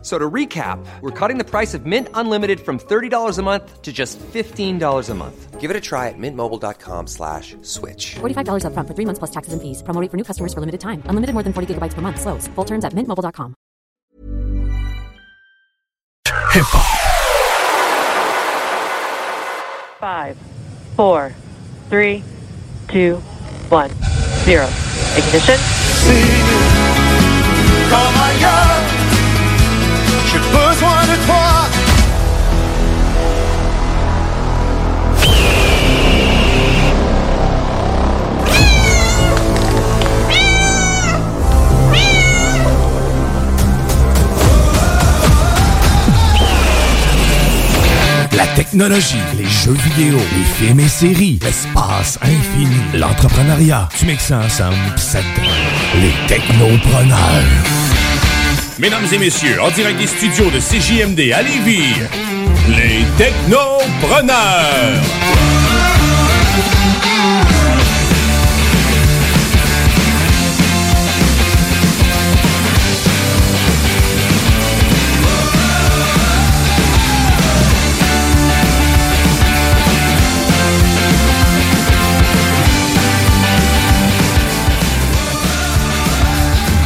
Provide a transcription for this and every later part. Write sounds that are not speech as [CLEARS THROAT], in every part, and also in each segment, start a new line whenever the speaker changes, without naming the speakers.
F- So to recap, we're cutting the price of Mint Unlimited from $30 a month to just $15 a month. Give it a try at mintmobile.com slash switch.
$45 upfront for three months plus taxes and fees. Promo rate for new customers for limited time. Unlimited more than 40 gigabytes per month. Slows. Full terms at mintmobile.com.
Hip hop.
Five, four, three, two, one, zero. Ignition.
Comme ailleurs, j'ai besoin de toi. La technologie, les jeux vidéo, les films et séries, l'espace infini, l'entrepreneuriat. Tu mixes ça ensemble, pis ça les technopreneurs.
Mesdames et messieurs, en direct des studios de CJMD à Lévis, les Technopreneurs.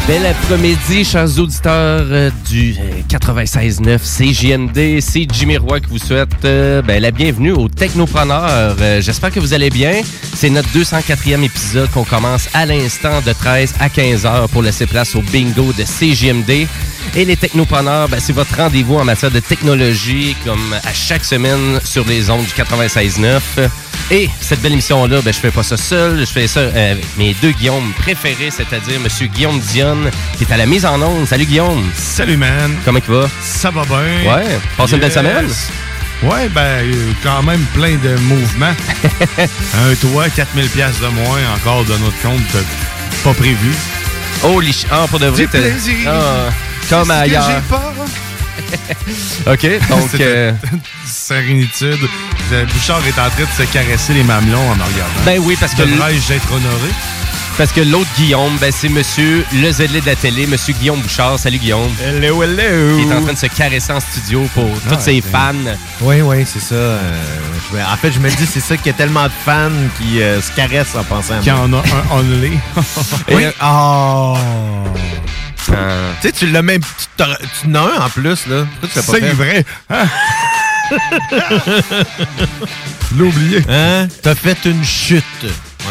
Bel après-midi, chers auditeurs euh, du euh, 96.9 CJMD. C'est Jimmy Roy qui vous souhaite euh, ben, la bienvenue au Technopreneur. Euh, J'espère que vous allez bien. C'est notre 204e épisode qu'on commence à l'instant de 13 à 15 heures pour laisser place au bingo de CJMD. Et les Technopreneurs, ben, c'est votre rendez-vous en matière de technologie, comme à chaque semaine sur les ondes du 96.9. Et cette belle émission-là, ben, je fais pas ça seul, je fais ça euh, avec mes deux Guillaume préférés, c'est-à-dire Monsieur Guillaume Qui est à la mise en onde. Salut Guillaume!
Salut man!
Comment il va?
Ça va bien?
Ouais, passe une belle semaine?
Ouais, ben, euh, quand même plein de mouvements. [LAUGHS] Un toit, 4000 pièces de moins encore de notre compte, euh, pas prévu.
Oh, lich... Ah, pour de vrai,
plaisir.
Ah, comme ailleurs.
j'ai. [LAUGHS]
OK, donc... [LAUGHS] Euh,
Sérénitude. Le Bouchard est en train de se caresser les mamelons en me regardant.
Ben oui, parce que...
Devrais-je être honoré?
Parce que l'autre Guillaume, ben, c'est Monsieur le zélé de la télé, Monsieur Guillaume Bouchard. Salut Guillaume.
Hello, hello.
Qui est en train de se caresser en studio pour tous
Ah,
ses
ben.
fans.
Oui, oui, c'est ça. euh, je me- en fait, je me dis, c'est ça qu'il y a tellement de fans qui euh, se caressent en pensant à
Qu'il y
moi.
en a un only. [LAUGHS]
Oui.
Et,
Oh!
euh,
Tu sais, tu l'as même. Tu, tu en as un en plus, là.
C'est vrai. [LAUGHS] Hein? L'oublié.
Hein? T'as fait une chute.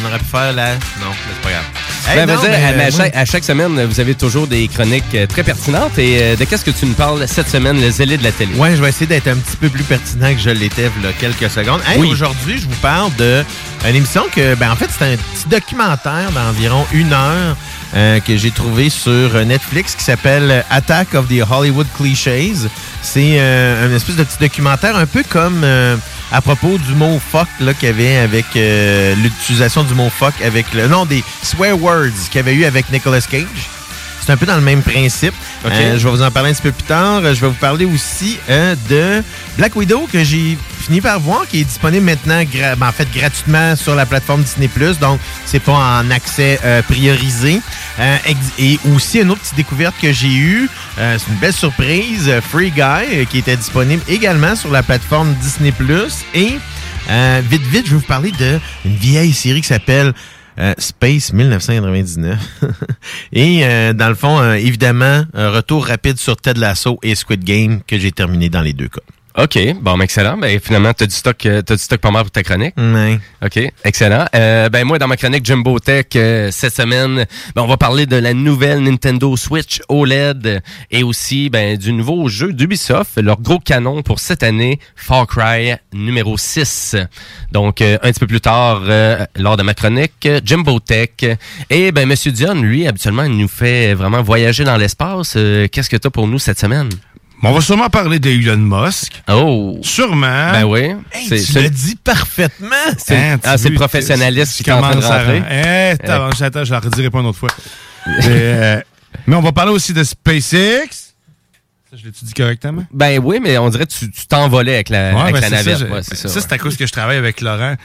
On aurait pu faire la. Non, mais c'est pas grave. Hey,
ben,
non,
vas-y,
mais,
à,
euh,
à chaque, à chaque semaine, vous avez toujours des chroniques euh, très pertinentes. Et euh, de qu'est-ce que tu nous parles cette semaine, le zélé de la télé?
Ouais, je vais essayer d'être un petit peu plus pertinent que je l'étais il y a quelques secondes. Hey,
Oui.
Aujourd'hui, je vous parle de une émission que, ben, en fait, c'est un petit documentaire d'environ une heure euh, que j'ai trouvé sur Netflix qui s'appelle Attack of the Hollywood Clichés. C'est euh, un espèce de petit documentaire un peu comme euh, à propos du mot fuck qu'il y avait avec euh, l'utilisation du mot fuck avec le nom des swear words qu'il y avait eu avec Nicolas Cage. C'est un peu dans le même principe.
Ok.
Euh, je vais vous en parler un petit peu plus tard. Je vais vous parler aussi euh, de Black Widow que j'ai fini par voir, qui est disponible maintenant ben, en fait gratuitement sur la plateforme Disney+. Donc, c'est pas en accès euh, priorisé. Euh, et aussi, une autre petite découverte que j'ai eue, euh, c'est une belle surprise, Free Guy, qui était disponible également sur la plateforme Disney+. Et euh, vite, vite, je vais vous parler d'une vieille série qui s'appelle euh, Space 1999. [LAUGHS] et euh, dans le fond, euh, évidemment, un retour rapide sur Ted Lasso et Squid Game que j'ai terminé dans les deux cas.
OK, bon, excellent. Ben, finalement, tu as du stock, euh, t'as du stock pas mal pour ta chronique.
Ouais.
OK, excellent. Euh, ben moi, dans ma chronique Jumbo Tech, euh, cette semaine, ben, on va parler de la nouvelle Nintendo Switch OLED et aussi ben, du nouveau jeu d'Ubisoft, leur gros canon pour cette année, Far Cry numéro 6. Donc, euh, un petit peu plus tard, euh, lors de ma chronique, Jumbo Tech. Et ben, Monsieur Dion, lui, habituellement, il nous fait vraiment voyager dans l'espace. Euh, Qu'est-ce que tu as pour nous cette semaine?
On va sûrement parler d'Elon Musk.
Oh!
Sûrement.
Ben oui.
Hey,
C'est-
tu
c'est-
l'as dit parfaitement.
c'est-
Hein,
ah, le professionnaliste qui de
commences à-
rentrer.
Eh, t'as- j'attends, je la redirai pas une autre fois. mais, euh, mais on va parler aussi de SpaceX. Ça, je l'ai-tu dit correctement?
Ben oui, mais on dirait que tu tu t'envolais avec la,
Ouais,
avec
ben,
la
c'est
navette.
ça, je-
Ouais, c'est ça.
ça, c'est à cause que je travaille avec Laurent.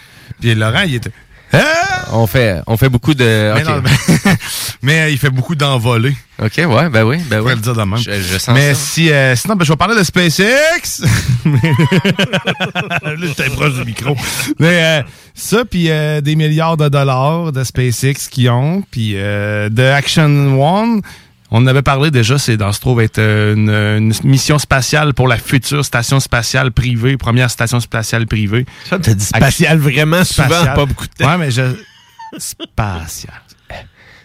Puis Laurent, il était. Ah!
On fait, on fait beaucoup de.
Mais,
ok.
non, mais- [LAUGHS] mais, euh, il fait beaucoup d'envolées.
Ok, ouais, ben oui, ben
Je
oui.
vais le dire de même.
Je, je sens
Mais
ça.
si, euh, sinon, ben, je vais parler de SpaceX. [LAUGHS] [LAUGHS] Là, j'étais proche du micro. Mais euh, ça, puis euh, des milliards de dollars de SpaceX qu'ils ont, puis euh, de Action One. On en avait parlé déjà, c'est dans se trouve être euh, une, une mission spatiale pour la future station spatiale privée, première station spatiale privée.
Ça, t'as dit spatial vraiment souvent, pas beaucoup de temps.
Ouais, mais je... Spatial.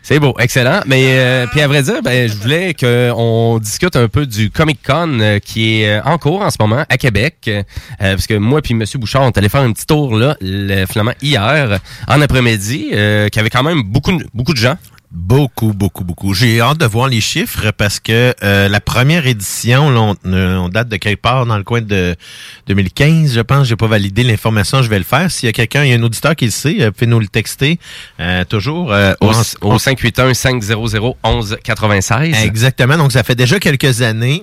C'est beau, excellent. Mais euh, puis à vrai dire, ben, je voulais qu'on discute un peu du Comic Con euh, qui est euh, en cours en ce moment à Québec, euh, parce que moi puis Monsieur Bouchard, on est allé faire un petit tour là, le, finalement hier en après-midi, euh, qui avait quand même beaucoup, beaucoup de gens.
Beaucoup, beaucoup, beaucoup. J'ai hâte de voir les chiffres parce que euh, la première édition, là, on, euh, on date de quelque part dans le coin de 2015, je pense. J'ai pas validé l'information, je vais le faire. S'il y a quelqu'un, il y a un auditeur qui le sait, euh, pouvez nous le texter. Euh, toujours euh,
Au, au 581 500 1196.
Exactement. Donc, ça fait déjà quelques années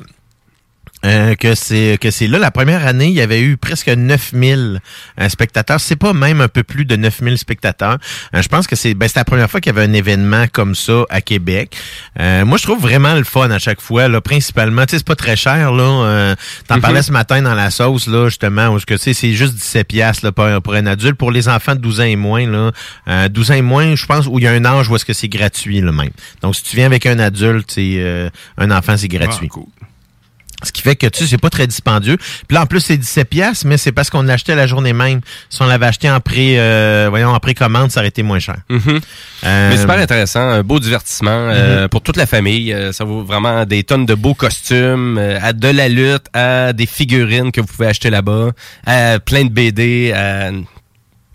euh, que c'est que c'est là. La première année, il y avait eu presque 9000 euh, spectateurs. C'est pas même un peu plus de 9000 spectateurs. Euh, je pense que c'est ben, c'est la première fois qu'il y avait un événement comme ça à Québec. Euh, moi, je trouve vraiment le fun à chaque fois. Là, principalement, tu sais, c'est pas très cher. Là, euh, t'en
Mhm.
parlais ce matin dans la sauce là, justement, où ce que sais, c'est juste 17 pièces là pour, pour un adulte. Pour les enfants de 12 ans et moins, là, euh, 12 ans et moins, je pense où il y a un âge où est-ce que c'est gratuit là même. Donc, si tu viens avec un adulte, c'est euh, un enfant, c'est gratuit.
Ah, cool.
Ce qui fait que tu sais, c'est pas très dispendieux. Puis là, en plus, c'est 17 pièces, mais c'est parce qu'on l'a acheté la journée même. Si on l'avait acheté en pré, euh, voyons, en précommande, ça aurait été moins cher.
Mhm.
Euh,
Mais super intéressant, un beau divertissement euh, pour toute la famille. Euh, ça vaut vraiment des tonnes de beaux costumes, euh, à de la lutte, à des figurines que vous pouvez acheter là-bas, à plein de BD. à-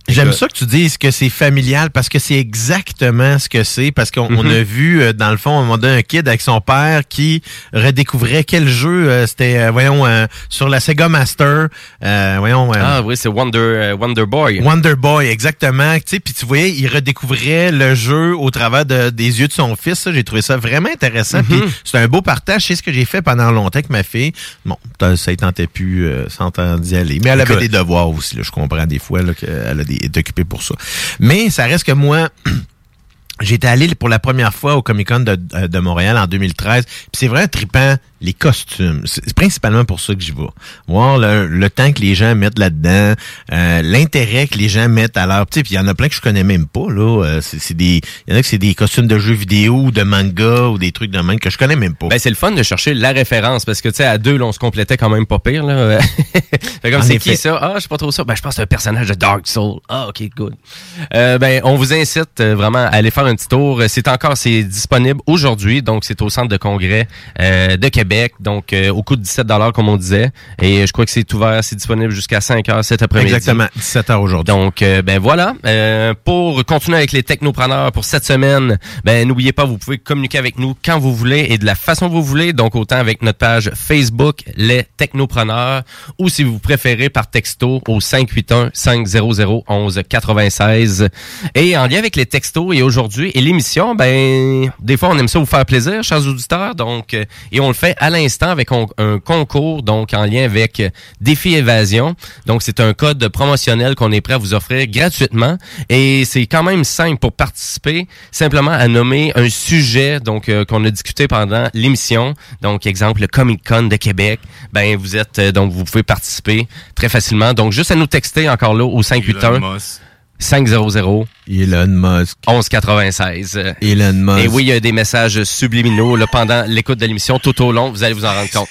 J'aime ça que tu dises que c'est familial parce que c'est exactement ce que c'est. Parce qu'on on
Mhm.
a vu, euh, dans le fond, moment donné, un kid avec son père qui redécouvrait quel jeu euh, c'était, euh, voyons, euh, sur la Sega Master. euh, voyons, euh,
Ah oui, c'est Wonder Wonder Boy.
Wonder Boy, exactement. Tu sais, puis tu voyais, il redécouvrait le jeu au travers de- des yeux de son fils. J'ai trouvé ça vraiment intéressant. Puis c'est un beau partage. C'est ce que j'ai fait pendant longtemps avec ma fille. Bon, ça ne tentait plus euh, sans d'y aller. Mais elle avait
Écoute.
des devoirs aussi. Là, je comprends des fois là, qu'elle a des, est occupée pour ça. Mais ça reste que moi... [CLEARS THROAT] J'étais allé pour la première fois au Comic Con de, euh, de Montréal en 2013. Puis c'est vraiment trippant, les costumes. C'est principalement pour ça que j'y vais. Voir le, le temps que les gens mettent là-dedans, euh, l'intérêt que les gens mettent à leur... Puis il y en a plein que je connais même pas, là. Euh, c'est des... Il y en a que c'est des costumes de jeux vidéo ou de manga ou des trucs de même que je connais même pas.
Ben, c'est le fun de chercher la référence parce que, tu sais, à deux, là, on se complétait quand même pas pire, là. [LAUGHS] fait comme, c'est qui ça? Ah, je sais pas trop ça. Ben, je pense que c'est un personnage de Dark Soul. Ah, ok, good. Euh, ben, on vous incite euh, vraiment à aller faire un petit tour. C'est encore, c'est disponible aujourd'hui. Donc, c'est au centre de congrès euh, de Québec. Donc, euh, au coût de 17 comme on disait. Et je crois que c'est ouvert, c'est disponible jusqu'à 5 heures cet après-midi.
Exactement, 17 heures aujourd'hui.
Donc, euh, ben voilà. Euh, pour continuer avec les technopreneurs pour cette semaine, ben n'oubliez pas, vous pouvez communiquer avec nous quand vous voulez et de la façon que vous voulez. Donc, autant avec notre page Facebook, les technopreneurs, ou si vous préférez par texto au 581 500 11 96. Et en lien avec les textos et aujourd'hui et l'émission, ben des fois on aime ça vous faire plaisir, chers auditeurs. Donc, euh, et on le fait à l'instant avec on- un concours, donc en lien avec euh, Défi Évasion. Donc, c'est un code promotionnel qu'on est prêt à vous offrir gratuitement. Et c'est quand même simple pour participer, simplement à nommer un sujet donc euh, qu'on a discuté pendant l'émission. Donc, exemple, le Comic Con de Québec. Ben, vous êtes, euh, donc vous pouvez participer très facilement. Donc, juste à nous texter encore là au 581.
Elon Musk.
500
Elon Musk.
1196.
Elon Musk.
Et oui, il y a des messages subliminaux là, pendant l'écoute de l'émission tout au long. Vous allez vous en rendre compte.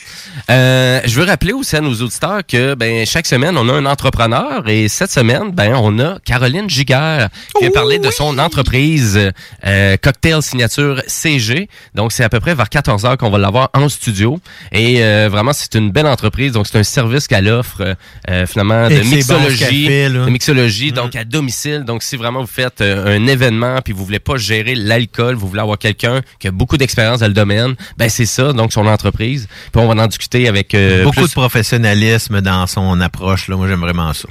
Euh, je veux rappeler aussi à nos auditeurs que ben, chaque semaine, on a un entrepreneur et cette semaine, ben, on a Caroline Giguère qui vient parler de son entreprise euh, Cocktail Signature CG. Donc, c'est à peu près vers 14 heures qu'on va l'avoir en studio. Et euh, vraiment, c'est une belle entreprise. Donc, c'est un service qu'elle offre euh, finalement de mixologie. de mixologie,
Mm.
donc à domicile. Donc, si vraiment vous faites euh, un événement puis vous voulez pas gérer l'alcool, vous voulez avoir quelqu'un qui a beaucoup d'expérience dans le domaine, ben c'est ça, donc son entreprise. Puis on va en discuter avec euh,
Beaucoup
plus-
de professionnalisme dans son approche. Là. Moi, j'aime vraiment ça.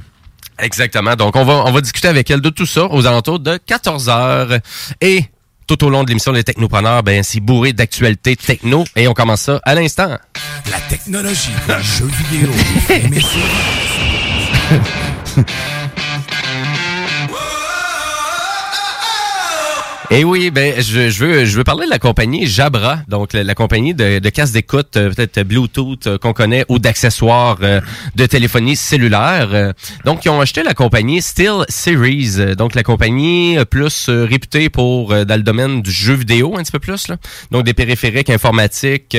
Exactement. Donc, on va, on va discuter avec elle de tout ça aux alentours de 14 heures. Et tout au long de l'émission Les Technopreneurs, ben, c'est bourré d'actualités techno. Et on commence ça à l'instant.
La technologie, les jeux [LAUGHS] vidéo, et.
Et oui, ben je, veux je veux parler de la compagnie Jabra, donc la, compagnie de, casques d'écoute euh, peut-être Bluetooth euh, qu'on connaît ou d'accessoires euh, de téléphonie cellulaire. Donc ils ont acheté la compagnie Steel Series, donc la compagnie plus réputée pour dans le domaine du jeu vidéo un petit peu plus là. Donc des périphériques informatiques,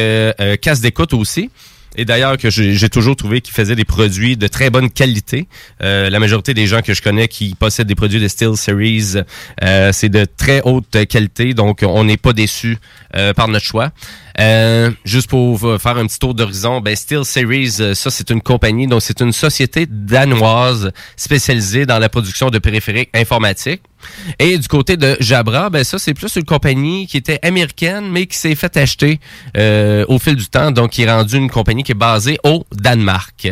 casques d'écoute aussi. Et d'ailleurs que j'ai toujours trouvé qu'ils faisaient des produits de très bonne qualité. Euh, la majorité des gens que je connais qui possèdent des produits de Steel Series, euh, c'est de très haute qualité, donc on n'est pas déçu euh, par notre choix. Euh, juste pour faire un petit tour d'horizon, ben Steel Series, euh, ça c'est une compagnie, donc c'est une société danoise spécialisée dans la production de périphériques informatiques. Et du côté de Jabra, ben ça c'est plus une compagnie qui était américaine, mais qui s'est fait acheter euh, au fil du temps, donc qui est rendue une compagnie qui est basée au Danemark.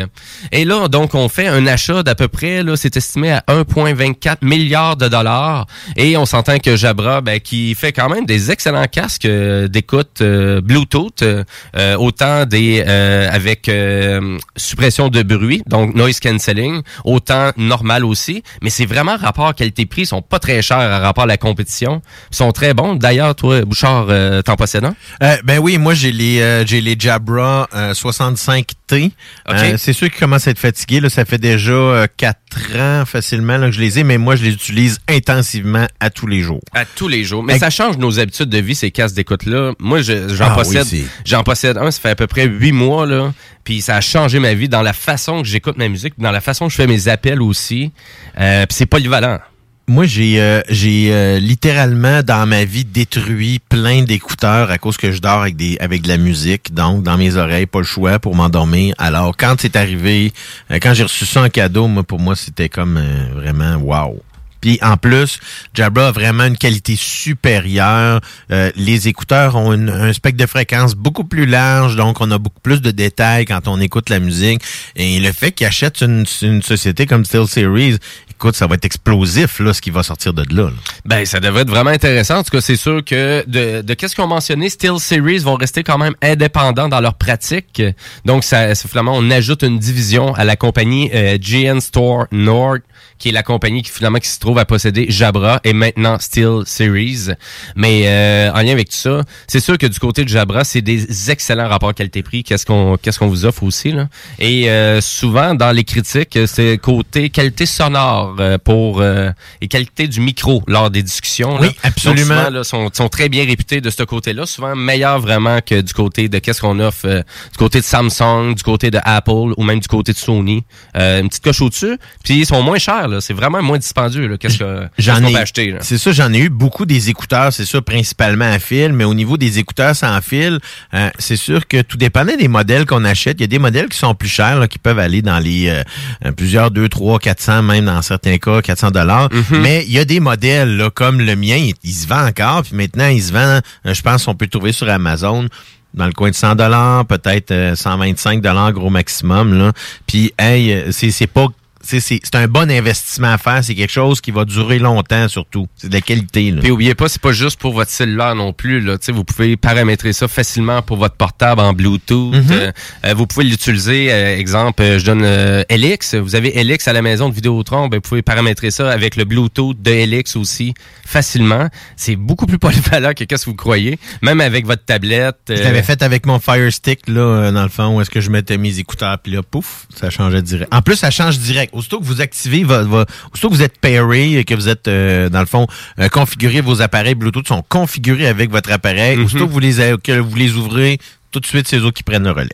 Et là, donc on fait un achat d'à peu près, là, c'est estimé à 1,24 milliards de dollars. Et on s'entend que Jabra, ben, qui fait quand même des excellents casques euh, d'écoute euh, Bluetooth, euh, euh, autant des euh, avec euh, suppression de bruit, donc noise cancelling, autant normal aussi. Mais c'est vraiment rapport qualité-prix, ils sont pas très chers à rapport à la compétition. Ils sont très bons. D'ailleurs, toi, Bouchard, euh, t'en possèdes un?
Euh, ben oui, moi j'ai les euh, j'ai les Jabra euh, 65T.
OK.
Euh, c'est sûr qu'ils commencent à être fatigués. Là, ça fait déjà euh, quatre ans facilement là, que je les ai, mais moi je les utilise intensivement à tous les jours.
À tous les jours. Mais ça change nos habitudes de vie, ces casques d'écoute-là. Moi, je- j'en
Ah
possède, j'en possède un, ça fait à peu près huit mois, là. Puis ça a changé ma vie dans la façon que j'écoute ma musique, dans la façon que je fais mes appels aussi. Euh, puis c'est polyvalent.
Moi, j'ai euh, j'ai euh, littéralement dans ma vie détruit plein d'écouteurs à cause que je dors avec des avec de la musique, donc dans mes oreilles, pas le choix pour m'endormir. Alors quand c'est arrivé, euh, quand j'ai reçu ça en cadeau, moi pour moi c'était comme vraiment wow. Puis en plus, Jabra a vraiment une qualité supérieure. Euh, les écouteurs ont une- un spectre de fréquence beaucoup plus large, donc on a beaucoup plus de détails quand on écoute la musique. Et le fait qu'ils achètent une, une société comme Steel Series, écoute, ça va être explosif là, ce qui va sortir de là.
Ben, ça devrait être vraiment intéressant. En tout cas, c'est sûr que de, de qu'est-ce qu'on mentionné, Steel Series vont rester quand même indépendants dans leur pratique. Donc, ça, on ajoute une division à la compagnie euh, GN Store Nord, qui est la compagnie qui finalement qui se trouve à posséder Jabra et maintenant Steel Series. Mais euh, en lien avec tout ça, c'est sûr que du côté de Jabra, c'est des excellents rapports qualité-prix. Qu'est-ce qu'on qu'est-ce qu'on vous offre aussi là? Et euh, souvent dans les critiques, c'est côté qualité sonore euh, pour euh, et qualité du micro lors des discussions.
Oui,
là.
absolument.
Donc, souvent, là, sont, sont très bien réputés de ce côté-là, souvent meilleurs vraiment que du côté de qu'est-ce qu'on offre euh, du côté de Samsung, du côté de Apple ou même du côté de Sony. Euh, une petite coche au-dessus, puis ils sont moins chers. C'est vraiment moins dispendieux. là. Qu'est-ce que qu'est-ce qu'on
ai,
peut acheter là?
C'est ça, j'en ai eu beaucoup des écouteurs, c'est ça, principalement à fil, mais au niveau des écouteurs sans fil, euh, c'est sûr que tout dépendait des modèles qu'on achète. Il y a des modèles qui sont plus chers, là, qui peuvent aller dans les euh, euh, plusieurs 2, 3, 400, même dans certains cas, 400 dollars.
Mm-hmm.
Mais il y a des modèles, là, comme le mien, il, il se vend encore, puis maintenant, il se vend, euh, je pense qu'on peut le trouver sur Amazon dans le coin de 100 dollars, peut-être euh, 125 dollars gros maximum là. Puis hey, euh, c'est c'est pas c'est un bon investissement à faire, c'est quelque chose qui va durer longtemps surtout. C'est de la qualité là.
Puis oubliez pas, c'est pas juste pour votre cellulaire non plus. Là. Tu sais, vous pouvez paramétrer ça facilement pour votre portable en Bluetooth.
Mhm.
Euh, euh, vous pouvez l'utiliser, euh, exemple, euh, je donne euh, Helix. Vous avez Helix à la maison de Vidéotron, ben, vous pouvez paramétrer ça avec le Bluetooth de Helix aussi facilement. C'est beaucoup plus [LAUGHS] polyvalent que qu'est-ce que vous croyez. Même avec votre tablette.
Je
euh,
l'avais fait avec mon Fire Stick là dans le fond où est-ce que je mettais mes écouteurs puis là pouf, ça changeait direct. En plus ça change direct. Aussitôt que vous activez, votre, votre- aussitôt que vous êtes pairé, et que vous êtes, euh, dans le fond, euh, configuré, vos appareils Bluetooth sont configurés avec votre appareil,
Mhm.
aussitôt que vous les, a- que vous les ouvrez, tout de suite, c'est eux qui prennent le relais.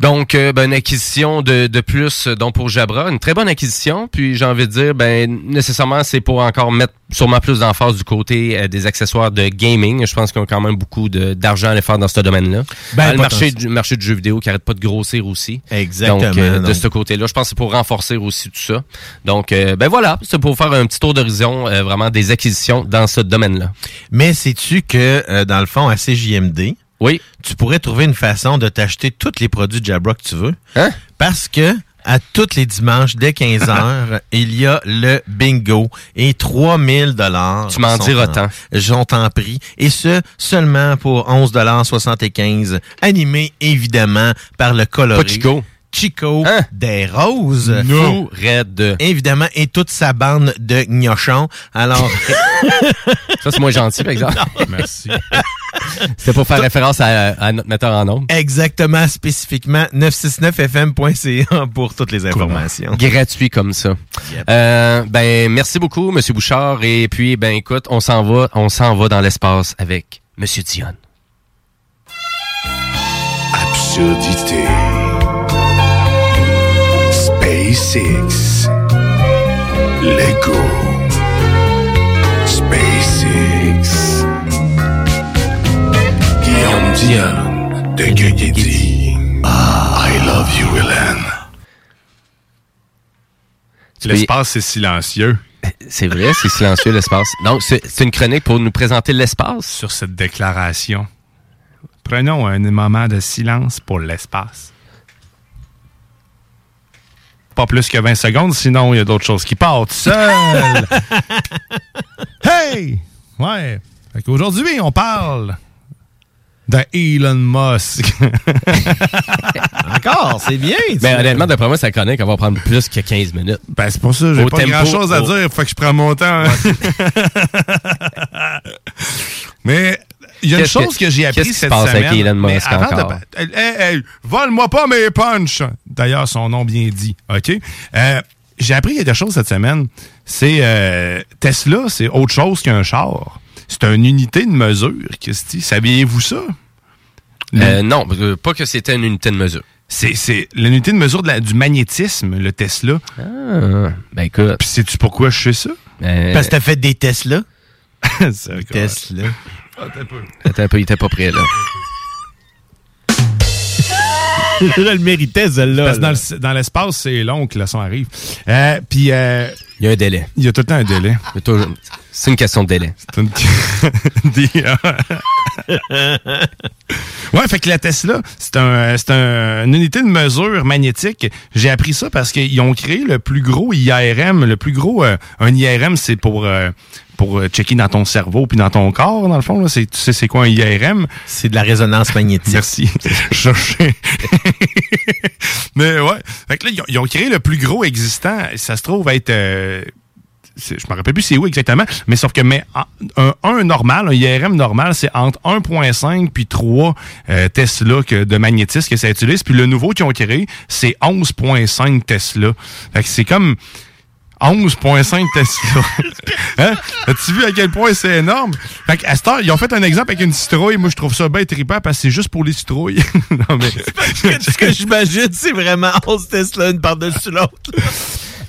Donc, euh, ben, une acquisition de, de plus euh, donc pour Jabra, une très bonne acquisition. Puis j'ai envie de dire, ben nécessairement, c'est pour encore mettre sûrement plus d'emphase du côté euh, des accessoires de gaming. Je pense qu'ils ont quand même beaucoup de- d'argent à aller faire dans ce domaine-là.
Ben,
Euh, le marché du marché du jeu vidéo qui arrête pas de grossir aussi.
Exactement.
Donc, euh, de
Donc-
ce côté-là, je pense que c'est pour renforcer aussi tout ça. Donc, euh, ben voilà, c'est pour faire un petit tour d'horizon euh, vraiment des acquisitions dans ce domaine-là.
Mais sais-tu que, euh, dans le fond, à CJMD,
oui.
tu pourrais trouver une façon de t'acheter tous les produits de Jabra que tu veux.
Hein?
Parce que, à tous les dimanches, dès 15 [LAUGHS] heures, il y a le bingo et 3000 dollars.
Tu m'en diras tant.
J'en t'en prie. Et ce, seulement pour 11 dollars 75. Animé, évidemment, par le coloré.
Chico.
Chico
Hein?
des Roses.
Fou, raide.
Évidemment, et toute sa bande de gnochons. Alors, [LAUGHS] [LAUGHS]
Ça, c'est moins gentil, par exemple.
Merci. [LAUGHS]
C'était pour faire référence à, à notre metteur en nombre.
exactement, spécifiquement, 969fm.ca [LAUGHS] pour toutes les informations.
gratuit comme ça.
Yep.
Euh, ben merci beaucoup monsieur Bouchard et puis ben écoute, on s'en va, on s'en va dans l'espace avec monsieur Dion.
Absurdité. SpaceX. Lego. De Guigui. Ah, I love you, Hélène.
L'espace, c'est silencieux. [LAUGHS]
C'est vrai, c'est silencieux l'espace. Donc c'est une chronique pour nous présenter l'espace.
Sur cette déclaration, prenons un moment de silence pour l'espace. Pas plus que 20 secondes, sinon il y a d'autres choses qui partent seules. [LAUGHS] hey! Ouais. Fait qu'aujourd'hui, on parle de Elon Musk. [LAUGHS]
Encore, c'est bien.
Ben honnêtement, d'après moi, sa chronique, elle va prendre plus que 15 minutes.
Ben, c'est pour ça, j'ai pas
tempo,
grand chose à
au-
dire, faut que je prends mon temps. [LAUGHS] Mais il y a une chose
que-
que, j'ai appris
qu'est-ce qui se
cette
passe
semaine.
avec Elon
mais
Musk
avant de-
encore?
Hey, hey, hey, vole-moi pas mes punchs. D'ailleurs, son nom bien dit. OK? Euh, j'ai appris quelque chose cette semaine. C'est euh, Tesla, c'est autre chose qu'un char. C'est une unité de mesure, Christy. Saviez-vous ça?
Euh, non, pas que c'était une unité de mesure.
C'est, l'unité de mesure de la- du magnétisme, le Tesla.
Ah, ben écoute.
Puis sais-tu pourquoi je sais ça?
euh,
Parce que t'as fait des Tesla. [LAUGHS]
C'est
Tesla.
Attends un peu, il était pas prêt là. [LAUGHS]
Je le méritais, celle-là.
Parce que dans, le- dans l'espace, c'est long que le son arrive. Euh, Puis, euh,
Il y a un délai.
il y a tout le temps un délai.
Toujours- C'est une question de délai.
C'est une... [LAUGHS] Ouais, fait que la Tesla, c'est un, c'est un- une unité de mesure magnétique. J'ai appris ça parce qu'ils ont créé le plus gros IRM. Le plus gros, euh, un IRM, c'est pour, euh, pour euh, checker dans ton cerveau puis dans ton corps, dans le fond. Là. C'est- Tu sais, c'est quoi un IRM?
C'est de la résonance magnétique.
Merci. [LAUGHS] Chercher. [LAUGHS] Mais ouais. Fait que là, ils ont, ils ont créé le plus gros existant. Ça se trouve être. euh, je me rappelle plus c'est où exactement, mais sauf que mais en- un, un normal, un IRM normal, c'est entre 1.5 puis 3 euh, Tesla que, de magnétisme que ça utilise. Puis le nouveau qu'ils ont créé, c'est 11.5 Tesla. Fait que c'est comme 11.5 Tesla. [LAUGHS] hein? As-tu vu à quel point c'est énorme? Fait qu'à cette heure, ils ont fait un exemple avec une citrouille. Moi, je trouve ça bien trippant parce que c'est juste pour les citrouilles. [LAUGHS] non, mais...
Ce que j'imagine, c'est vraiment 11 Tesla une par-dessus l'autre.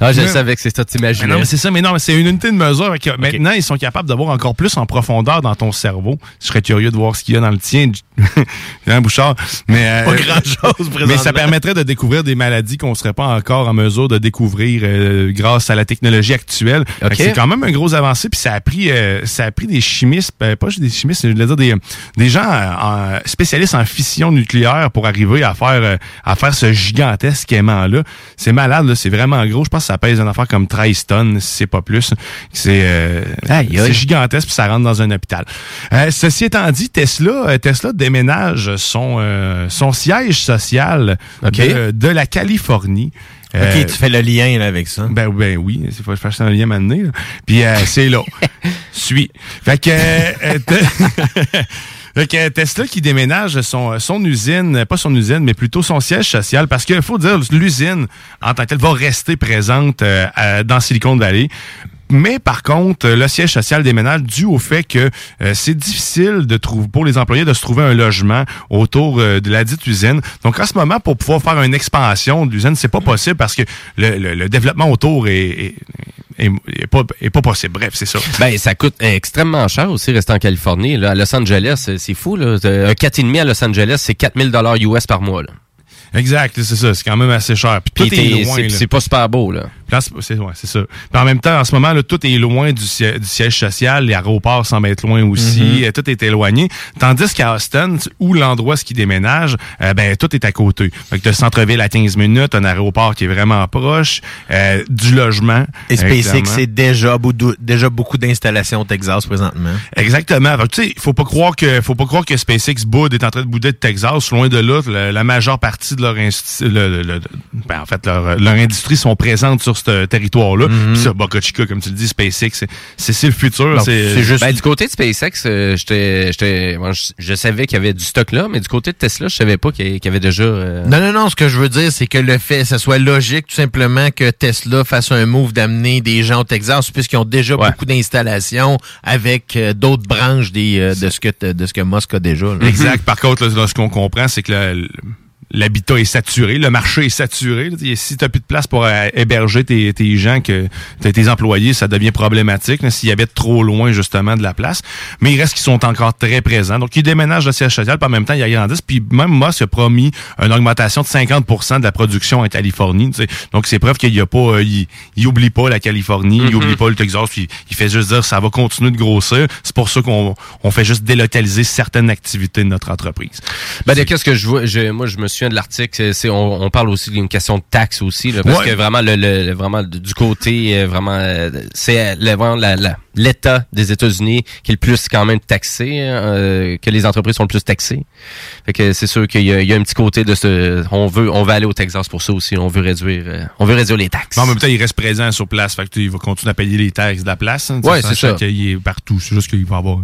Ah, je
Mais-
savais que c'est ça t'imaginais.
non, mais c'est ça, mais non, mais c'est une unité de mesure. Maintenant, ils sont capables de voir encore plus en profondeur dans ton cerveau. Je serais curieux de voir ce qu'il y a dans le tien, [LAUGHS] hein, Bouchard? Mais, euh,
Pas grand-chose, [LAUGHS]
Mais ça permettrait de découvrir des maladies qu'on serait pas encore en mesure de découvrir euh, grâce à la technologie actuelle. Fait que
Ok.
C'est quand même un gros avancé. Puis ça a pris, euh, ça a pris des chimistes, euh, pas juste des chimistes, je veux dire des, des gens en- spécialistes en fission nucléaire pour arriver à faire, à faire ce gigantesque aimant-là. C'est malade, c'est vraiment gros. Je pense que ça pèse une affaire comme 13 tonnes, si c'est pas plus. C'est euh, c'est gigantesque, puis ça rentre dans un hôpital. Euh, ceci étant dit, Tesla, euh, Tesla déménage son, euh, son siège social de, de la Californie.
OK,
Euh,
tu fais le lien là, avec ça.
ben, ben oui, il faut que je fasse un lien maintenant. Puis euh, c'est là. [LAUGHS] Suis. Fait que euh, euh, [LAUGHS] Donc, Tesla qui déménage son, usine, pas son usine, mais plutôt son siège social, parce qu'il faut dire, l'usine, en tant que telle, va rester présente euh, dans Silicon Valley. Mais par contre, le siège social déménage dû au fait que euh, c'est difficile de trouver pour les employés de se trouver un logement autour euh, de la dite usine. Donc en ce moment, pour pouvoir faire une expansion de l'usine, c'est pas possible parce que le, le- le développement autour est, est, est- est pas, est pas possible. Bref, c'est ça.
Ben, ça coûte extrêmement cher aussi, rester en Californie. Là. À Los Angeles, c'est- fou. Là. Un 4,5 à Los Angeles, c'est 4000 dollars US par mois. Là.
Exact, c'est ça. C'est quand même assez cher. Puis tout est loin.
c'est- pas super beau. Là.
C'est ouais, c'est ça. Puis en même temps, en ce moment, là, tout est loin du, siè- du siège social. Les aéroports semblent être loin aussi.
Mhm.
Euh, Tout est éloigné. Tandis qu'à Austin, où l'endroit ce qui déménage, euh, ben tout est à côté. Fait que le centre-ville à 15 minutes, un aéroport qui est vraiment proche, euh, du logement.
Et SpaceX, c'est déjà, beaucoup- déjà beaucoup d'installations au Texas présentement.
Exactement. Fait que, Tu sais, faut pas croire que faut pas croire que SpaceX boude est en train de bouder de Texas. Loin de là, la, la majeure partie de leur insti- le- le- le- ben, en fait leur, leur industrie sont présentes sur ce territoire-là. Puis ça, Boca Chica, comme tu le dis, SpaceX, c'est- le futur. C'est
Ben, du côté de SpaceX, euh, j'étais, je, je savais qu'il y avait du stock là, mais du côté de Tesla, je savais pas qu'il y avait déjà. euh,
Non, non, non. Ce que je veux dire, c'est que le fait, ça soit logique, tout simplement, que Tesla fasse un move d'amener des gens au Texas, puisqu'ils ont déjà
Ouais.
beaucoup d'installations avec euh, d'autres branches des, euh, de ce que de ce que Musk a déjà. là.
Exact. Par contre, là, ce qu'on comprend, c'est que l'habitat est saturé, le marché est saturé. Si tu plus de place pour euh, héberger tes, tes gens, que tes- tes employés, ça devient problématique s'ils habitent trop loin justement de la place. Mais il reste qu'ils sont encore très présents. Donc, ils déménagent le siège social, puis en même temps, ils agrandissent. Puis même Musk a promis une augmentation de 50% de la production en Californie. Donc, c'est preuve qu'il y a pas, euh, il, il oublie pas la Californie, il
Mhm.
oublie pas le Texas, puis il fait juste dire ça va continuer de grossir. C'est pour ça qu'on on fait juste délocaliser certaines activités de notre entreprise.
Ben, de qu'est-ce que je vois, je- moi, je me souviens de l'article, c'est, on, on parle aussi d'une question de taxe aussi, là, parce
Ouais.
que vraiment, le, le- vraiment, du côté, euh, vraiment, euh, c'est vraiment la- la- l'État des États-Unis qui est le plus quand même taxé, euh, que les entreprises sont le plus taxées. Fait que c'est sûr qu'il y a, il y a un petit côté de ce, on veut, on veut aller au Texas pour ça aussi, on veut réduire, euh, on veut réduire les taxes.
Mais en même temps, il reste présent sur place. Fait que, il va continuer à payer les taxes de la place. hein,
Ouais, c'est ça.
qu'il est partout. C'est juste qu'il va avoir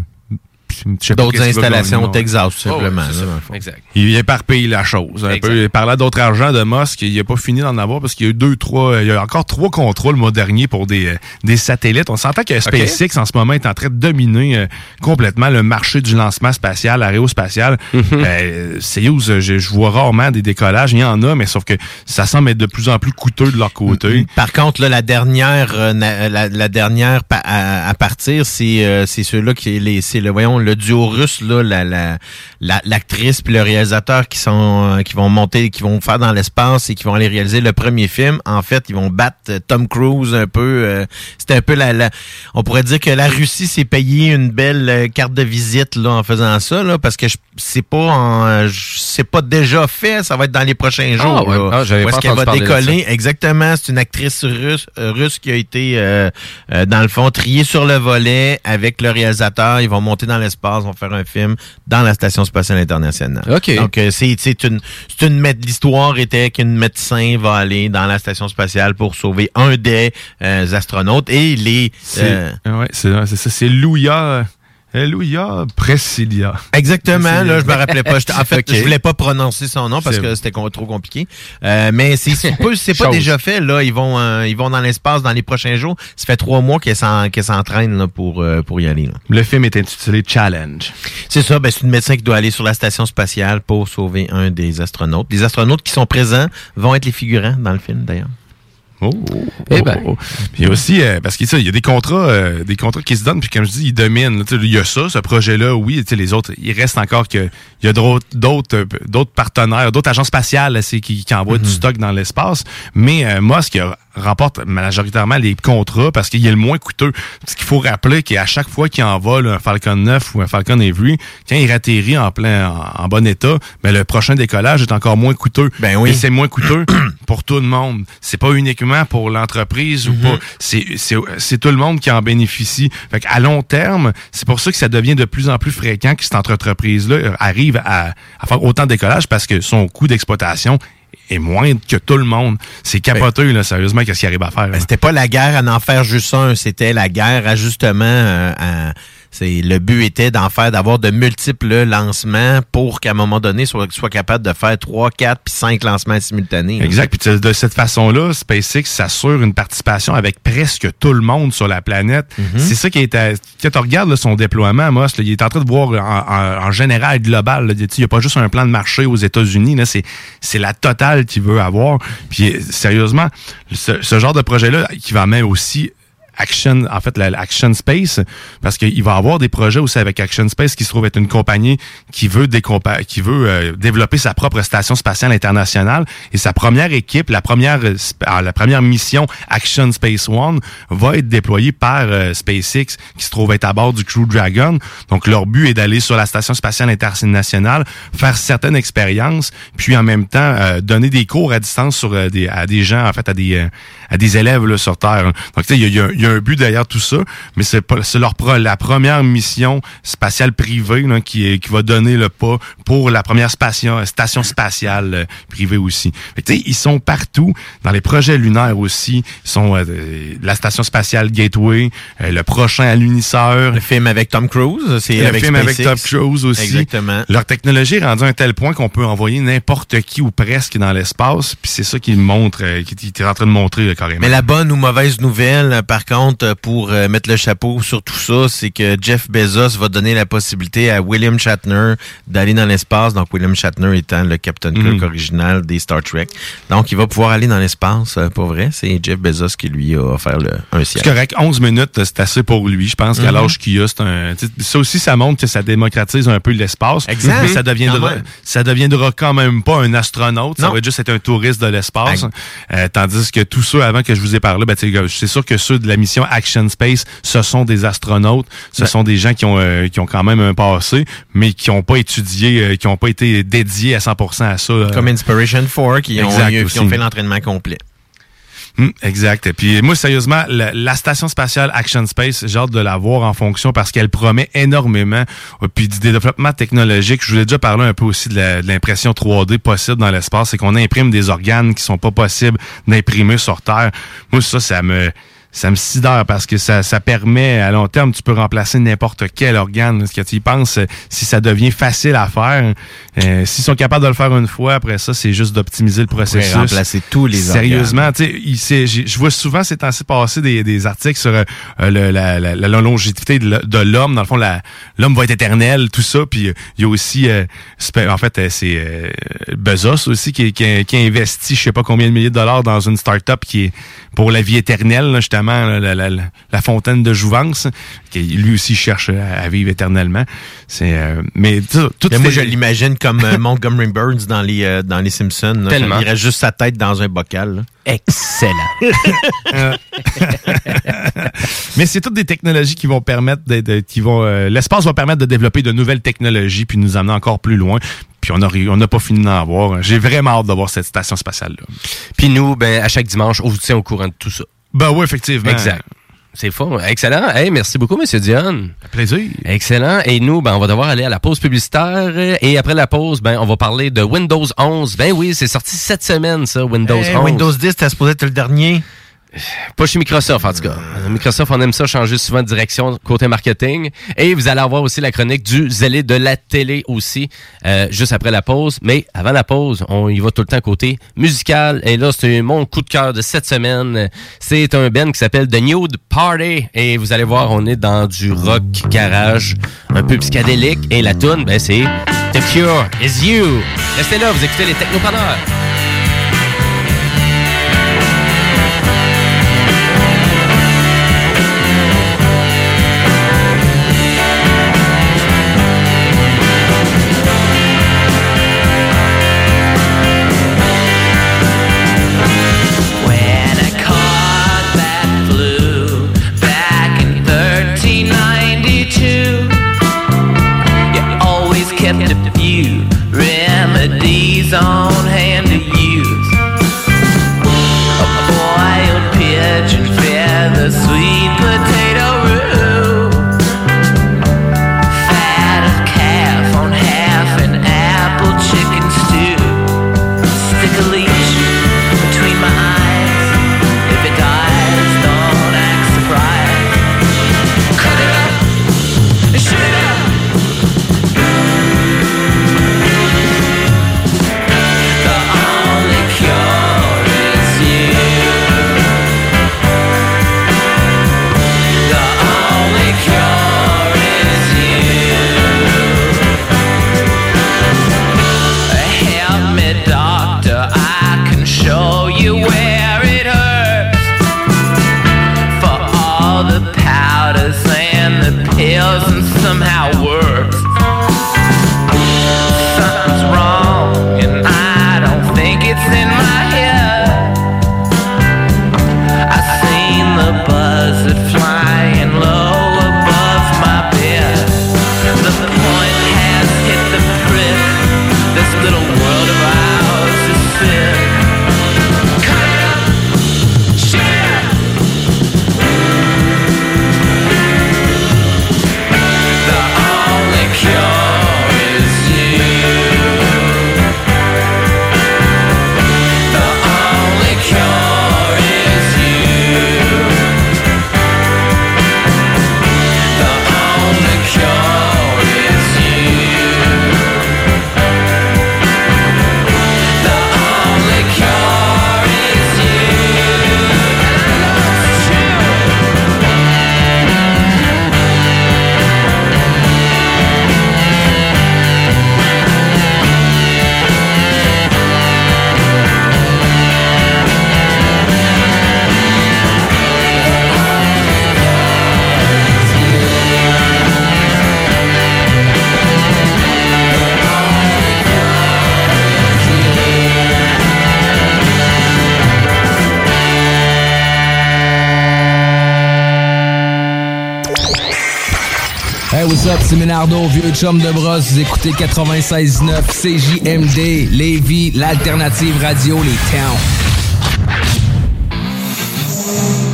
D'autres installations au. Texas, tout
Oh,
simplement. là, dans le fond.
Exact.
Il éparpille la chose. Un peu. Il parlait d'autres argent de Musk. Il n'a pas fini d'en avoir parce qu'il y a eu deux, trois. Il y a encore trois contrôles le mois dernier pour des, euh, des satellites. On s'entend que SpaceX en ce moment est en train de dominer euh, complètement le marché du lancement spatial, aérospatial.
Mhm.
Euh, Soyuz, je, je vois rarement des décollages. Il y en a, mais sauf que ça semble être de plus en plus coûteux de leur côté.
Par contre, là, la dernière, euh, la, la dernière pa- à, à partir, c'est euh, ceux-là qui les, c'est le voyons le duo russe là, la la la- l'actrice puis le réalisateur qui sont euh, qui vont monter, qui vont faire dans l'espace et qui vont aller réaliser le premier film. En fait, ils vont battre euh, Tom Cruise un peu. euh, C'était un peu la, la, on pourrait dire que la Russie s'est payé une belle euh, carte de visite là en faisant ça là, parce que je- c'est pas en, je- c'est pas déjà fait, ça va être dans les prochains
Ah,
jours.
ouais.
là.
Ah, j'avais
Où est-ce qu'elle va décoller? Exactement, c'est une actrice russe, euh, russe qui a été, dans le fond, triée sur le volet avec le réalisateur. Ils vont monter dans l'espace, vont faire un film dans la Station spatiale internationale.
OK.
Donc, euh, c'est c'est une, c'est une l'histoire était qu'une médecin va aller dans la Station spatiale pour sauver un des euh, astronautes et les...
C'est
euh,
ouais, c'est c'est ça. C'est Louia. Euh, Louia Presilia.
Exactement, là, je me rappelais pas. En fait, [LAUGHS]
Ok.
je voulais pas prononcer son nom parce que c'était trop compliqué. Euh, mais c'est c'est pas, déjà fait, là. Ils vont, euh, ils vont dans l'espace dans les prochains jours. Ça fait trois mois qu'elle s'en- qu'elle s'entraîne, là, pour, euh, pour y aller, là.
Le film est intitulé Challenge.
C'est ça, ben, c'est une médecin qui doit aller sur la station spatiale pour sauver un des astronautes. Les astronautes qui sont présents vont être les figurants dans le film, d'ailleurs.
Oh,
Eh ben.
oh, oh. Puis a aussi, euh, parce qu'il y a des contrats, euh, des contrats qui se donnent, puis comme je dis, ils dominent. là. Tu sais, Il y a ça, ce projet-là, oui. tu sais, Les autres, il reste encore que il y a d'autres, d'autres, euh, d'autres partenaires, d'autres agences spatiales là, c'est qui, qui envoient du stock dans l'espace. Mais euh, Musk il remporte majoritairement les contrats parce qu'il est le moins coûteux. Ce qu'il faut rappeler qu'à chaque fois qu'il envole un Falcon 9 ou un Falcon Heavy, quand il atterrit en plein en, en bon état, ben le prochain décollage est encore moins coûteux.
Ben oui.
Et c'est moins coûteux [CLEARS THROAT] pour tout le monde. C'est pas uniquement pour l'entreprise ou pas. C'est, c'est, c'est tout le monde qui en bénéficie. Fait à long terme, c'est pour ça que ça devient de plus en plus fréquent que cette entreprise-là arrive à, à faire autant de décollage parce que son coût d'exploitation est moindre que tout le monde. C'est capoteux, là, sérieusement, qu'est-ce qu'il arrive à faire.
Ben, c'était pas la guerre à en faire juste un, c'était la guerre à justement euh, à c'est le but était d'en faire, d'avoir de multiples lancements pour qu'à un moment donné, soit, soit capable de faire 3, 4 puis 5 lancements simultanés.
Exact. Puis de cette façon-là, SpaceX s'assure une participation avec presque tout le monde sur la planète.
Mhm.
C'est ça qui est. à- Quand tu regardes là, son déploiement, Moss, là, il est en train de voir en, en- en général global. là. Il n'y a pas juste un plan de marché aux États-Unis. là, C'est c'est la totale qu'il veut avoir. Puis euh, sérieusement, ce, ce genre de projet-là qui va même aussi Action, en fait, la, la Action Space, parce qu'il va avoir des projets aussi avec Action Space qui se trouve être une compagnie qui veut euh, développer sa propre station spatiale internationale et sa première équipe, la première ah, la première mission Action Space One va être déployée par euh, SpaceX qui se trouve être à bord du Crew Dragon. Donc leur but est d'aller sur la station spatiale internationale, faire certaines expériences, puis en même temps euh, donner des cours à distance sur à des gens en fait à des à des élèves là, sur Terre. Donc tu sais il y y, y a un but derrière tout ça, mais c'est leur pro- la première mission spatiale privée là, qui est, qui va donner le pas pour la première station station spatiale euh, privée aussi. Tu sais, ils sont partout dans les projets lunaires aussi, ils sont euh, la station spatiale Gateway, euh, le prochain à l'unisseur,
Le film avec Tom Cruise, c'est
le
avec
film avec. Tom Cruise aussi.
Exactement.
Leur technologie est rendue à un tel point qu'on peut envoyer n'importe qui ou presque dans l'espace, puis c'est ça qu'il montre, euh, qu'il qu'il est en train de montrer là, carrément.
Mais la bonne ou mauvaise nouvelle, euh, par contre, euh, pour euh, mettre le chapeau sur tout ça, c'est que Jeff Bezos va donner la possibilité à William Shatner d'aller dans l'espace. Donc, William Shatner étant le Captain Kirk
Mhm.
original des Star Trek. Donc, il va pouvoir aller dans l'espace, euh, pour vrai. C'est Jeff Bezos qui lui a offert le, un
C'est
siège.
correct, 11 minutes, c'est assez pour lui. Je pense qu'à
Mhm.
l'âge qu'il a, c'est un. Ça aussi, ça montre que ça démocratise un peu l'espace.
Exact.
Mais ça deviendra, ça deviendra quand même pas un astronaute. Ça
Non.
va juste être un touriste de l'espace. Euh, tandis que tous ceux avant que je vous ai parlé, ben, c'est sûr que ceux de la mission Action Space, ce sont des astronautes. Ce
Ben-
sont des gens qui ont, euh, qui ont quand même un passé, mais qui n'ont pas étudié, euh, qui n'ont pas été dédiés à 100% à ça. euh.
Comme Inspiration 4 qui ont, qui ont fait l'entraînement complet.
Hum, exact. Et puis moi, sérieusement, la, la station spatiale Action Space, j'ai hâte de la voir en fonction parce qu'elle promet énormément. Euh, Puis du développement technologique, je vous ai déjà parlé un peu aussi de l'impression 3D possible dans l'espace, c'est qu'on imprime des organes qui sont pas possibles d'imprimer sur Terre. Moi, ça, ça me ça me sidère parce que ça, ça permet, à long terme, tu peux remplacer n'importe quel organe. Ce que tu y penses, euh, si ça devient facile à faire, euh, s'ils sont capables de le faire une fois, après ça, c'est juste d'optimiser le processus.
remplacer tous les
Sérieusement, tu sais, je vois souvent ces temps-ci passer des, des articles sur euh, le- la, la- la longévité de l'homme. Dans le fond, l'homme va être éternel, tout ça. Puis euh, il y a aussi, euh, en fait, euh, c'est euh, Bezos aussi qui, qui, a- qui a investi, je sais pas combien de milliers de dollars dans une start-up qui est pour la vie éternelle, là, justement, là, la, la- la- la fontaine de jouvence. Qui, lui aussi cherche à, à vivre éternellement. C'est, euh, mais tout, tout
Mais moi, je l'imagine comme euh, Montgomery Burns dans les, euh, dans les Simpsons. là.
Tellement.
Il reste juste sa tête dans un bocal. là.
Excellent. [LAUGHS] [LAUGHS]
Mais c'est toutes des technologies qui vont permettre de, de- qui vont euh, l'espace va permettre de développer de nouvelles technologies puis nous amener encore plus loin. Puis on a ri- on n'a pas fini d'en voir. J'ai vraiment hâte de voir cette station spatiale là.
Puis nous, ben, à chaque dimanche, on vous tient au courant de tout ça.
Ben oui, effectivement.
Exact. C'est fort. Excellent. Hey, merci beaucoup, Monsieur Dion.
Plaisir.
Excellent. Et nous, ben, on va devoir aller à la pause publicitaire. Et après la pause, ben, on va parler de Windows 11. Ben oui, c'est sorti cette semaine, ça, Windows
Eh,
11.
Windows 10, c'était supposé être le dernier.
Pas chez Microsoft, en tout cas. Microsoft, on aime ça changer souvent de direction côté marketing. Et vous allez avoir aussi la chronique du zélé de la télé aussi, euh, juste après la pause. Mais avant la pause, on y va tout le temps côté musical. Et là, c'est mon coup de cœur de cette semaine. C'est un band qui s'appelle The Nude Party. Et vous allez voir, on est dans du rock garage, un peu psychédélique. Et la tune, ben, c'est The Cure Is You. Restez là, vous écoutez les Technopreneurs.
C'est Ménardo, vieux chum de brosse. Vous écoutez 96.9 CJMD, Lévis, l'alternative radio, les towns.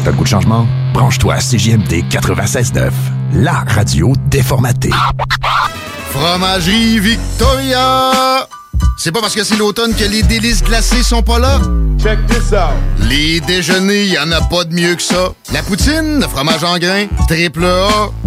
T'as le goût de changement? Branche-toi à CJMD 96.9, la radio déformatée.
Fromagerie Victoria! C'est pas parce que c'est l'automne que les délices glacées sont pas là? Check this out! Les déjeuners, y en a pas de mieux que ça. La poutine, le fromage en grains, triple A.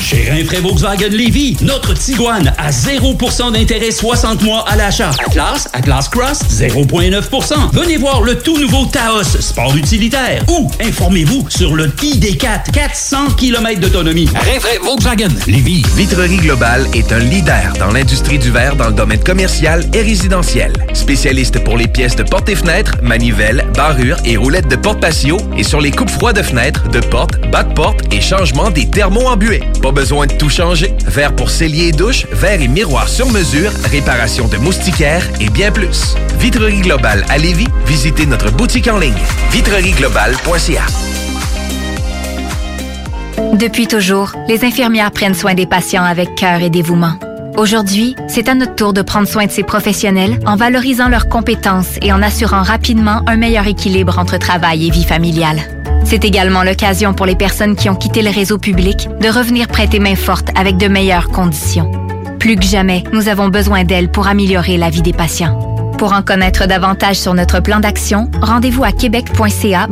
Chez Rinfraie Volkswagen Lévy, notre Tiguan à 0% d'intérêt 60 mois à l'achat. Atlas, Atlas Cross, 0,9%. Venez voir le tout nouveau Taos, sport utilitaire. Ou informez-vous sur le ID4, 400 km d'autonomie. Rinfraie Volkswagen Lévy.
Vitrerie Globale est un leader dans l'industrie du verre dans le domaine commercial et résidentiel. Spécialiste pour les pièces de portes et fenêtres, manivelles, barrures et roulettes de porte patio et sur les coupes froides de fenêtres, de portes, bas de porte et changement des thermos embués. Pas besoin de tout changer. Verre pour cellier et douche, verre et miroir sur mesure, réparation de moustiquaires et bien plus. Vitrerie Globale à Lévis, visitez notre boutique en ligne vitrerieglobale.ca.
Depuis toujours, les infirmières prennent soin des patients avec cœur et dévouement. Aujourd'hui, c'est à notre tour de prendre soin de ces professionnels en valorisant leurs compétences et en assurant rapidement un meilleur équilibre entre travail et vie familiale. C'est également l'occasion pour les personnes qui ont quitté le réseau public de revenir prêter main forte avec de meilleures conditions. Plus que jamais, nous avons besoin d'elles pour améliorer la vie des patients. Pour en connaître davantage sur notre plan d'action, rendez-vous à québec.ca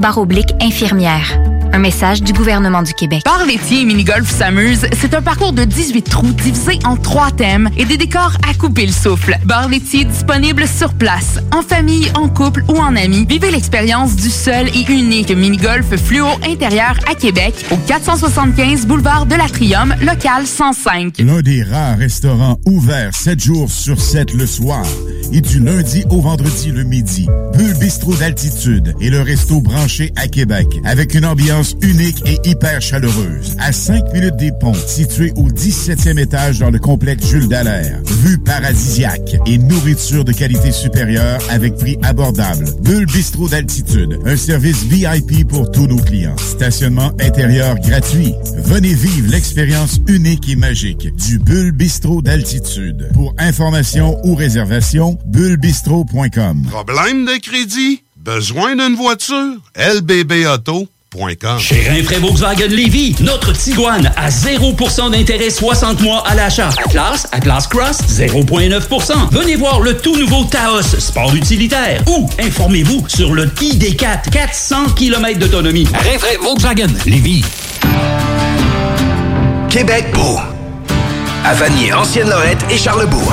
infirmière. Un message du gouvernement du Québec.
Bar laitier et mini-golf s'amuse, c'est un parcours de 18 trous divisé en trois thèmes et des décors à couper le souffle. Bar laitier disponible sur place, en famille, en couple ou en amis. Vivez l'expérience du seul et unique mini-golf fluo intérieur à Québec au 475 boulevard de l'Atrium, local 105.
L'un des rares restaurants ouverts 7 jours sur 7 le soir et du lundi au vendredi le midi. Bulle Bistrot d'altitude et le resto branché à Québec avec une ambiance unique et hyper chaleureuse. À 5 minutes des ponts, situé au 17e étage dans le complexe Jules Dallaire. Vue paradisiaque et nourriture de qualité supérieure avec prix abordable. Bulle Bistrot d'altitude, un service VIP pour tous nos clients. Stationnement intérieur gratuit. Venez vivre l'expérience unique et magique du Bulle Bistrot d'altitude. Pour information ou réservation, bullebistro.com.
Problème de crédit? Besoin d'une voiture? LBBauto.com.
Chez Rinfraie Volkswagen Lévy, notre Tiguan à 0% d'intérêt 60 mois à l'achat. Atlas, Atlas Cross, 0,9%. Venez voir le tout nouveau Taos, sport utilitaire. Ou informez-vous sur le ID4, 400 km d'autonomie. Rinfraie Volkswagen Lévy.
Québec beau. À Vanier, Ancienne-Lorette et Charlebourg.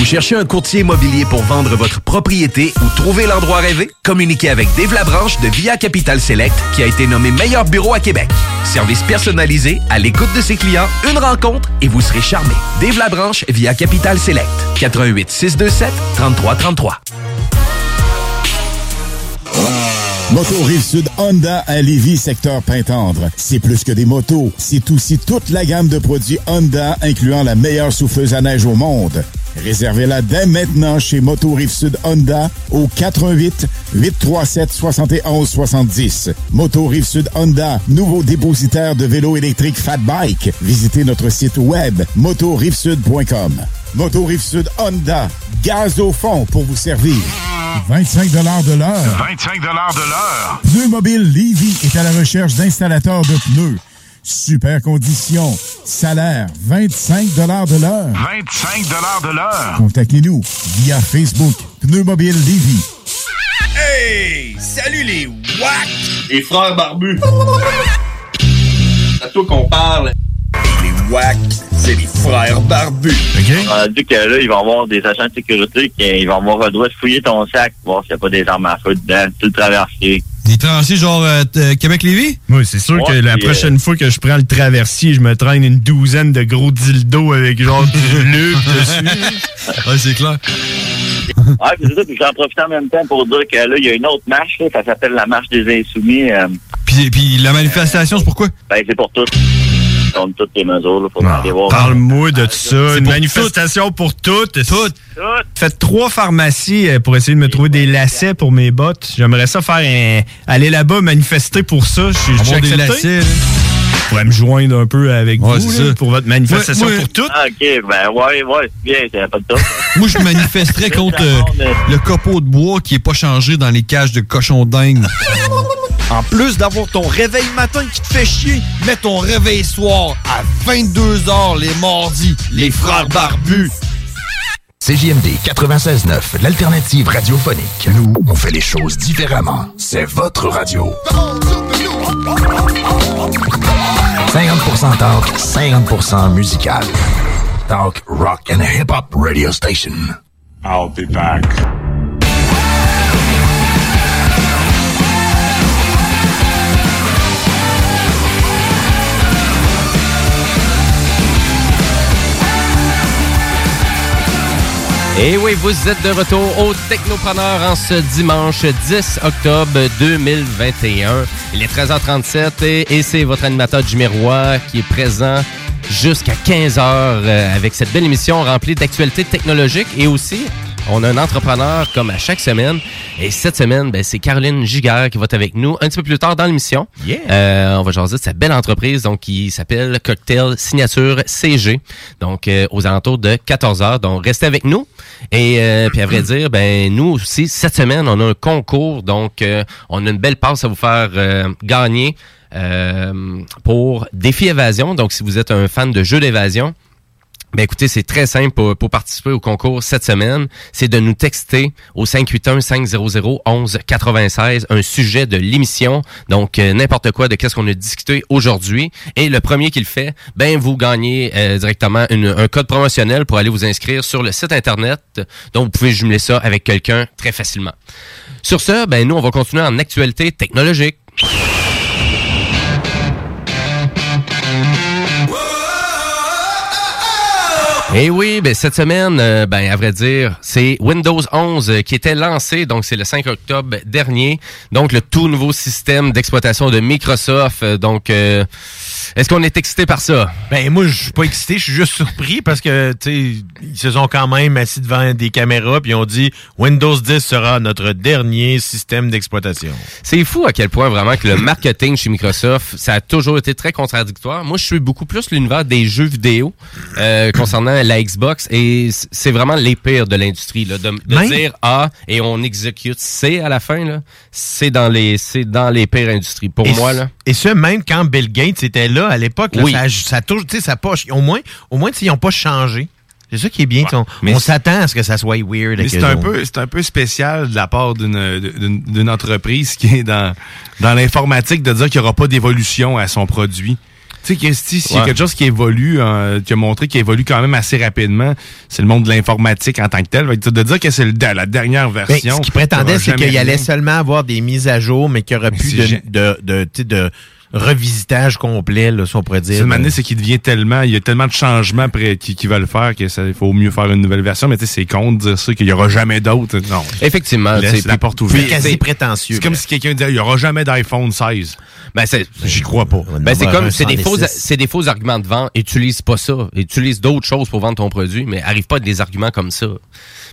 Vous cherchez un courtier immobilier pour vendre votre propriété ou trouver l'endroit rêvé? Communiquez avec Dave Labranche de Via Capital Select qui a été nommé meilleur bureau à Québec. Service personnalisé, à l'écoute de ses clients, une rencontre et vous serez charmé. Dave Labranche via Capital Select. 88 627 3333.
Moto Rive-Sud Honda à Lévis, secteur Pintendre. C'est plus que des motos, c'est aussi toute la gamme de produits Honda, incluant la meilleure souffleuse à neige au monde. Réservez-la dès maintenant chez Moto Rive-Sud Honda au 88 837 71 70. Moto Rive-Sud Honda, nouveau dépositaire de vélos électriques Fat Bike. Visitez notre site web motorivesud.com. Moto Rive-Sud Honda, gaz au fond pour vous servir. 25 de l'heure.
25 de l'heure.
Pneu Mobile Levy est à la recherche d'installateurs de pneus. Super conditions. Salaire 25 de l'heure.
25 de l'heure.
Contactez-nous via Facebook Pneu Mobile Levy.
Hey! Salut les WAC! Les frères barbus! C'est [LAUGHS] à toi qu'on parle. WAC, c'est les frères barbus.
OK?
On a dit que là, il va y avoir des agents de sécurité qui vont avoir le droit de fouiller ton sac, voir s'il n'y a pas des armes à feu dedans, tout le traversier.
Des traversiers genre euh, euh, Québec-Lévis?
Oui, c'est sûr que la prochaine fois que je prends le traversier, je me traîne une douzaine de gros dildos avec genre du [LAUGHS] bleu dessus.
ouais, c'est clair.
Ouais, puis c'est ça, puis j'en profite en même temps pour dire que là, il y a une autre marche, là, ça s'appelle la marche des insoumis. euh,
Puis, puis la manifestation, c'est pourquoi?
ben, c'est pour tous. Contre toutes les mesures, là, faut aller voir.
Parle-moi de ça. Une
pour
manifestation pour toutes. Toutes. Faites trois pharmacies euh, pour essayer de me trouver des lacets pour mes bottes? J'aimerais ça faire un... aller là-bas manifester pour ça. Je suis
des lacets, là.
Je pourrais me joindre un peu avec
Ouais,
vous là, pour votre manifestation
Ouais, ouais.
pour toutes.
Ah, OK, ben ouais, ouais, c'est bien, c'est pas de temps. [LAUGHS]
Moi, je manifesterais contre euh, le copeau de bois qui est pas changé dans les cages de cochons dingues. [LAUGHS]
En plus d'avoir ton réveil matin qui te fait chier, mets ton réveil soir à 22h les mardis. Les frères barbus.
CJMD 96.9, l'alternative radiophonique. Nous, on fait les choses différemment. C'est votre radio. 50% talk, 50% musical. Talk, rock and hip-hop radio station.
I'll be back.
Et oui, vous êtes de retour au Technopreneur en ce dimanche 10 octobre 2021. Il est 13h37 et, et c'est votre animateur Jimmy Roy qui est présent jusqu'à 15h euh, avec cette belle émission remplie d'actualités technologiques et aussi on a un entrepreneur comme à chaque semaine. Et cette semaine, ben, c'est Caroline Giguère qui va être avec nous un petit peu plus tard dans l'émission. Euh, on va jaser de sa belle entreprise donc qui s'appelle Cocktail Signature CG. Donc euh, aux alentours de 14 heures. Donc restez avec nous. Et euh, puis à vrai dire, ben nous aussi cette semaine, on a un concours. Donc euh, on a une belle passe à vous faire euh, gagner euh, pour Défi Évasion. Donc si vous êtes un fan de jeux d'évasion, ben écoutez, c'est très simple pour, participer au concours cette semaine. C'est de nous texter au 581-500-1196 un sujet de l'émission. Donc, euh, n'importe quoi de qu'est-ce qu'on a discuté aujourd'hui. Et le premier qui le fait, ben vous gagnez euh, directement un code promotionnel pour aller vous inscrire sur le site Internet. Donc, vous pouvez jumeler ça avec quelqu'un très facilement. Sur ce, ben nous, on va continuer en actualité technologique. Et oui, ben cette semaine, euh, ben à vrai dire, c'est Windows 11 euh, qui était lancé, donc c'est le 5 octobre dernier. Donc le tout nouveau système d'exploitation de Microsoft. Euh, Donc, est-ce qu'on est excité par ça?
Ben moi, je suis pas excité, je suis juste surpris parce que tu sais, ils se sont quand même assis devant des caméras puis ils ont dit Windows 10 sera notre dernier système d'exploitation.
C'est fou à quel point vraiment que le marketing chez Microsoft, ça a toujours été très contradictoire. Moi, je suis beaucoup plus l'univers des jeux vidéo euh, la Xbox et c'est vraiment les pires de l'industrie là, de, de
Même-
dire A et on exécute C à la fin là. C'est dans les c'est dans les pires industries pour
et
moi là.
Et ce, même quand Bill Gates était là à l'époque,
Oui.
ça, toujours, tu sais, ça a pas, au moins, au moins, ils n'ont pas changé. C'est ça qui est bien. tu sais, On,
Mais
on
c'est-
s'attend à ce que ça soit weird.
C'est un peu, c'est un peu spécial de la part d'une entreprise qui est dans, dans l'informatique de dire qu'il n'y aura pas d'évolution à son produit. Tu sais, Christy, s'il y a quelque chose qui évolue, euh, qui a montré qu'il évolue quand même assez rapidement, c'est le monde de l'informatique en tant que tel. Fait que De dire que c'est le- la dernière
Ben,
version.
ce qu'il prétendait,
y
c'est qu'il allait seulement avoir des mises à jour, mais qu'il n'y aurait plus
c'est
de, de, de, sais, de revisitage complet, là, si on pourrait dire.
C'est manière, c'est qu'il devient tellement, il y a tellement de changements qui, qui veulent faire que ça, il faut mieux faire une nouvelle version. Mais tu sais, c'est con de dire ça, qu'il n'y aura jamais d'autres. Non.
Effectivement, c'est-
la porte ouverte.
quasi
prétentieux.
C'est comme si quelqu'un disait, il n'y aura jamais d'iPhone 16.
Ben, c'est,
J'y crois pas.
Ben, c'est comme, c'est des, faux,
106.
c'est des faux arguments de vente. Utilise pas ça. Utilise d'autres choses pour vendre ton produit, mais arrive pas avec des arguments comme ça.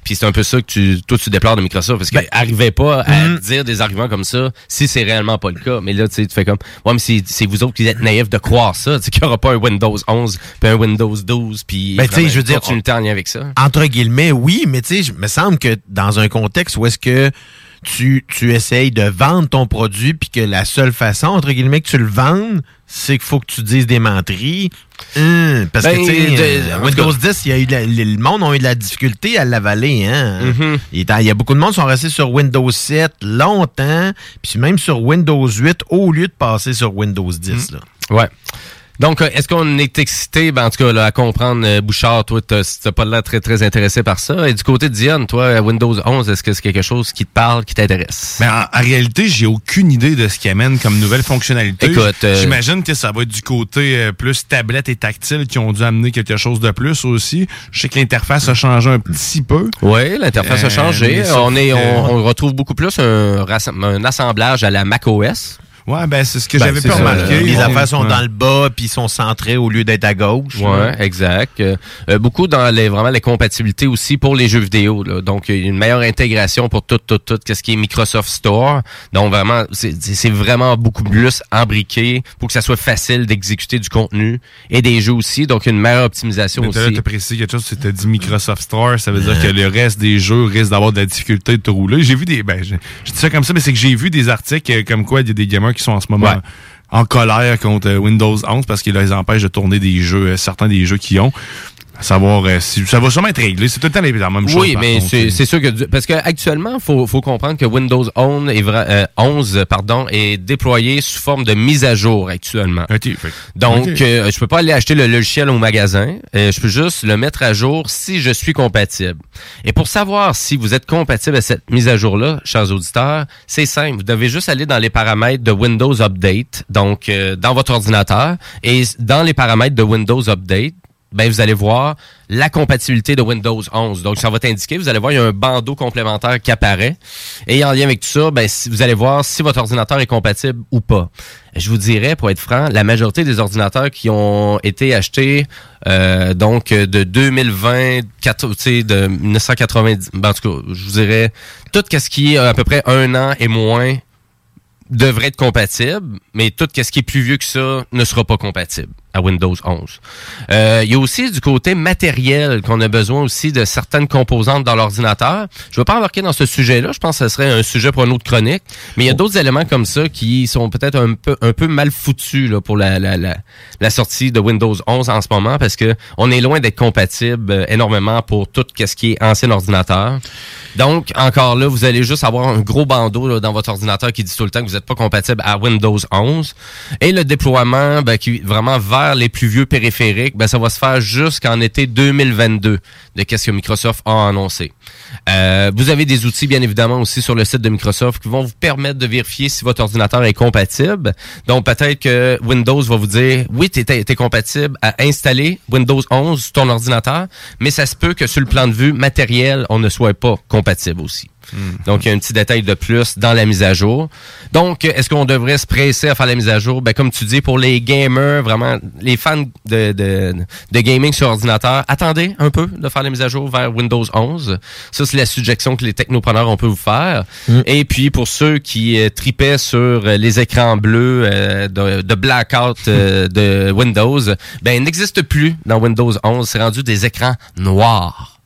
Puis c'est un peu ça que tu, toi, tu déplores de Microsoft, parce qu'ils arrivaient pas à dire des arguments comme ça si c'est réellement pas le cas. Mais là, tu sais, tu fais comme, ouais, mais c'est, c'est vous autres qui êtes naïfs de croire ça, tu sais, qu'il y aura pas un Windows 11 puis un Windows 12 puis
Ben, tu sais, je veux dire,
continuité en lien avec ça.
Entre guillemets, oui, mais tu sais, me semble que dans un contexte où est-ce que tu, tu essayes de vendre ton produit puis que la seule façon, entre guillemets, que tu le vendes, c'est qu'il faut que tu dises des menteries. Hum, parce
Ben,
que, tu sais,
de-
euh, Windows
cas-
10, il y a eu la- le monde a eu de la difficulté à l'avaler, hein.
Mm-hmm.
Il y a beaucoup de monde qui sont restés sur Windows 7 longtemps, puis même sur Windows 8 au lieu de passer sur Windows 10, là.
Ouais. Donc, euh, est-ce qu'on est excité, ben, en tout cas, là, à comprendre, euh, Bouchard, toi, t'as pas l'air très, très intéressé par ça. Et du côté de Diane, toi, Windows 11, est-ce que c'est quelque chose qui te parle, qui t'intéresse?
Mais en, en réalité, j'ai aucune idée de ce qu'il amène comme nouvelle fonctionnalité.
Écoute, euh,
J'imagine que ça va être du côté euh, plus tablette et tactile qui ont dû amener quelque chose de plus aussi. Je sais que l'interface a changé un petit peu.
Oui, l'interface
Euh,
a changé. On, est, on, on retrouve beaucoup plus un, un assemblage à la macOS.
Ouais, ben c'est ce que
Ben,
j'avais pas remarqué.
Les
Ouais.
affaires sont
Ouais.
dans le bas, puis ils sont centrés au lieu d'être à gauche.
Ouais, exact. Euh, euh, beaucoup dans les vraiment les compatibilités aussi pour les jeux vidéo. Là. Donc, il y a une meilleure intégration pour tout, tout, tout, qu'est-ce qui est Microsoft Store. Donc, vraiment, c'est c'est vraiment beaucoup plus embriqué pour que ça soit facile d'exécuter du contenu et des jeux aussi. Donc, une meilleure optimisation
Mais
aussi.
là, t'as précisé quelque chose, tu t'as dit Microsoft Store, ça veut dire que le reste des jeux risque d'avoir de la difficulté de te rouler. J'ai vu des, ben, je, je dis ça comme ça, mais c'est que j'ai vu des articles euh, comme quoi il y a des gamers qui sont en ce moment
Ouais.
en colère contre Windows 11 parce qu'il les empêche de tourner des jeux, euh, certains des jeux qu'ils ont. À savoir euh, si ça va sûrement être réglé. C'est tout le temps la même chose.
Oui, mais c'est c'est sûr que du- parce que actuellement, faut faut comprendre que Windows 11 est euh, 11 pardon est déployé sous forme de mise à jour actuellement. Donc
Ok.
euh, je peux pas aller acheter le logiciel au magasin, euh, je peux juste le mettre à jour si je suis compatible. Et pour savoir si vous êtes compatible à cette mise à jour là, chers auditeurs, c'est simple, vous devez juste aller dans les paramètres de Windows Update, donc euh, dans votre ordinateur et dans les paramètres de Windows Update ben vous allez voir la compatibilité de Windows 11. Donc, ça va t'indiquer, vous allez voir, il y a un bandeau complémentaire qui apparaît. Et en lien avec tout ça, ben, si- vous allez voir si votre ordinateur est compatible ou pas. Je vous dirais, pour être franc, la majorité des ordinateurs qui ont été achetés euh, donc de 2020, quatre- tu sais, de 1990, ben, en tout cas, je vous dirais, tout ce qui est à peu près un an et moins devrait être compatible, mais tout ce qui est plus vieux que ça ne sera pas compatible à Windows 11. Euh, il y a aussi du côté matériel qu'on a besoin aussi de certaines composantes dans l'ordinateur. Je ne vais pas embarquer dans ce sujet-là, je pense que ce serait un sujet pour une autre chronique, mais il y a d'autres éléments comme ça qui sont peut-être un peu un peu mal foutus là, pour la, la, la, la sortie de Windows 11 en ce moment parce que on est loin d'être compatible euh, énormément pour tout ce qui est ancien ordinateur. Donc, encore là, vous allez juste avoir un gros bandeau là, dans votre ordinateur qui dit tout le temps que vous n'êtes pas compatible à Windows 11. Et le déploiement, ben, qui vraiment vers les plus vieux périphériques, ben, ça va se faire jusqu'en été 2022 de qu'est-ce que Microsoft a annoncé. Euh, vous avez des outils, bien évidemment, aussi sur le site de Microsoft qui vont vous permettre de vérifier si votre ordinateur est compatible. Donc, peut-être que Windows va vous dire, oui, tu es, compatible à installer Windows 11 sur ton ordinateur, mais ça se peut que sur le plan de vue matériel, on ne soit pas compatible aussi. Donc, il y a un petit détail de plus dans la mise à jour. Donc, est-ce qu'on devrait se presser à faire la mise à jour? Ben, comme tu dis, pour les gamers, vraiment, les fans de, de, de gaming sur ordinateur, attendez un peu de faire la mise à jour vers Windows 11. Ça, c'est la suggestion que les technopreneurs, on peut vous faire. Et puis, pour ceux qui euh, tripaient sur euh, les écrans bleus euh, de, de blackout euh, de Windows, ben, il n'existe plus dans Windows 11. C'est rendu des écrans noirs.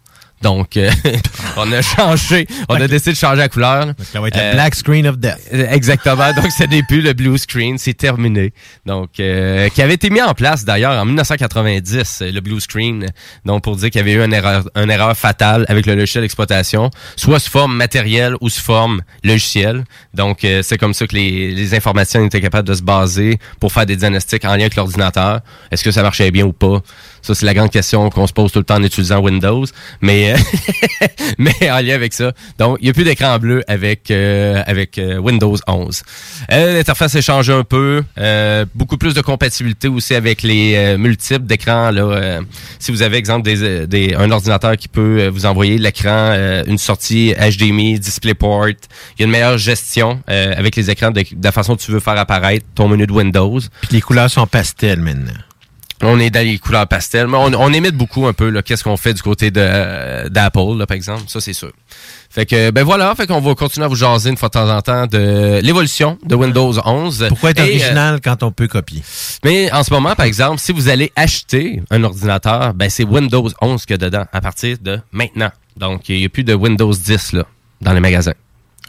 Donc, euh, [LAUGHS] on a changé, on a décidé de changer la couleur.
Ça va être le black screen of death.
Euh, Exactement. Donc, ce n'est plus le blue screen, c'est terminé. Donc, euh, qui avait été mis en place d'ailleurs en 1990, euh, le blue screen. Donc, pour dire qu'il y avait eu une erreur, une erreur fatale avec le logiciel d'exploitation, soit sous forme matérielle ou sous forme logicielle. Donc, euh, c'est comme ça que les, les informaticiens étaient capables de se baser pour faire des diagnostics en lien avec l'ordinateur. Est-ce que ça marchait bien ou pas? Ça, c'est la grande question qu'on se pose tout le temps en utilisant Windows. Mais, euh, [LAUGHS] mais en lien avec ça. Donc, il n'y a plus d'écran bleu avec, euh, avec euh, Windows 11. Euh, L'interface a changé un peu. Euh, beaucoup plus de compatibilité aussi avec les multiples d'écrans. Là, si vous avez, exemple, des, des- un ordinateur qui peut vous envoyer l'écran, une sortie HDMI, DisplayPort, il y a une meilleure gestion avec les écrans de, de la façon que tu veux faire apparaître ton menu de Windows.
Puis les couleurs sont pastel maintenant.
On est dans les couleurs pastel, mais on, on imite beaucoup un peu là, qu'est-ce qu'on fait du côté de d'Apple, là, par exemple. Ça, c'est sûr. Fait que ben voilà, fait qu'on va continuer à vous jaser une fois de temps en temps de l'évolution de Windows 11.
Pourquoi être
Et, euh,
original quand on peut copier?
mais en ce moment, par exemple, si vous allez acheter un ordinateur, ben c'est Windows 11 qu'il y a dedans à partir de maintenant. Donc, il n'y a plus de Windows 10 là, dans les magasins.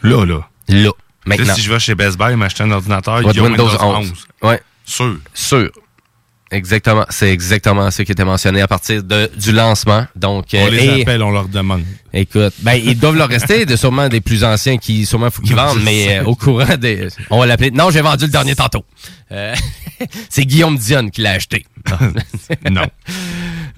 Là, là.
Là, maintenant.
Si je vais chez Best Buy et m'acheter un ordinateur, il y a
Windows,
Windows
11.
11.
Ouais.
Sûr.
Sûr. Exactement. C'est exactement ce qui était mentionné à partir de, du lancement. Donc,
On
euh,
les
et-
appelle, on leur demande.
Écoute, ben ils doivent leur rester, de sûrement des plus anciens qui sûrement faut qu'ils vendent, mais euh, au courant des, on va l'appeler. Non, j'ai vendu le dernier tantôt. Euh, [LAUGHS] c'est Guillaume Dionne qui l'a acheté. [LAUGHS]
non. [LAUGHS]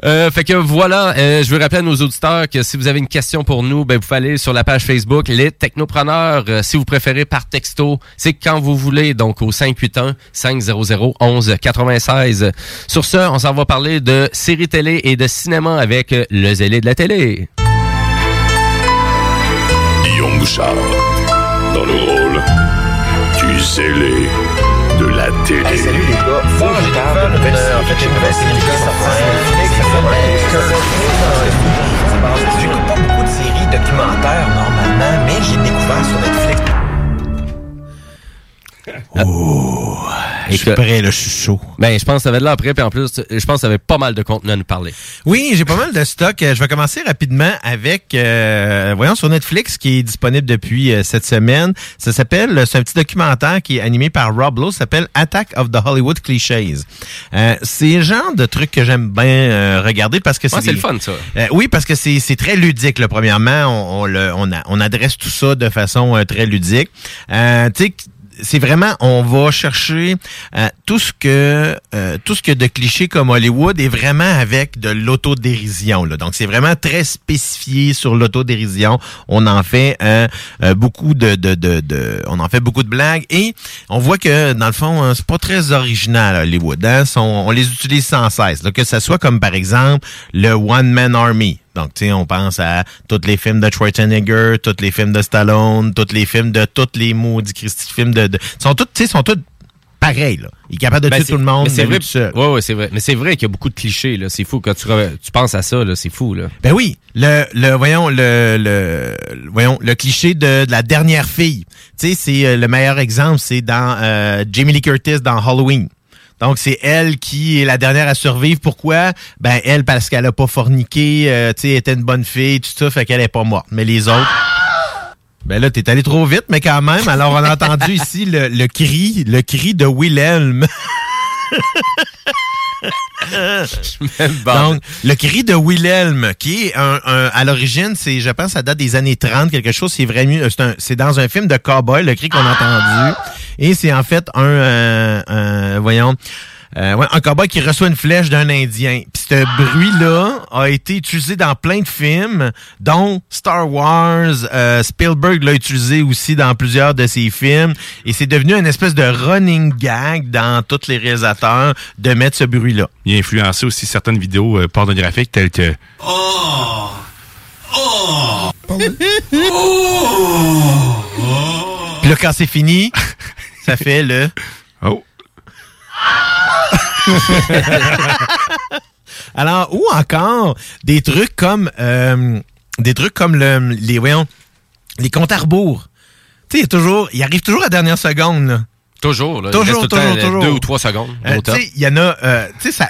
Euh, fait que voilà, euh, je veux rappeler à nos auditeurs que si vous avez une question pour nous, ben vous pouvez aller sur la page Facebook Les Technopreneurs. Euh, si vous préférez par texto, c'est quand vous voulez, donc au 581 500 11 96. Sur ce, on s'en va parler de séries télé et de cinéma avec euh, le zélé de la télé.
Guillaume Bouchard, dans le rôle du zélé de la télé.
salut les gars, série. En fait, j'ai une nouvelle série qui est sortie. J'écoute pas beaucoup de séries documentaires normalement, mais j'ai découvert sur Netflix.
Oh,
je suis prêt, là, je suis chaud.
Ben, je pense que ça avait de l'air prêt, puis en plus, je pense que ça avait pas mal de contenu à nous parler.
Oui, j'ai pas mal de stock. Euh, Je vais commencer rapidement avec, euh, voyons, sur Netflix, qui est disponible depuis euh, cette semaine. Ça s'appelle, c'est un petit documentaire qui est animé par Rob Lowe, ça s'appelle Attack of the Hollywood Clichés. Euh, c'est le genre de truc que j'aime bien euh, regarder parce que c'est
Ouais, c'est le fun, ça.
Euh, oui, parce que c'est c'est très ludique. Là. Premièrement, on, on, le- on, a- on adresse tout ça de façon très ludique. Euh, tu sais, c'est vraiment, on va chercher euh, tout ce que euh, tout ce que de clichés comme Hollywood est vraiment avec de l'autodérision. là. Donc, c'est vraiment très spécifié sur l'autodérision. On en fait euh, euh, beaucoup de, de, de, de- on en fait beaucoup de blagues et on voit que dans le fond, euh, c'est pas très original Hollywood. Hein? On les utilise sans cesse. Que ça soit comme par exemple le One Man Army. Donc, tu sais, on pense à tous les films de Schwarzenegger, tous les films de Stallone, tous les films de tous les maudits Christy films de, de sont tous, tu sais, sont tous pareils, là. Il est capable de
Ben,
tuer tout le monde,
c'est vrai,
seul.
ouais, c'est vrai. Mais c'est vrai qu'il y a beaucoup de clichés, là. C'est fou. Quand tu, tu penses à ça, là, c'est fou, là.
Ben oui, le, le voyons le, le le- voyons le cliché de, de la dernière fille. Tu sais, c'est euh, le meilleur exemple, c'est dans euh, Jamie Lee Curtis dans Halloween. Donc c'est elle qui est la dernière à survivre. Pourquoi? Ben elle parce qu'elle a pas forniqué, euh, tu sais, elle était une bonne fille, tout ça, fait qu'elle est pas morte. Mais les autres ben là, t'es allé trop vite, mais quand même. Alors, on a entendu [LAUGHS] ici le, le cri, le cri de Wilhelm. [LAUGHS] Donc, le cri de Wilhelm, qui est un, un- à l'origine, c'est, je pense, ça date des années 30, quelque chose, c'est vraiment, c'est, un- c'est dans un film de cowboy, le cri qu'on a entendu. Et c'est en fait un, euh, un- voyons, euh, ouais, un cowboy qui reçoit une flèche d'un Indien. Puis ce bruit-là a été utilisé dans plein de films, dont Star Wars. euh, Spielberg l'a utilisé aussi dans plusieurs de ses films. Et c'est devenu une espèce de running gag dans tous les réalisateurs de mettre ce bruit-là.
Il a influencé aussi certaines vidéos euh, pornographiques telles que
Oh! Oh!
Puis là, quand c'est fini, [LAUGHS] ça fait le... [LAUGHS]
Oh! [LAUGHS]
Alors, ou encore des trucs comme euh, des trucs comme le, les voyons, les comptes à rebours. Tu sais, toujours, il arrive toujours à la dernière seconde. Là.
Toujours, là. Il
Toujours,
reste tout le temps,
toujours,
euh,
toujours.
Deux ou trois secondes.
Euh, tu sais, il y en a, euh, tu sais, ça,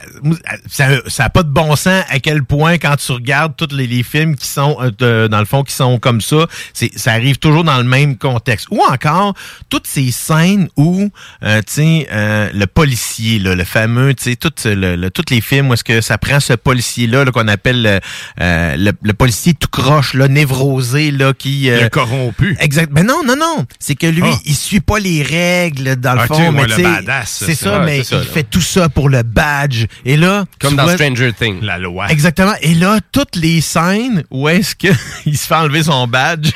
ça, ça a pas de bon sens à quel point quand tu regardes tous les, les films qui sont, euh, dans le fond, qui sont comme ça, c'est, ça arrive toujours dans le même contexte. Ou encore, toutes ces scènes où, euh, tu sais, euh, le policier, là, le fameux, tu sais, tout le, le- tous les films où est-ce que ça prend ce policier-là, là, qu'on appelle le, euh, le, le policier tout croche, là, névrosé, là, qui... euh,
Le corrompu.
Exact. Mais non, non, non. C'est que lui,
Ah.
il suit pas les règles dans le fond,
tu sais,
mais
le badass,
c'est
ça. Ouais,
mais
ça,
il fait tout ça pour le badge. Et là,
Comme dans
vois-
Stranger Things.
La loi.
Exactement. Et là, toutes les scènes où est-ce qu'il [LAUGHS] se fait enlever son badge,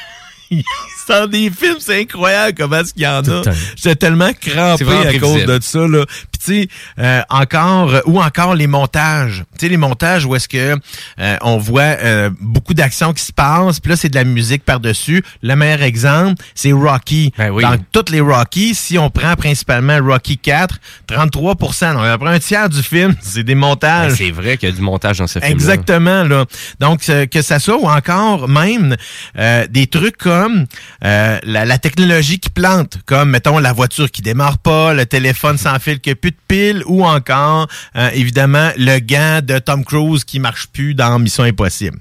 [LAUGHS] sort des films, c'est incroyable comment est-ce qu'il y en a. J'étais tellement crampé à cause de ça. Là. Puis tu sais, euh, encore, ou encore les montages. Tu sais, les montages où est-ce que euh, on voit euh, beaucoup d'actions qui se passent, puis là, c'est de la musique par-dessus. Le meilleur exemple, c'est Rocky.
Ben oui.
Dans toutes les Rocky, si on prend principalement Rocky 4, 33% donc après un tiers du film, [LAUGHS] c'est des montages.
Ben, c'est vrai qu'il y a du montage dans ce film.
Exactement, là. Donc, euh, que ça soit, ou encore même euh, des trucs comme euh, la, technologie qui plante, comme, mettons, la voiture qui démarre pas, le téléphone sans fil qui a plus de pile, ou encore, euh, évidemment, le gant de Tom Cruise qui marche plus dans Mission Impossible.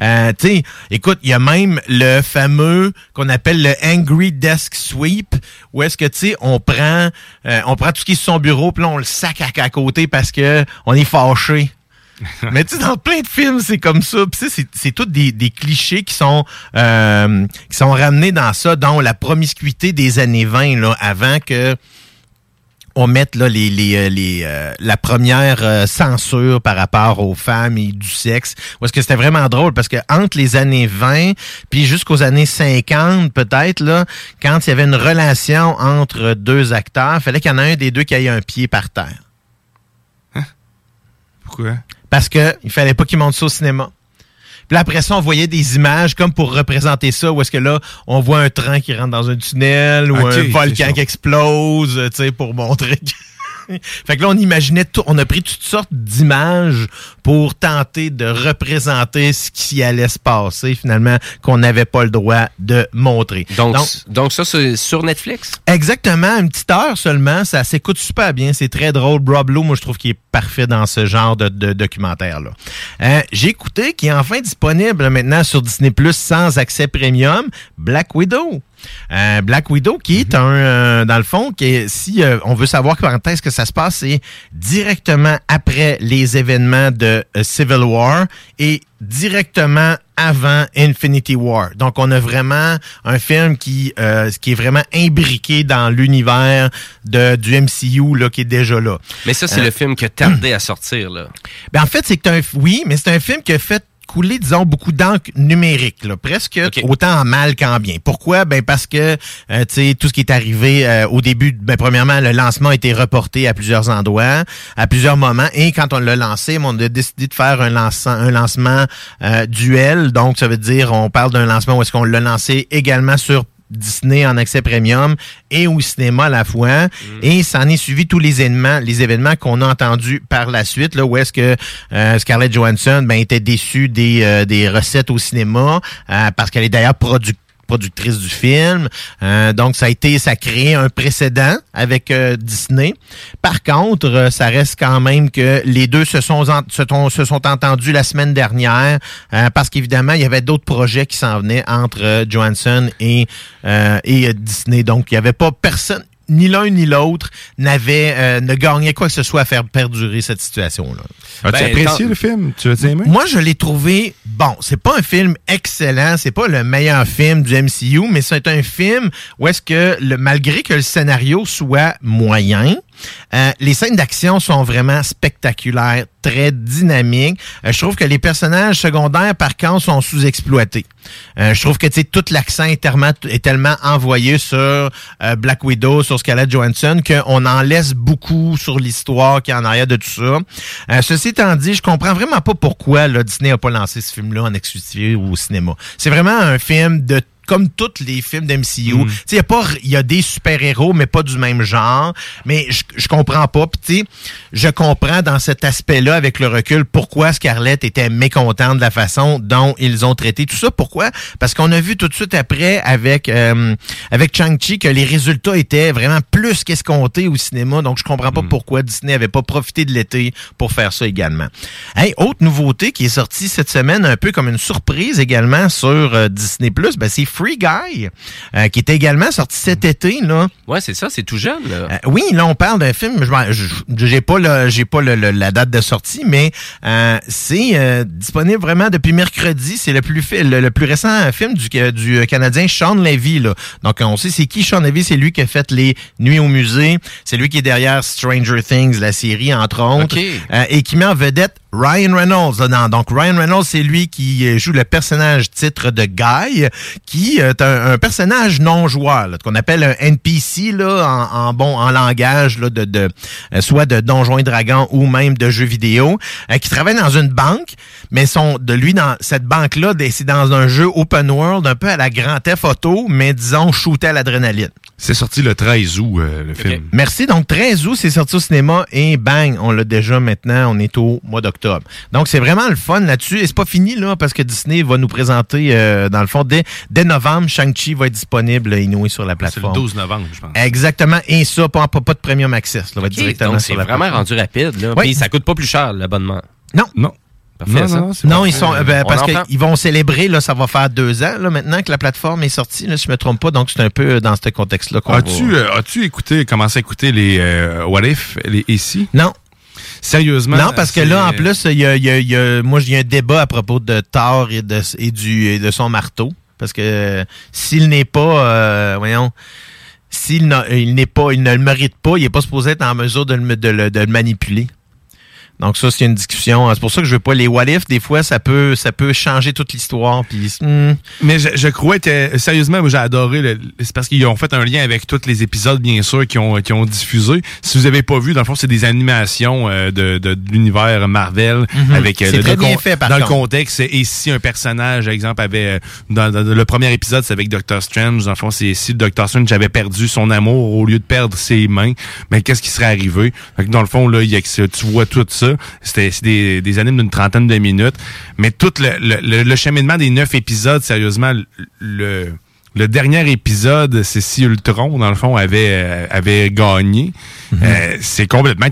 Euh, tu écoute, il y a même le fameux qu'on appelle le Angry Desk Sweep, où est-ce que, tu sais, on prend euh, on prend tout ce qui est sur son bureau, puis là, on le sac à, à côté parce que on est fâché. [LAUGHS] Mais tu sais, dans plein de films, c'est comme ça. Puis c'est- tous des, clichés qui sont euh, qui sont ramenés dans ça, dont la promiscuité des années 20, là, avant que on mette là, les, les, euh, les, euh, la première censure par rapport aux femmes et du sexe. Est-ce que c'était vraiment drôle? Parce que entre les années 20 puis jusqu'aux années 50, peut-être, quand il y avait une relation entre deux acteurs, il fallait qu'il y en ait un des deux qui ait un pied par terre.
Pourquoi?
Parce que il fallait pas qu'il monte ça au cinéma. Puis après ça, on voyait des images comme pour représenter ça, où est-ce que là, on voit un train qui rentre dans un tunnel ou un volcan qui explose, tu sais, pour montrer que... [LAUGHS] fait que là, on imaginait tout, on a pris toutes sortes d'images pour tenter de représenter ce qui allait se passer, finalement, qu'on n'avait pas le droit de montrer.
Donc, donc, ça, c'est sur Netflix?
Exactement, une petite heure seulement, ça s'écoute super bien, c'est très drôle. Rob Lowe, moi je trouve qu'il est parfait dans ce genre de, de documentaire-là. Euh, J'ai écouté qui est enfin disponible maintenant sur Disney Plus sans accès premium, Black Widow. Euh, Black Widow, qui est un, euh, dans le fond, qui est, si euh, on veut savoir quand est-ce que ça se passe, c'est directement après les événements de euh, Civil War et directement avant Infinity War. Donc, on a vraiment un film qui, euh, qui est vraiment imbriqué dans l'univers de, du MCU là, qui est déjà là.
Mais ça, c'est
Euh,
le film qui a tardé à sortir, là.
ben en fait, c'est un, oui, mais c'est un film qui a fait couler, disons, beaucoup d'encre numérique, là, presque autant en mal qu'en bien. Pourquoi? Ben parce que, euh, tu sais, tout ce qui est arrivé euh, au début, ben premièrement, le lancement a été reporté à plusieurs endroits, à plusieurs moments, et quand on l'a lancé, on a décidé de faire un, lancement, un lancement euh, duel, donc ça veut dire, on parle d'un lancement où est-ce qu'on l'a lancé également sur Disney en accès premium et au cinéma à la fois. Et ça en est suivi tous les événements, les événements qu'on a entendus par la suite, là, où est-ce que euh, Scarlett Johansson ben, était déçue des, euh, des recettes au cinéma, euh, parce qu'elle est d'ailleurs productrice productrice du film. Euh, donc, ça a été, ça a créé un précédent avec euh, Disney. Par contre, euh, ça reste quand même que les deux se sont, se, se sont entendus la semaine dernière euh, parce qu'évidemment, il y avait d'autres projets qui s'en venaient entre Johansson et, et Disney. Donc, il n'y avait pas personne, ni l'un ni l'autre n'avait euh, ne gagnait quoi que ce soit à faire perdurer cette situation-là.
As-tu
Ben,
apprécié le film? Tu as aimé?
moi, je l'ai trouvé bon. C'est pas un film excellent, c'est pas le meilleur film du MCU, mais c'est un film où est-ce que, le, malgré que le scénario soit moyen, euh, les scènes d'action sont vraiment spectaculaires, très dynamiques. Euh, je trouve que les personnages secondaires, par contre, sont sous-exploités. Euh, je trouve que tout l'accent est tellement, est tellement envoyé sur Black Widow, sur Scarlett Johansson, qu'on en laisse beaucoup sur l'histoire qui est en arrière de tout ça. Ceci étant dit, je comprends vraiment pas pourquoi Disney a pas lancé ce film-là en exclusivité au cinéma. C'est vraiment un film de comme tous les films d'MCU. Sais, il y a pas y a des super-héros mais pas du même genre, mais je, je comprends pas Puis, je comprends dans cet aspect-là avec le recul pourquoi Scarlett était mécontente de la façon dont ils ont traité tout ça. Pourquoi? Parce qu'on a vu tout de suite après avec euh, avec Chang-Chi que les résultats étaient vraiment plus qu'escomptés au cinéma. Donc je comprends pas pourquoi Disney avait pas profité de l'été pour faire ça également. Hey, autre nouveauté qui est sortie cette semaine un peu comme une surprise également sur euh, Disney Plus, ben c'est Free Guy, euh, qui est également sorti cet été. Là.
Ouais, c'est ça, c'est tout jeune. Là.
Euh, oui, là, on parle d'un film. J'ai pas, le, j'ai pas le- le- la date de sortie, mais euh, c'est disponible vraiment depuis mercredi. C'est le plus le, le plus récent film du, du Canadien Sean Levy. Là. Donc, on sait c'est qui Sean Levy. C'est lui qui a fait les Nuits au musée. C'est lui qui est derrière Stranger Things, la série, entre autres.
Ok.
Euh, et qui met en vedette Ryan Reynolds dedans. Donc, Ryan Reynolds, c'est lui qui joue le personnage titre de Guy, qui est un, un personnage non-joueur, qu'on appelle un NPC là, en, en bon en langage là, de, de euh, soit de Donjons et Dragons ou même de jeux vidéo, euh, qui travaille dans une banque, mais son de lui dans cette banque-là, c'est dans un jeu open world, un peu à la Grand Theft Auto, mais disons shooté à l'adrénaline.
C'est sorti le 13 août, euh, le film.
Merci. Donc, 13 août, c'est sorti au cinéma et bang, on l'a déjà maintenant. On est au mois d'octobre. Donc, c'est vraiment le fun là-dessus. Et c'est pas fini, là, parce que Disney va nous présenter, euh, dans le fond, dès, dès novembre, Shang-Chi va être disponible, inouï, sur la
C'est le
plateforme.
12 novembre, je pense.
Exactement. Et ça, pas, pas, pas de premium access. Là, va être
Ok,
directement
donc
sur
c'est
la
vraiment
plateforme.
rendu rapide. Là.
Oui.
Puis ça coûte pas plus cher, l'abonnement.
Non.
Non.
Parfait,
non, non, non, ils sont euh, ben, parce qu'ils vont célébrer là, ça va faire deux ans là maintenant que la plateforme est sortie là, si je me trompe pas, donc c'est un peu dans ce contexte-là qu'on
As-tu
va-
euh, as-tu écouté, commencé à écouter les euh, What If, les ici?
Non.
Sérieusement?
Non, parce que là, en plus, il y a, y a- moi, j'ai un débat à propos de Thor et de, et du, et de son marteau. Parce que s'il n'est pas, euh, voyons, s'il ne le mérite pas, il n'est pas supposé être en mesure de le manipuler. Donc ça, c'est une discussion. C'est pour ça que je veux pas les what if. Des fois, ça peut, ça peut changer toute l'histoire. Puis, hmm,
Mais je, je crois que, sérieusement, j'ai adoré. C'est parce qu'ils ont fait un lien avec tous les épisodes, bien sûr, qui ont, qui ont diffusé. Si vous avez pas vu, dans le fond, c'est des animations euh, de, de, de l'univers Marvel.
Mhm.
avec euh, le-
très bien fait, par
Dans
contre.
le contexte, et si un personnage, exemple, avait... euh, Dans, dans le premier épisode, c'est avec Doctor Strange. Dans le fond, c'est si Doctor Strange avait perdu son amour au lieu de perdre ses mains, mais qu'est-ce qui serait arrivé? Dans le fond, là, il y a tu vois tout ça. C'était des, des animes d'une trentaine de minutes. Mais tout le, le, le- le cheminement des neuf épisodes, sérieusement, le- dernier épisode, c'est si Ultron, dans le fond, avait, euh, avait gagné. Euh, c'est complètement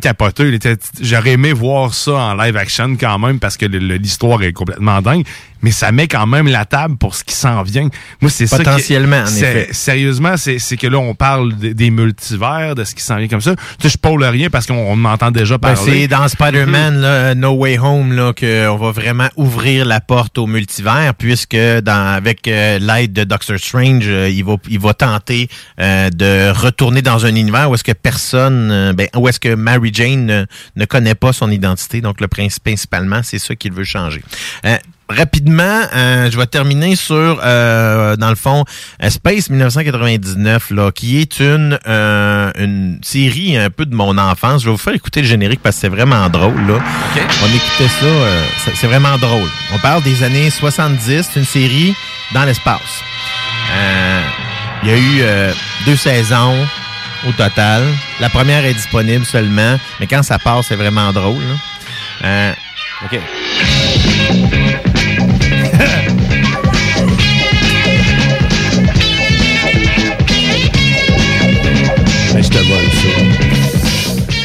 était- J'aurais aimé voir ça en live action quand même parce que l'histoire est complètement dingue. Mais ça met quand même la table pour ce qui s'en vient. Moi, c'est ça.
Potentiellement, en effet.
Sérieusement, c'est c'est que là, on parle des, des multivers, de ce qui s'en vient comme ça. Tu sais, je pôle rien parce qu'on on m'entend déjà
Ben,
parler.
c'est dans Spider-Man là, No Way Home là qu'on va vraiment ouvrir la porte au multivers puisque dans avec euh, l'aide de Doctor Strange, euh, il va il va tenter euh, de retourner dans un univers où est-ce que personne euh, ben, où est-ce que Mary Jane ne, ne connaît pas son identité. Donc le principe principalement, c'est ça qu'il veut changer. Rapidement, euh, je vais terminer sur, euh, dans le fond, euh, Space 1999, là, qui est une, euh, une série un peu de mon enfance. Je vais vous faire écouter le générique parce que c'est vraiment drôle. Là. On écoutait ça, euh, c'est- vraiment drôle. On parle des années 70, c'est une série dans l'espace. Euh, Il y a eu euh, deux saisons au total. La première est disponible seulement, mais quand ça passe, c'est vraiment drôle. là. Euh,
OK. Ben, je te vole ça.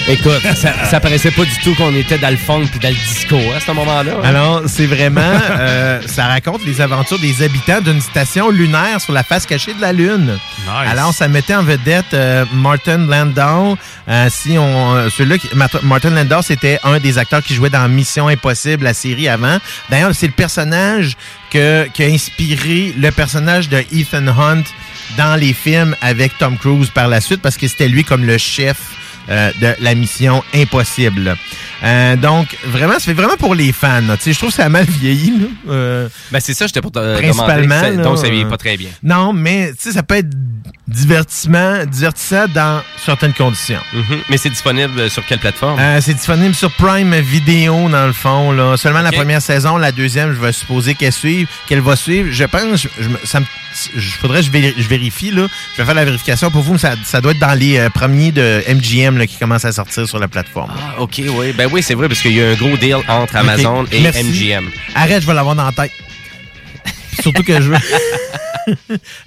Écoute, ça, ça paraissait pas du tout qu'on était dans le funk puis dans le disco à ce moment-là. hein.
Alors, c'est vraiment, euh, ça raconte les aventures des habitants d'une station lunaire sur la face cachée de la Lune. Alors, ça mettait en vedette euh, Martin Landau. Euh, si on, euh, celui-là, qui- Mart- Martin Landau, c'était un des acteurs qui jouait dans Mission Impossible, la série avant. D'ailleurs, c'est le personnage que, qui a inspiré le personnage de Ethan Hunt dans les films avec Tom Cruise par la suite, parce que c'était lui comme le chef de la mission impossible. Euh, donc, vraiment, ça fait vraiment pour les fans. Je trouve que ça a mal vieilli. là. Euh,
Ben, c'est ça, j'étais pour te
Principalement.
Ça- Donc, ça vieillit
euh,
pas très bien.
Non, mais ça peut être divertissement, divertissant dans certaines conditions.
Mhm. Mais c'est disponible sur quelle plateforme?
Euh, c'est disponible sur Prime Video, dans le fond. Là. Seulement la première saison, la deuxième, je vais supposer qu'elle suive, qu'elle va suivre. Je pense, je, je ça me, je faudrait que je, véri- je vérifie. Là. Je vais faire la vérification pour vous, mais ça, ça doit être dans les euh, premiers de MGM là, qui commencent à sortir sur la plateforme.
Ah, OK, oui. Ben oui, c'est vrai, parce qu'il y a un gros deal entre Amazon et
Merci.
MGM.
Arrête, je vais l'avoir dans la tête. [LAUGHS] Surtout que je veux. [LAUGHS]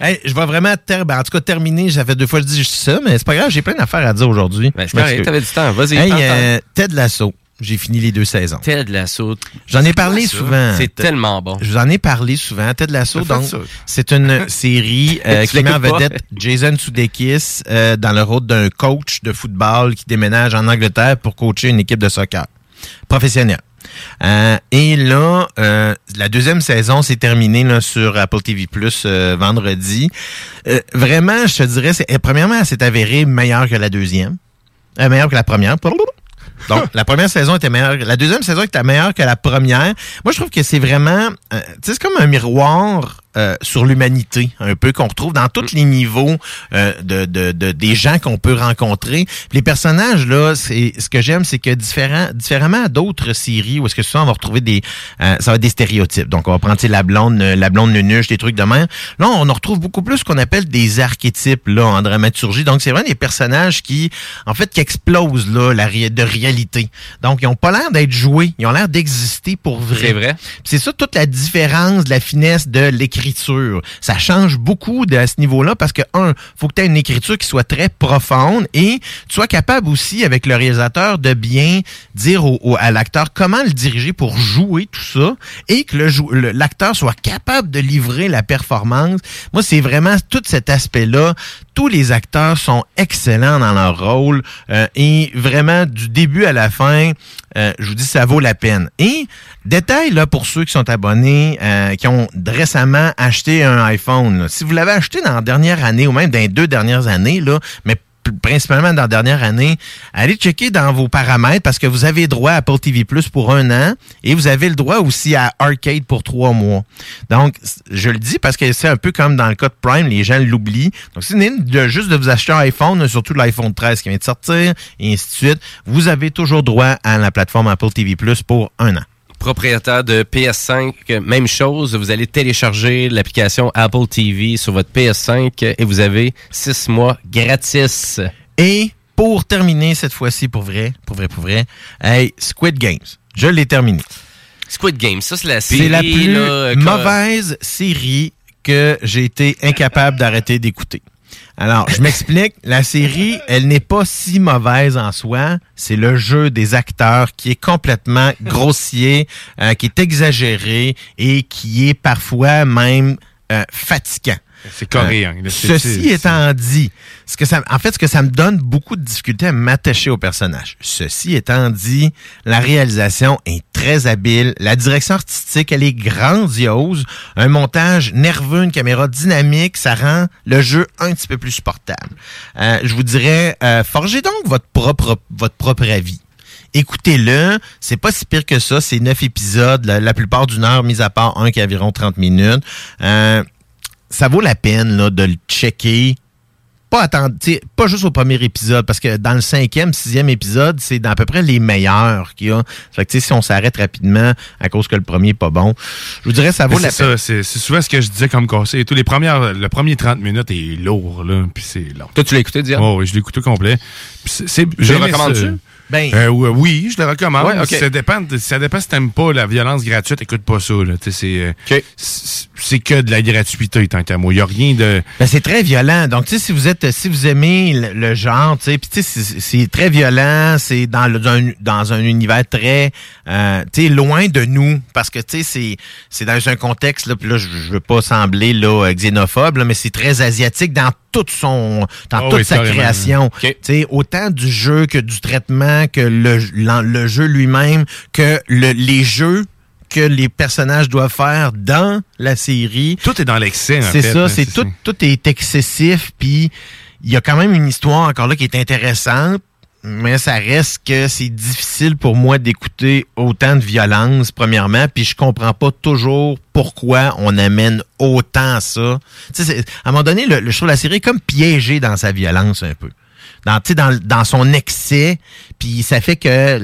Hey, je vais vraiment ter- ben, en tout cas terminer. Ça fait deux fois que je dis ça, mais c'est pas grave, j'ai plein d'affaires à dire aujourd'hui.
Ben, c'est correct, t'avais du temps. Vas-y,
Hey, euh, Ted Lasso. J'ai fini les deux saisons.
Ted Lasso.
J'en ai
C'est
parlé souvent.
C'est tellement bon.
Je vous en ai parlé souvent. Ted Lasso, donc, c'est une [LAUGHS] série euh, qui met en vedette Jason Sudeikis euh, dans le rôle d'un coach de football qui déménage en Angleterre pour coacher une équipe de soccer professionnelle. Euh, et là, euh, la deuxième saison s'est terminée là, sur Apple TV Plus euh, vendredi. Euh, vraiment, je te dirais, c'est, premièrement, elle s'est avérée meilleure que la deuxième. Euh, meilleure que la première. Donc, la première saison était meilleure. La deuxième saison était meilleure que la première. Moi, je trouve que c'est vraiment, euh, tu sais, c'est comme un miroir euh, sur l'humanité, un peu qu'on retrouve dans tous les niveaux euh, de, de, de- des gens qu'on peut rencontrer. Puis les personnages là, c'est ce que j'aime, c'est que différent, différemment d'autres séries où est-ce que souvent on va retrouver des, euh, ça va être des stéréotypes. Donc, on va prendre la blonde, euh, la blonde nunuche, des trucs de même. Là, on en retrouve beaucoup plus ce qu'on appelle des archétypes là en dramaturgie. Donc, c'est vraiment des personnages qui, en fait, qui explosent là la de réalité. Donc, ils ont pas l'air d'être joués, ils ont l'air d'exister pour vrai.
C'est vrai.
C'est ça toute la différence de la finesse de Ça change beaucoup à ce niveau-là parce que, un, faut que tu aies une écriture qui soit très profonde et tu sois capable aussi, avec le réalisateur, de bien dire au- à l'acteur comment le diriger pour jouer tout ça et que l'acteur soit capable de livrer la performance. Moi, c'est vraiment tout cet aspect-là. Tous les acteurs sont excellents dans leur rôle euh, et vraiment, du début à la fin, euh, je vous dis, ça vaut la peine. Et détail là pour ceux qui sont abonnés, euh, qui ont récemment acheté un iPhone. Si vous l'avez acheté dans la dernière année ou même dans les deux dernières années, là, mais principalement dans la dernière année, allez checker dans vos paramètres parce que vous avez droit à Apple TV Plus pour un an et vous avez le droit aussi à Arcade pour trois mois. Donc, je le dis parce que c'est un peu comme dans le cas de Prime, les gens l'oublient. Donc, si de juste de vous acheter un iPhone, surtout l'iPhone 13 qui vient de sortir, et ainsi de suite, vous avez toujours droit à la plateforme Apple TV Plus pour un an.
Propriétaire de PS5, euh, même chose. Vous allez télécharger l'application Apple TV sur votre PS5 et vous avez six mois gratis.
Et pour terminer cette fois-ci, pour vrai, pour vrai, pour vrai, hey, Squid Games. Je l'ai terminé.
Squid Game, ça c'est la série.
C'est la plus
là,
mauvaise série que j'ai été incapable d'arrêter d'écouter. Alors, je m'explique. La série, elle n'est pas si mauvaise en soi. C'est le jeu des acteurs qui est complètement [LAUGHS] grossier, euh, qui est exagéré et qui est parfois même euh, fatigant.
C'est coréen.
Euh,
là, c'est-
ceci étant dit, ce que ça, en fait, ce que ça me donne beaucoup de difficulté à m'attacher au personnage. Ceci étant dit, la réalisation est très habile, la direction artistique, elle est grandiose, un montage nerveux, une caméra dynamique, ça rend le jeu un petit peu plus supportable. Euh, je vous dirais, euh, forgez donc votre propre, votre propre avis. Écoutez-le, c'est pas si pire que ça, c'est neuf épisodes, la, la plupart d'une heure, mis à part un qui a environ 30 minutes. Euh, ça vaut la peine là, de le checker. Pas attendre, pas juste au premier épisode, parce que dans le cinquième, sixième épisode, c'est dans à peu près les meilleurs qu'il y a. Fait que tu sais, si on s'arrête rapidement à cause que le premier est pas bon, je vous dirais ça vaut
Mais
la
c'est
peine.
ça, c'est c'est souvent ce que je disais comme conseil. et tout. Les premières, le premier 30 minutes est lourd, là, puis c'est long.
Toi, tu l'as écouté, Diane?
Oh, oui, je l'ai écouté au complet.
Je le.
Ben,
Euh, oui, oui, je le recommande.
Ouais,
ça, dépend, ça dépend si t'aimes pas la violence gratuite, écoute pas ça. C'est euh, c'est- que de la gratuité, tant qu'à moi. Il n'y a rien de...
Ben, c'est très violent. Donc, tu sais, si vous êtes, si vous aimez le, le genre, tu sais, puis tu sais, c'est- très violent. C'est dans le dans un, dans un univers très, euh, tu sais, loin de nous, parce que tu sais, c'est dans un contexte là. Puis là, je, je veux pas sembler là euh, xénophobe, là, mais c'est très asiatique dans toute son, dans
Ah
toute
oui,
sa
carrément.
création. Sais, autant du jeu que du traitement, que le le jeu lui-même, que le, les jeux que les personnages doivent faire dans la série.
Tout est dans l'excès, en
C'est
fait,
ça,
hein,
c'est
c'est
tout,
ça.
tout est excessif, puis il y a quand même une histoire encore là qui est intéressante, mais ça reste que c'est difficile pour moi d'écouter autant de violence, premièrement, puis je comprends pas toujours pourquoi on amène autant ça. À un moment donné, le, le- je trouve la série est comme piégée dans sa violence un peu. Dans, dans, dans son excès, puis ça fait que,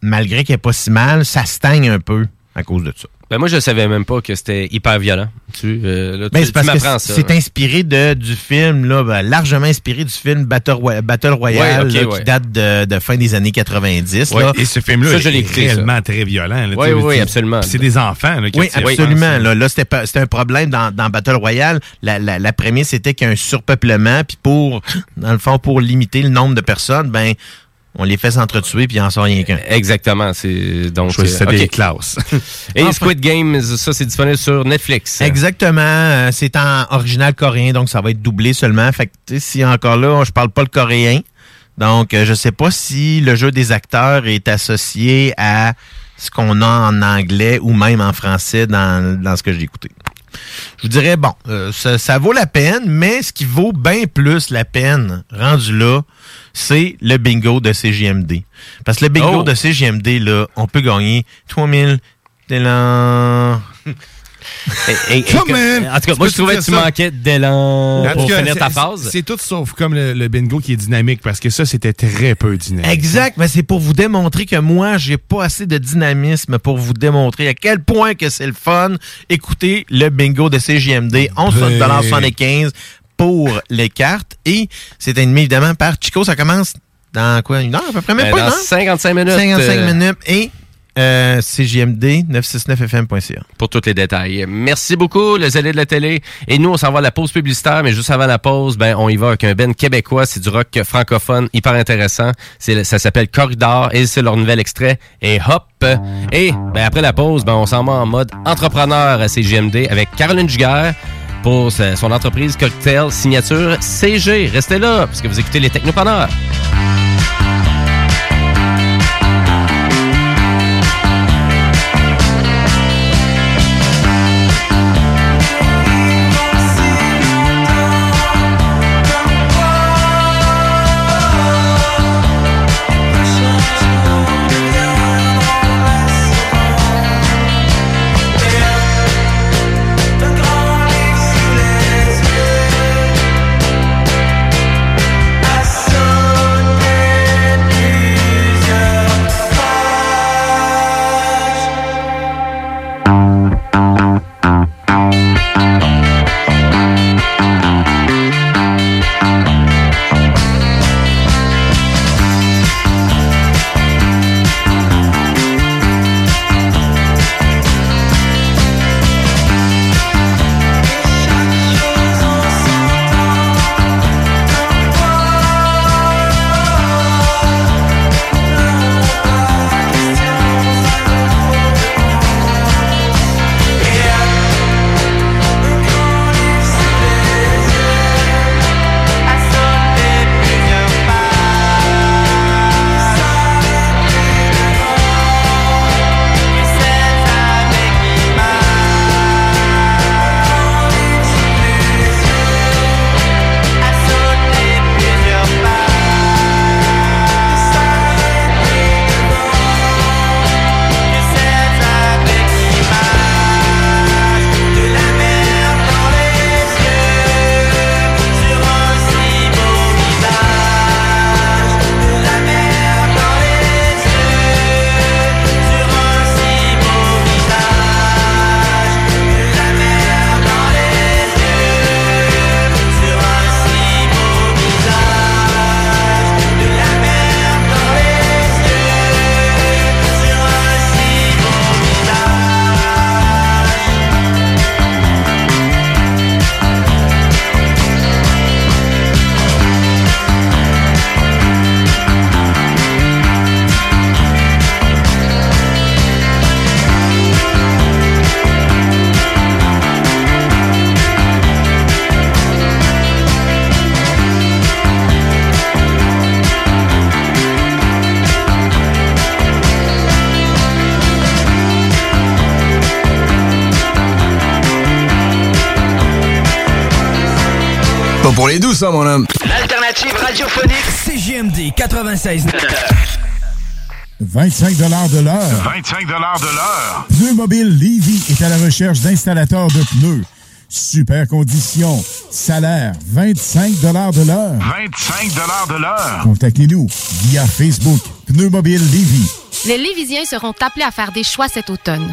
malgré qu'elle est pas si mal, ça stagne un peu à cause de ça.
Ben moi, je savais même pas que c'était hyper violent. Tu, euh, là,
Ben,
tu,
parce
tu
que
m'apprends
c'est
ça.
c'est inspiré de, du film, là, ben, largement inspiré du film Battle, Roy- Battle Royale,
Ouais, ok,
là,
ouais.
qui date de, de fin des années 90.
Ouais,
là.
et ce film-là
Ça, je l'ai
est
ça.
réellement très violent. là,
Oui, oui, absolument.
puis C'est des enfants. Là, qui
Oui, absolument. Là, là c'était pas- c'était un problème dans, dans Battle Royale. La, la, la prémisse c'était qu'il y a un surpeuplement, puis pour, dans le fond, pour limiter le nombre de personnes, ben, on les fait s'entretuer puis il en sort rien qu'un.
Exactement. C'est donc.
Choisissez
euh,
des
ok.
classes. [LAUGHS]
Et
Enfin.
Squid Game, ça c'est disponible sur Netflix.
Exactement. Euh, C'est en original coréen, donc ça va être doublé seulement. Fait que, tu sais, si encore là, je parle pas le coréen. Donc, euh, je sais pas si le jeu des acteurs est associé à ce qu'on a en anglais ou même en français dans, dans ce que j'ai écouté. Je vous dirais, bon, euh, ça, ça vaut la peine, mais ce qui vaut bien plus la peine, rendu là, c'est le bingo de CGMD. Parce que le bingo
Oh.
de CGMD, là, on peut gagner 3000 d'élan. [LAUGHS]
Et-! En tout cas, moi, je trouvais que tu
ça?
manquais d'élan pour
cas,
finir ta
c'est-
phrase.
C'est tout sauf comme le, le bingo qui est dynamique parce que ça, c'était très peu dynamique.
Exact, mais c'est pour vous démontrer que moi, j'ai pas assez de dynamisme pour vous démontrer à quel point que c'est le fun. Écoutez le bingo de CGMD, 11,75 pour les cartes. Et c'est animé évidemment par Chico. Ça commence dans quoi? Une heure à peu près? Même
Ben,
pas
dans
une heure?
55 minutes.
55
euh,
minutes. Et euh, CGMD 969fm.ca.
pour tous les détails. Merci beaucoup, le zélé de la télé. Et nous, on s'en va à la pause publicitaire, mais juste avant la pause, ben, on y va avec un ben québécois. C'est du rock francophone hyper intéressant. Ça s'appelle Corridor et c'est leur nouvel extrait. Et hop! Et, ben, après la pause, ben, on s'en va en mode entrepreneur à CGMD avec Caroline Duguerre pour son entreprise Cocktail Signature CG. Restez là, parce que vous écoutez les technopreneurs.
Pour les douces, ça, mon homme.
L'alternative radiophonique
CJMD 96.
25 de l'heure.
25 de l'heure.
Pneu Mobile Levy est à la recherche d'installateurs de pneus. Super conditions. Salaire 25 de l'heure.
25 de l'heure.
Contactez-nous via Facebook. Pneu Mobile Levy.
Les Lévisiens seront appelés à faire des choix cet automne.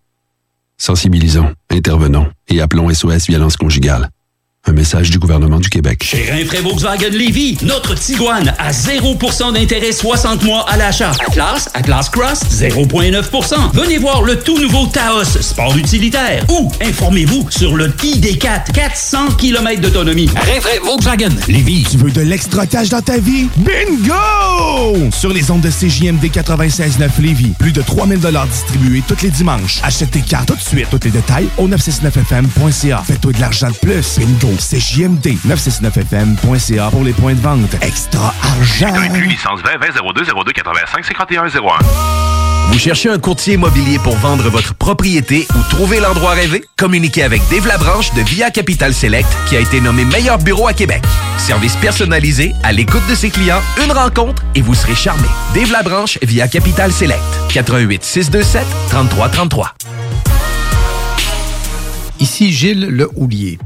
Sensibilisons, intervenons et appelons SOS Violence Conjugale. Un message du gouvernement du Québec.
Chez Rinfraie Volkswagen Lévy, notre Tiguan à 0% d'intérêt 60 mois à l'achat. Atlas, Atlas Cross, 0,9%. Venez voir le tout nouveau Taos, sport utilitaire. Ou informez-vous sur le ID4, 400 km d'autonomie. Rinfraie Volkswagen Lévy.
Tu veux de l'extra cash dans ta vie? Bingo! Sur les ondes de CJMD 96.9 Lévis, plus de 3000 distribués tous les dimanches. Achète tes cartes tout de suite. Tous les détails au 969fm.ca. Fais-toi de l'argent de plus. Bingo! CJMD 969fm.ca pour les points de vente. Extra argent!
Inclus licence 20 20 02 02 85 51 01.
Vous cherchez un courtier immobilier pour vendre votre propriété ou trouver l'endroit rêvé? Communiquez avec Dave Labranche de Via Capital Select qui a été nommé meilleur bureau à Québec. Service personnalisé, à l'écoute de ses clients, une rencontre et vous serez charmé. Dave Labranche via Capital Select. 88 627 3333.
Ici Gilles Le Houlier.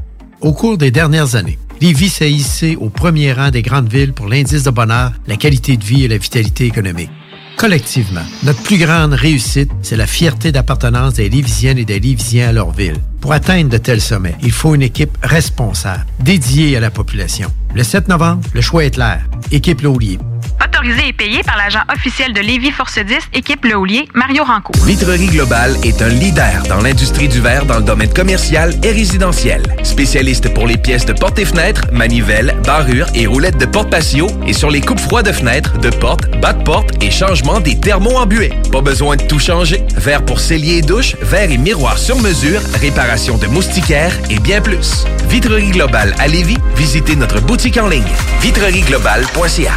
Au cours des dernières années, Lévis s'est hissé au premier rang des grandes villes pour l'indice de bonheur, la qualité de vie et la vitalité économique. Collectivement, notre plus grande réussite, c'est la fierté d'appartenance des Lévisiennes et des Lévisiens à leur ville. Pour atteindre de tels sommets, il faut une équipe responsable, dédiée à la population. Le 7 novembre, le choix est clair. Équipe Laulier.
Autorisé et payé par l'agent officiel de Lévis Force 10, équipe Le Houlier, Mario Ranco.
Vitrerie Globale est un leader dans l'industrie du verre dans le domaine commercial et résidentiel. Spécialiste pour les pièces de portes et fenêtres, manivelles, barrures et roulettes de porte patio et sur les coupes froides de fenêtres, de portes, bas de porte et changement des thermos embués. Pas besoin de tout changer. Verre pour cellier et douche, verre et miroir sur mesure, réparation de moustiquaires et bien plus. Vitrerie Globale à Lévis, visitez notre boutique en ligne vitrerieglobale.ca.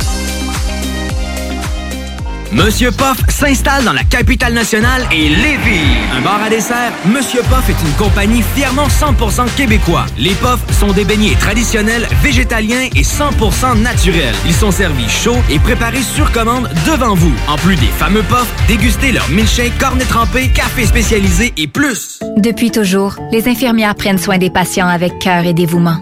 Monsieur Poff s'installe dans la capitale nationale et Lévis. Un bar à dessert, Monsieur Poff est une compagnie fièrement 100% québécois. Les Poffs sont des beignets traditionnels, végétaliens et 100% naturels. Ils sont servis chauds et préparés sur commande devant vous. En plus des fameux Poffs, dégustez leur milkshake, cornet trempé, café spécialisé et plus.
Depuis toujours, les infirmières prennent soin des patients avec cœur et dévouement.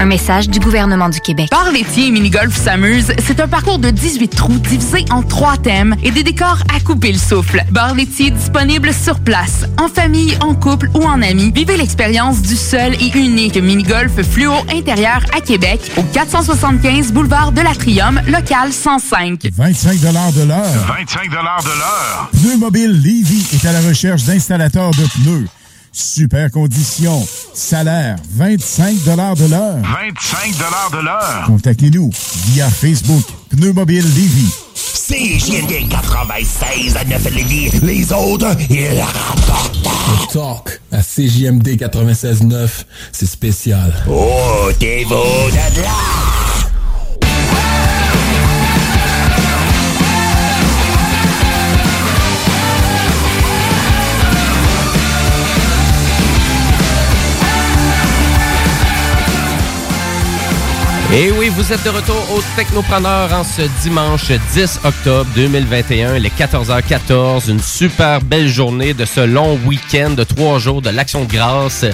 Un message du gouvernement du Québec.
Bar laitier et mini-golf s'amuse, c'est un parcours de 18 trous divisé en trois thèmes et des décors à couper le souffle. Bar laitier disponible sur place, en famille, en couple ou en amis. Vivez l'expérience du seul et unique mini-golf fluo intérieur à Québec au 475 boulevard de l'Atrium, local 105.
25 de l'heure.
25 de l'heure.
Pneu Mobile Levy est à la recherche d'installateurs de pneus. Super conditions. Salaire 25 de l'heure.
25 de l'heure.
Contactez-nous via Facebook Pneumobile Lévis.
CJMD 96 à 9 Lévis. Les autres, ils la rapportent.
Le talk à CJMD 96.9, c'est spécial.
Oh, t'es beau de là.
Et oui, vous êtes de retour au Technopreneur en ce dimanche 10 octobre 2021, les 14h14. Une super belle journée de ce long week-end de trois jours de l'Action de grâce.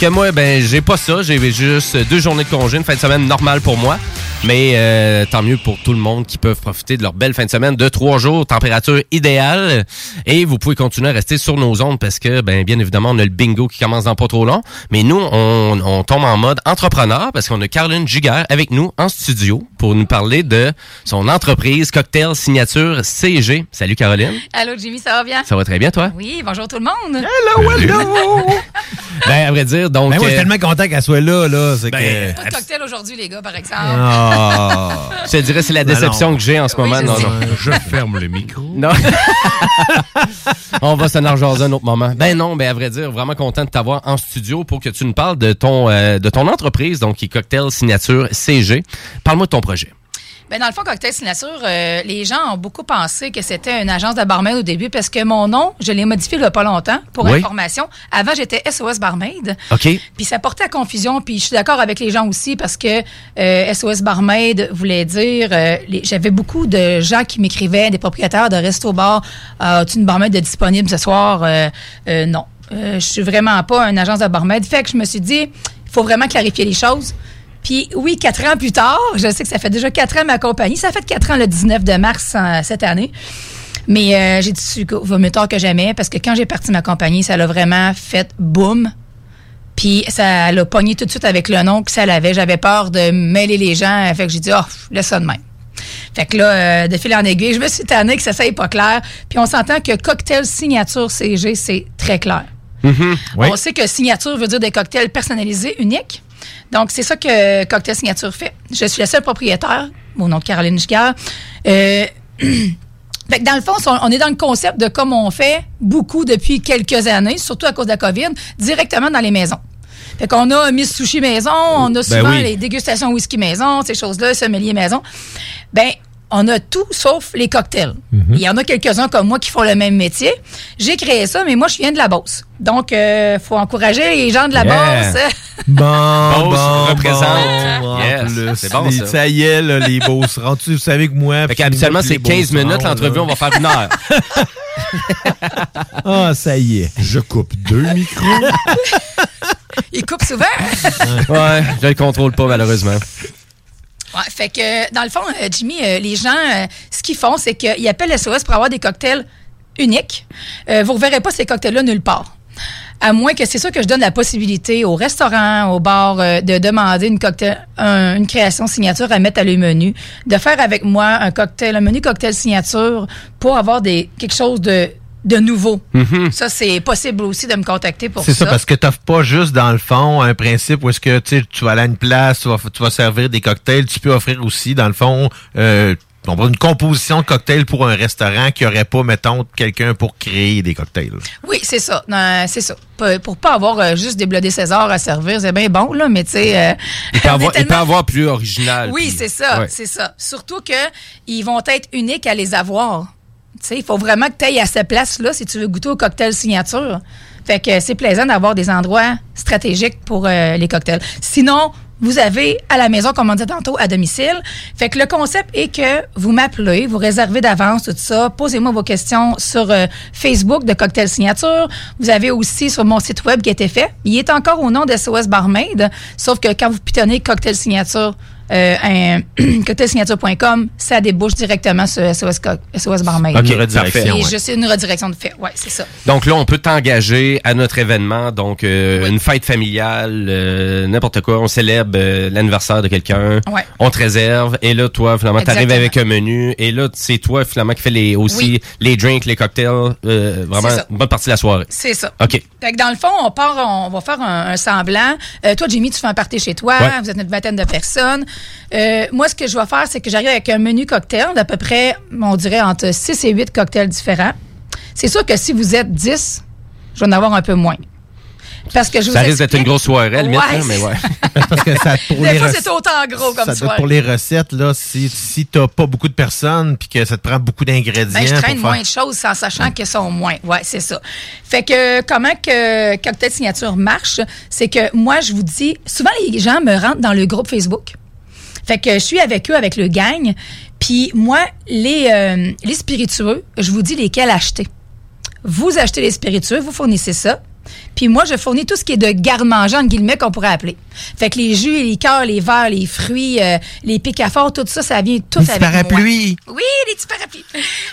Que moi, ben, j'ai pas ça. J'ai juste deux journées de congé, une fin de semaine normale pour moi. Mais euh, tant mieux pour tout le monde qui peuvent profiter de leur belle fin de semaine de trois jours, température idéale. Et vous pouvez continuer à rester sur nos ondes parce que, ben, bien évidemment, on a le bingo qui commence dans pas trop long. Mais nous, on, on tombe en mode entrepreneur parce qu'on a Caroline Giguère avec nous en studio pour nous parler de son entreprise Cocktail Signature CG. Salut Caroline.
Allô Jimmy, ça va bien?
Ça va très bien toi?
Oui, bonjour tout le monde.
Hello, hello! [LAUGHS]
ben, à vrai dire, donc...
Ben, moi, je suis
euh,
tellement content qu'elle soit là, là. C'est
Ben,
Pas de cocktail aujourd'hui les gars par exemple.
Ah. [LAUGHS]
Je te dirais, c'est la déception que j'ai en ce
Oui,
moment.
je
Non, non.
Je ferme le micro. [LAUGHS]
Non. [LAUGHS] On va s'en arjaser un autre moment. Ben non, ben à vrai dire, vraiment content de t'avoir en studio pour que tu nous parles de ton euh, de ton entreprise, donc qui est Cocktail Signature CG. Parle-moi de ton projet.
Ben, dans le fond, Cocktail Signature, euh, les gens ont beaucoup pensé que c'était une agence de barmaid au début parce que mon nom, je l'ai modifié il y a pas longtemps pour
Oui.
information. Avant, j'étais SOS Barmaid.
OK.
Puis ça portait à confusion. Puis je suis d'accord avec les gens aussi parce que euh, SOS Barmaid voulait dire... euh, les- J'avais beaucoup de gens qui m'écrivaient, des propriétaires de resto-bar. Euh, As-tu une barmaid de disponible ce soir? Euh, euh, non. Euh, je suis vraiment pas une agence de barmaid. Fait que je me suis dit, il faut vraiment clarifier les choses. Puis oui, quatre ans plus tard, je sais que ça fait déjà quatre ans ma compagnie. Ça fait quatre ans le 19 de mars euh, cette année. Mais euh, j'ai dit, va mieux tard que jamais, parce que quand j'ai parti ma compagnie, ça l'a vraiment fait boum. Puis ça l'a pogné tout de suite avec le nom que ça l'avait. J'avais peur de mêler les gens. Fait que j'ai dit, oh, laisse ça de même. Fait que là, euh, de fil en aiguille, je me suis tannée que ça soit pas clair. Puis on s'entend que cocktail signature CG, c'est très clair. On sait que signature veut dire des cocktails personnalisés, uniques. Donc, c'est ça que Cocktail Signature fait. Je suis la seule propriétaire, au nom de Caroline Giguère. Euh, [CLEARS THROAT] fait que dans le fond, on est dans le concept de comme on fait beaucoup depuis quelques années, surtout à cause de la COVID, directement dans les maisons. Fait qu'on a Miss Sushi maison, on a souvent
oui.
les dégustations whisky maison, ces choses-là, sommelier maison. Ben, on a tout sauf les cocktails. Il y en a quelques-uns comme moi qui font le même métier. J'ai créé ça, mais moi, je viens de la Beauce. Donc, il faut encourager les gens de la
Yeah.
Beauce. [LAUGHS]
Bon,
Beauce
bon,
représente.
bon.
Yes, c'est bon,
les-
ça.
Ça y est, là, les Beauce. Rendu, vous savez que moi...
Fait qu'habituellement, c'est 15 minutes l'entrevue, on va faire une heure. [LAUGHS]
Ah, ça y est.
Je coupe deux micros. [LAUGHS]
Ils coupent souvent.
ouais, je le contrôle pas malheureusement.
Ouais, fait que, dans le fond, euh, Jimmy, euh, les gens, euh, ce qu'ils font, c'est qu'ils appellent SOS pour avoir des cocktails uniques. Euh, vous ne reverrez pas ces cocktails-là nulle part. À moins que c'est sûr que je donne la possibilité au restaurant, au bar, euh, de demander une cocktail, un- une création signature à mettre à le menu, de faire avec moi un cocktail, un menu cocktail signature pour avoir des quelque chose de, de nouveau. Ça, c'est possible aussi de me contacter pour ça.
C'est ça, parce que t'offres pas juste, dans le fond, un principe où est-ce que tu vas aller à une place, tu vas, tu vas servir des cocktails. Tu peux offrir aussi, dans le fond, euh, une composition de cocktails pour un restaurant qui aurait pas, mettons, quelqu'un pour créer des cocktails.
Oui, c'est ça. Non, c'est ça. Pour pas avoir euh, juste des blodés César à servir, c'est bien bon, là, mais tu sais. euh,
Il [LAUGHS] avoir, il peut
tellement-
avoir plus original.
Oui, c'est ça,
Ouais.
c'est ça. Surtout que ils vont être uniques à les avoir. Il faut vraiment que tu ailles à cette place-là si tu veux goûter au cocktail signature. Fait que c'est plaisant d'avoir des endroits stratégiques pour euh, les cocktails. Sinon, vous avez à la maison, comme on disait tantôt, à domicile. Fait que le concept est que vous m'appelez, vous réservez d'avance tout ça. Posez-moi vos questions sur euh, Facebook de Cocktail Signature. Vous avez aussi sur mon site web qui a été fait. Il est encore au nom de SOS Barmaid, sauf que quand vous pitonnez Cocktail Signature euh, un [CLEARS THROAT] cocktailsignature.com, ça débouche directement sur SOS, SOS Barmaid.
Ok, Une redirection,
Et
ouais.
une redirection de fait. Ouais, c'est ça.
Donc là, on peut t'engager à notre événement, donc euh, une fête familiale, euh, n'importe quoi. On célèbre euh, l'anniversaire de quelqu'un.
Ouais.
On te réserve. Et là, toi, finalement, t'arrives
Exactement.
avec un menu. Et là, c'est toi, finalement, qui fais les, aussi
Oui.
les drinks, les cocktails. euh, vraiment,
C'est ça.
une bonne partie de la soirée.
C'est ça.
OK.
Fait que dans le fond, on part, on va faire un, un semblant. Euh, toi, Jimmy, tu fais un party chez toi.
Ouais.
Vous êtes une vingtaine de personnes. Euh, moi, ce que je vais faire, c'est que j'arrive avec un menu cocktail d'à peu près, on dirait, entre 6 et 8 cocktails différents. C'est sûr que si vous êtes 10, je vais en avoir un peu moins. Parce que je vous
Ça risque d'être une grosse soirée, limite, hein, mais ouais. [LAUGHS]
Parce que ça, [LAUGHS] pour
Des
les
fois, c'est autant gros comme
ça pour les recettes, là, si, si t'as pas beaucoup de personnes puis que ça te prend beaucoup d'ingrédients.
Ben, je traîne
pour faire-
moins de choses en sachant qu'elles sont moins. Ouais, c'est ça. Fait que comment que Cocktail Signature marche, c'est que moi, je vous dis, souvent les gens me rentrent dans le groupe Facebook. Fait que je suis avec eux, avec le gang. Puis moi, les, euh, les spiritueux, je vous dis lesquels acheter. Vous achetez les spiritueux, vous fournissez ça. Puis moi, je fournis tout ce qui est de garde-manger, entre guillemets, qu'on pourrait appeler. Fait que les jus, les liqueurs, les verres, les fruits, euh, les pics à fort, tout ça, ça vient tout
Les petits
avec moi.
parapluies.
Oui, les petits parapluies.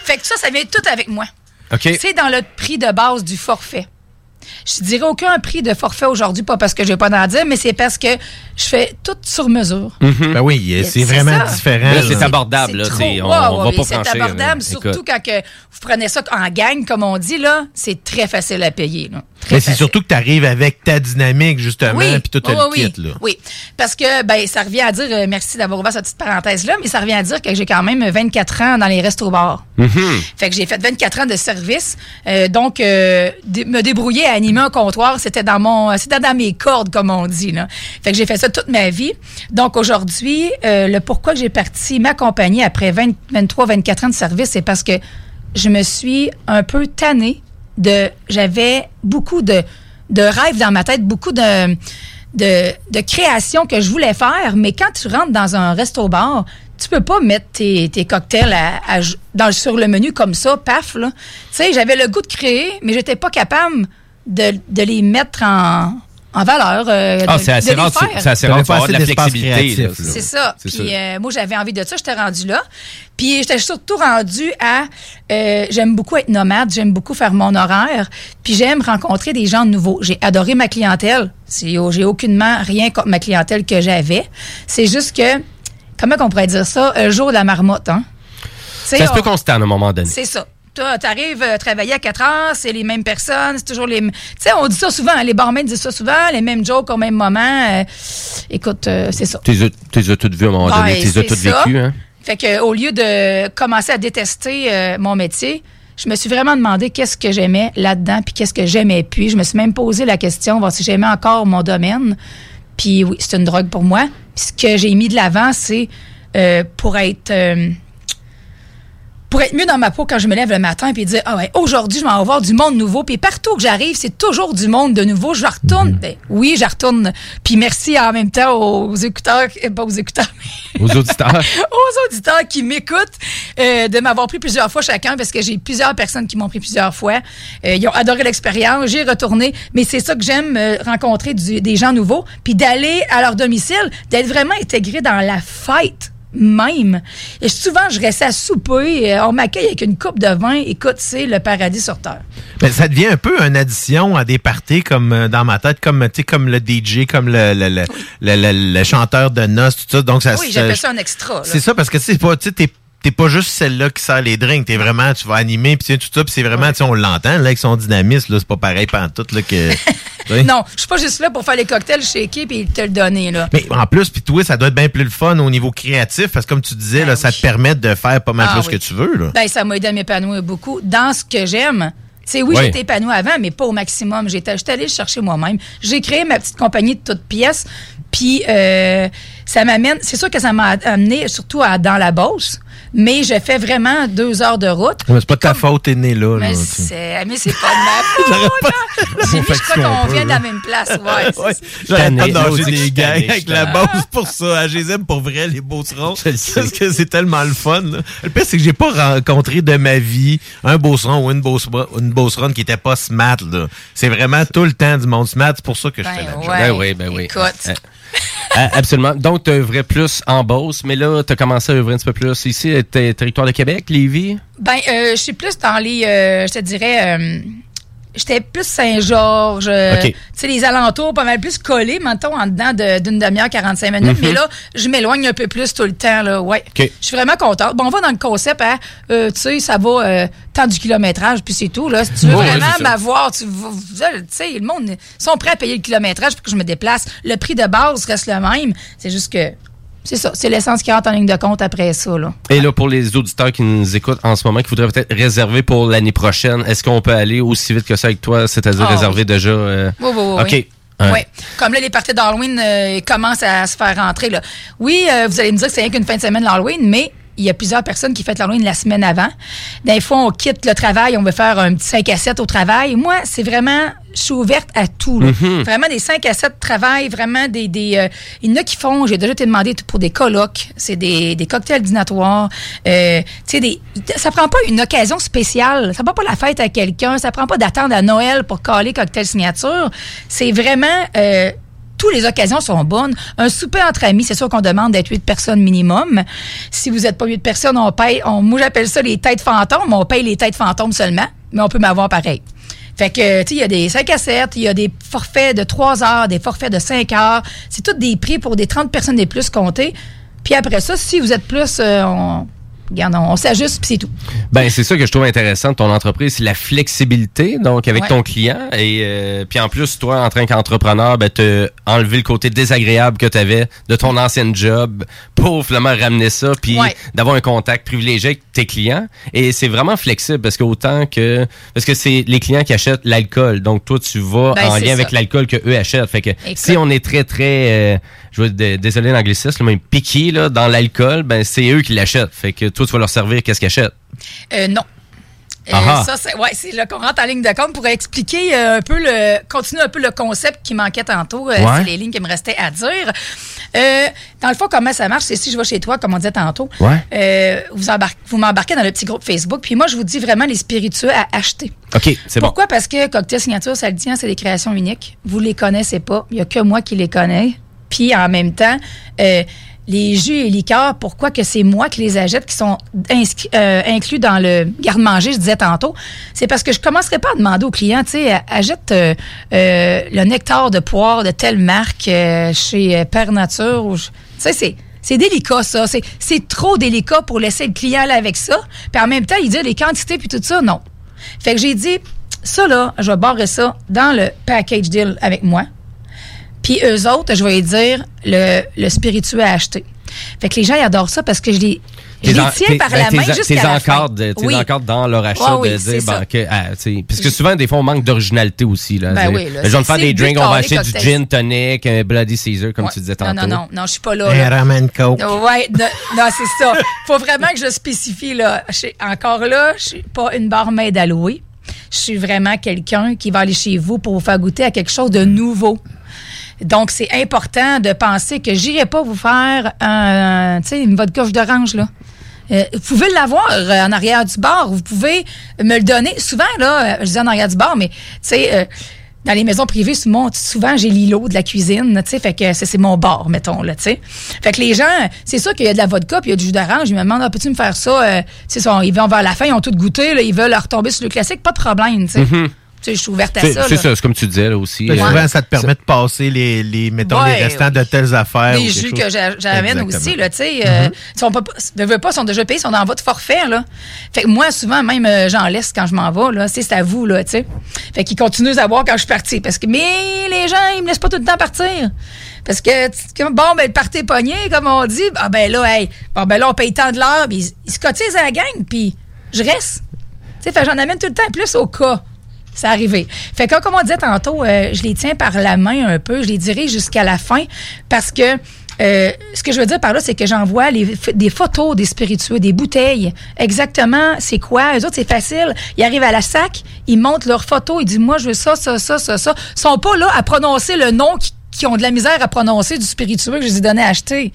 Fait que tout ça, ça vient tout avec moi.
OK.
C'est dans le prix de base du forfait. Je dirais aucun prix de forfait aujourd'hui, pas parce que je vais pas d'en dire, mais c'est parce que je fais tout sur mesure.
Ben oui, c'est vraiment
ça.
différent.
C'est abordable. Là,
trop-
on,
Ouais,
on va pas
c'est abordable,
euh,
surtout
écoute.
quand que vous prenez ça en gang, comme on dit, là, c'est très facile à payer. là. Très
Mais c'est surtout que tu arrives avec ta dynamique, justement,
Oui,
puis tout
oui,
le
oui,
kit. Là.
Oui, parce que ben ça revient à dire, euh, merci d'avoir ouvert cette petite parenthèse-là, mais ça revient à dire que j'ai quand même 24 ans dans les restos-bars.
Mhm.
Fait que j'ai fait 24 ans de service. Euh, donc, euh, dé- me débrouiller à animer un comptoir, c'était dans mon, c'était dans mes cordes, comme on dit. Là. Fait que j'ai fait ça toute ma vie. Donc, aujourd'hui, euh, le pourquoi que j'ai parti ma compagnie après 20, 23, 24 ans de service, c'est parce que je me suis un peu tannée de, j'avais beaucoup de, de rêves dans ma tête, beaucoup de, de, de créations que je voulais faire, mais quand tu rentres dans un resto-bar, tu peux pas mettre tes, tes cocktails dans, sur le menu comme ça, paf, là. Tu sais, j'avais le goût de créer, mais j'étais pas capable de, de les mettre en, en valeur. euh,
Ah,
de-
c'est assez rare, c'est assez rare de la flexibilité.
C'est ça.
C'est
Puis euh, moi, j'avais envie de ça, j'étais rendue là. Puis j'étais surtout rendue à... euh, j'aime beaucoup être nomade, j'aime beaucoup faire mon horaire, puis j'aime rencontrer des gens nouveaux. J'ai adoré ma clientèle. C'est- J'ai aucunement rien contre ma clientèle que j'avais. C'est juste que, comment qu'on pourrait dire ça, un jour de la marmotte, hein?
Ça se peut
on-
qu'on se à un moment donné.
c'est ça. T'arrives à travailler à 4 heures, c'est les mêmes personnes, c'est toujours les... Tu sais, on dit ça souvent, les barmaids disent ça souvent, les mêmes jokes au même moment. euh, écoute, euh, c'est ça.
Tu les as- toutes vues à un moment donné? Tu les as toutes vécues. Hein?
Fait que au lieu de commencer à détester euh, mon métier, je me suis vraiment demandé qu'est-ce que j'aimais là-dedans, puis qu'est-ce que j'aimais plus. Je me suis même posé la question, voir si j'aimais encore mon domaine. Puis oui, c'est une drogue pour moi. Puis ce que j'ai mis de l'avant, c'est euh, pour être euh, pour être mieux dans ma peau quand je me lève le matin puis dire ah ouais aujourd'hui je vais en voir du monde nouveau. Puis partout que j'arrive c'est toujours du monde de nouveau. Je retourne. Ben, oui je retourne. Puis merci en même temps aux écouteurs euh, pas aux écouteurs mais
Aux auditeurs. [LAUGHS]
aux auditeurs qui m'écoutent euh, de m'avoir pris plusieurs fois chacun parce que j'ai plusieurs personnes qui m'ont pris plusieurs fois. Euh, ils ont adoré l'expérience, j'ai retourné, mais c'est ça que j'aime euh, rencontrer du- des gens nouveaux, puis d'aller à leur domicile, d'être vraiment intégré dans la fête même. Et souvent, je reste à souper, euh, on m'accueille avec une coupe de vin. Écoute, c'est le paradis sur terre.
Ben, ça devient un peu une addition à des parties comme euh, dans ma tête, comme, tu sais, comme le DJ, comme le, le, le, le- le- chanteur de noces, tout ça. Donc, ça,
oui, j'appelle ça un extra.
C'est ça, parce que c'est pas, tu sais, t'es- pas juste celle-là qui sert les drinks, t'es vraiment, tu vas animer, puis tu tout ça, puis c'est vraiment, tu sais, on l'entend, là, avec son dynamisme, là, c'est pas pareil pantoute, là, que... [LAUGHS] tu.
Non, je suis pas juste là pour faire les cocktails shaker et te le donner, là.
Mais en plus, puis toi, ça doit être bien plus le fun au niveau créatif, parce que comme tu disais, là, ça te permet de faire pas mal
Ben Ah oui.
que tu veux, là.
Ben, ça m'a aidé à m'épanouir beaucoup dans ce que j'aime. Tu sais, oui,
Oui.
j'étais épanouie avant, mais pas au maximum. J'étais j'étais allée le chercher moi-même. J'ai créé ma petite compagnie de toutes pièces. Puis, euh, ça m'amène. C'est sûr que ça m'a amené surtout à, dans la Beauce, mais je fais vraiment deux heures de route.
Ouais, c'est pas de ta faute, t'es né là. là,
Mais c'est mais c'est pas de ma [LAUGHS] faute. là. J'ai mis, je crois qu'on vient de la même place. Ouais,
Ouais. J'arrête pas de des gangs avec la base pour ça. Ah, Je les aime pour vrai, les beaucerons. Parce que c'est tellement le fun. là. Le pire, c'est que j'ai pas rencontré de ma vie un beauceron ou une, beauce- une beauceronne qui était pas smart. là. C'est vraiment tout le temps du monde smart. C'est pour ça que je fais la
ouais.
Ben oui, ben oui.
Écoute.
Ah, absolument. Donc, tu œuvrais plus en Beauce, mais là, tu as commencé à œuvrer un petit peu plus ici, euh, territoire de Québec, Lévis?
Ben, euh, je suis plus dans les, euh, je te dirais, j'étais plus Saint-Georges, euh, tu sais, les alentours, pas mal plus collés, mettons, en dedans de- d'une demi-heure, 45 minutes.
Mhm.
Mais là, je m'éloigne un peu plus tout le temps, là, ouais. Je suis vraiment contente. Bon, on va dans le concept, hein, euh, tu sais, ça va euh, tant du kilométrage, puis c'est tout, là. Si tu veux vraiment m'avoir, tu sais, le monde, ils sont prêts à payer le kilométrage pour que je me déplace. Le prix de base reste le même. C'est juste que, c'est ça, c'est l'essence qui rentre en ligne de compte après ça, là.
Et là, pour les auditeurs qui nous écoutent en ce moment, qui voudraient peut-être réserver pour l'année prochaine, est-ce qu'on peut aller aussi vite que ça avec toi, c'est-à-dire
Ah,
réserver déjà? euh,
Oui, oui, oui,
OK.
oui.
Ouais.
Comme là, les parties d'Halloween euh, commencent à se faire rentrer. Là. Oui, euh, vous allez me dire que c'est rien qu'une fin de semaine l'Halloween, mais il y a plusieurs personnes qui fêtent l'Halloween la semaine avant. Des fois, on quitte le travail, on veut faire un petit 5 à 7 au travail. Moi, c'est vraiment, je suis ouverte à tout. là.
Mhm.
Vraiment des 5 à 7 de travail, vraiment des... des euh, il y en a qui font, j'ai déjà été demandé pour des colloques, c'est des, des cocktails dînatoires. Euh, des, ça prend pas une occasion spéciale. Ça prend pas la fête à quelqu'un. Ça prend pas d'attendre à Noël pour caler cocktail signature. C'est vraiment... euh, toutes les occasions sont bonnes. Un souper entre amis, c'est sûr qu'on demande d'être huit personnes minimum. Si vous n'êtes pas huit personnes, on paye, on, moi j'appelle ça les têtes fantômes, on paye les têtes fantômes seulement, mais on peut m'avoir pareil. Fait que, tu il y a des 5 à 7, il y a des forfaits de 3 heures, des forfaits de 5 heures. C'est tous des prix pour des 30 personnes et plus comptés. Puis après ça, si vous êtes plus, euh, on, regarde, on s'ajuste, puis c'est tout.
Ben, c'est ça que je trouve intéressant de ton entreprise, c'est la flexibilité, donc avec
Ouais.
ton client. Et euh, puis en plus, toi, en tant qu'entrepreneur, ben, te enlever le côté désagréable que tu avais de ton ancienne job pour finalement ramener ça, puis
Ouais.
d'avoir un contact privilégié avec tes clients. Et c'est vraiment flexible parce que autant que parce que c'est les clients qui achètent l'alcool, donc toi tu vas
Ben,
en lien avec l'alcool que eux achètent. Fait que
Écoute.
si on est très très, euh, je d- désolé l'anglicisme, mais piqué là dans l'alcool, ben c'est eux qui l'achètent. Fait que toi tu vas leur servir qu'est-ce qu'ils achètent?
Euh, non. Euh,
Ah ah.
ça, c'est ouais, là qu'on rentre en ligne de compte pour expliquer euh, un peu le, continuer un peu le concept qui manquait tantôt. Euh,
Ouais.
C'est les lignes qui me restaient à dire. Dans le fond, comment ça marche, c'est si je vais chez toi, comme on disait tantôt,
Ouais.
vous, embarquez, vous m'embarquez dans le petit groupe Facebook, puis moi, je vous dis vraiment les spiritueux à acheter.
OK, c'est bon.
Pourquoi? Parce que Cocktail Signature, ça le dit, hein, c'est des créations uniques. Vous les connaissez pas. Il y a que moi qui les connais. Puis en même temps, euh, les jus et liqueurs, pourquoi que c'est moi qui les achète, qui sont euh, inclus dans le garde-manger, je disais tantôt, c'est parce que je commencerai pas à demander aux clients, tu sais, achète euh, euh, le nectar de poire de telle marque euh, chez euh, Père Nature. ou Tu sais, c'est... C'est délicat, ça. C'est, c'est trop délicat pour laisser le client aller avec ça. Puis en même temps, il dit les quantités puis tout ça, non. Fait que j'ai dit, ça là, je vais barrer ça dans le package deal avec moi. Puis eux autres, je vais dire le, le spiritueux à acheter. Fait que les gens, ils adorent ça parce que je les, je les
en-
tiens par
ben,
la main jusqu'à
t'es
la fin.
t'es
Oui.
encadres dans leur achat
Ouais, oui,
de
c'est
dire ben, que, ah, parce que souvent des fois on manque d'originalité aussi là.
Ben oui, là,
les gens de
c'est-
faire des drinks, on va acheter du gin tonic, un Bloody Caesar comme tu disais tantôt.
Non, non, non, non, je suis pas là.
Un
là.
ramen coke.
Ouais, non, non, c'est ça. Faut vraiment que je spécifie là. Je suis- encore là, je suis pas une barmaid à louer. Je suis vraiment quelqu'un qui va aller chez vous pour vous faire goûter à quelque chose de nouveau. Donc, c'est important de penser que j'irai pas vous faire un, tu sais, une vodka d'orange, là. Euh, vous pouvez l'avoir euh, en arrière du bar. Vous pouvez me le donner. Souvent, là, euh, je dis en arrière du bar, mais, tu sais, euh, dans les maisons privées, souvent, souvent j'ai l'îlot de la cuisine, tu sais, fait que c'est mon bar, mettons, là, tu sais. Fait que les gens, c'est sûr qu'il y a de la vodka puis il y a du jus d'orange. Ils me demandent, ah, peux-tu me faire ça? Euh, tu sais, ils vont vers la fin, ils ont tout goûté, là, ils veulent retomber sur le classique, pas de problème, tu sais.
Mhm.
Sais, je suis ouverte à
C'est
ça.
c'est
là.
ça, c'est comme tu disais là aussi.
Ben,
euh,
souvent, ça te permet de passer les, les mettons,
Ouais,
les restants de telles affaires. Quelque
jus que j'a- j'amène aussi, là, tu sais. euh, ils sont pas, ne veulent pas, ils sont déjà payés, ils sont dans votre forfait, là. Fait que moi, souvent, même, euh, j'en laisse quand je m'en vais, là. C'est c'est à vous, là, tu sais. Fait qu'ils continuent à voir quand je suis partie. Parce que, mais les gens, ils me laissent pas tout le temps partir. Parce que, bon, ben, le party est pogné, comme on dit. Ah, ben là, hey, bon, ben là, on paye tant de l'heure, puis ils, ils se cotisent à la gang, puis je reste. Tu sais, fait que j'en amène tout le temps plus au cas. C'est arrivé. Fait que, comme on disait tantôt, euh, je les tiens par la main un peu, je les dirige jusqu'à la fin parce que euh, ce que je veux dire par là, c'est que j'envoie des photos des spiritueux, des bouteilles. Exactement, c'est quoi? Eux autres, c'est facile. Ils arrivent à la sac, ils montent leurs photos, ils disent, moi, je veux ça, ça, ça, ça, ça. Ils sont pas là à prononcer le nom qui, qui ont de la misère à prononcer du spiritueux que je les ai donné à acheter.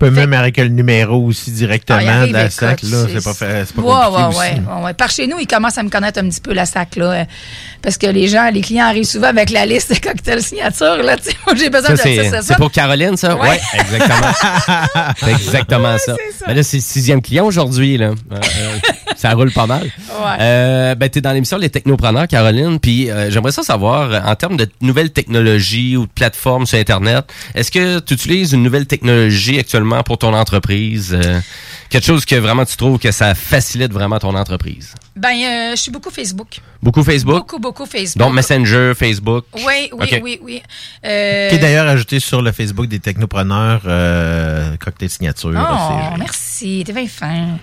Peut même avec le numéro aussi directement
Ah,
de la
écoute,
SAC, là.
c'est-
C'est pas, fait- c'est pas
Ouais,
compliqué
ouais,
aussi.
ouais, ouais, ouais. Par chez nous, ils commencent à me connaître un petit peu la sac, là. euh, Parce que les gens, les clients arrivent souvent avec la liste de cocktails signature, là. Tu [LAUGHS] moi, j'ai besoin
Ça,
de ça,
c'est
ça,
c'est
ça.
pour Caroline, ça?
Ouais,
exactement. [LAUGHS] c'est exactement ça. Ben là, c'est le sixième client aujourd'hui, là. Euh, euh, ça roule pas mal.
Ouais.
Euh, ben, t'es dans l'émission Les Technopreneurs, Caroline, puis euh, j'aimerais ça savoir, en termes de nouvelles technologies ou de plateformes sur Internet, est-ce que tu utilises une nouvelle technologie actuellement pour ton entreprise? Euh, quelque chose que vraiment tu trouves que ça facilite vraiment ton entreprise?
Ben, euh, je suis beaucoup Facebook.
Beaucoup Facebook?
Beaucoup, beaucoup Facebook.
Donc Messenger, Facebook?
Oui, oui, oui, oui. Euh,
Qui est d'ailleurs ajouté sur le Facebook des technopreneurs euh, Cocktail Signature.
Oh, merci, t'es bien fin.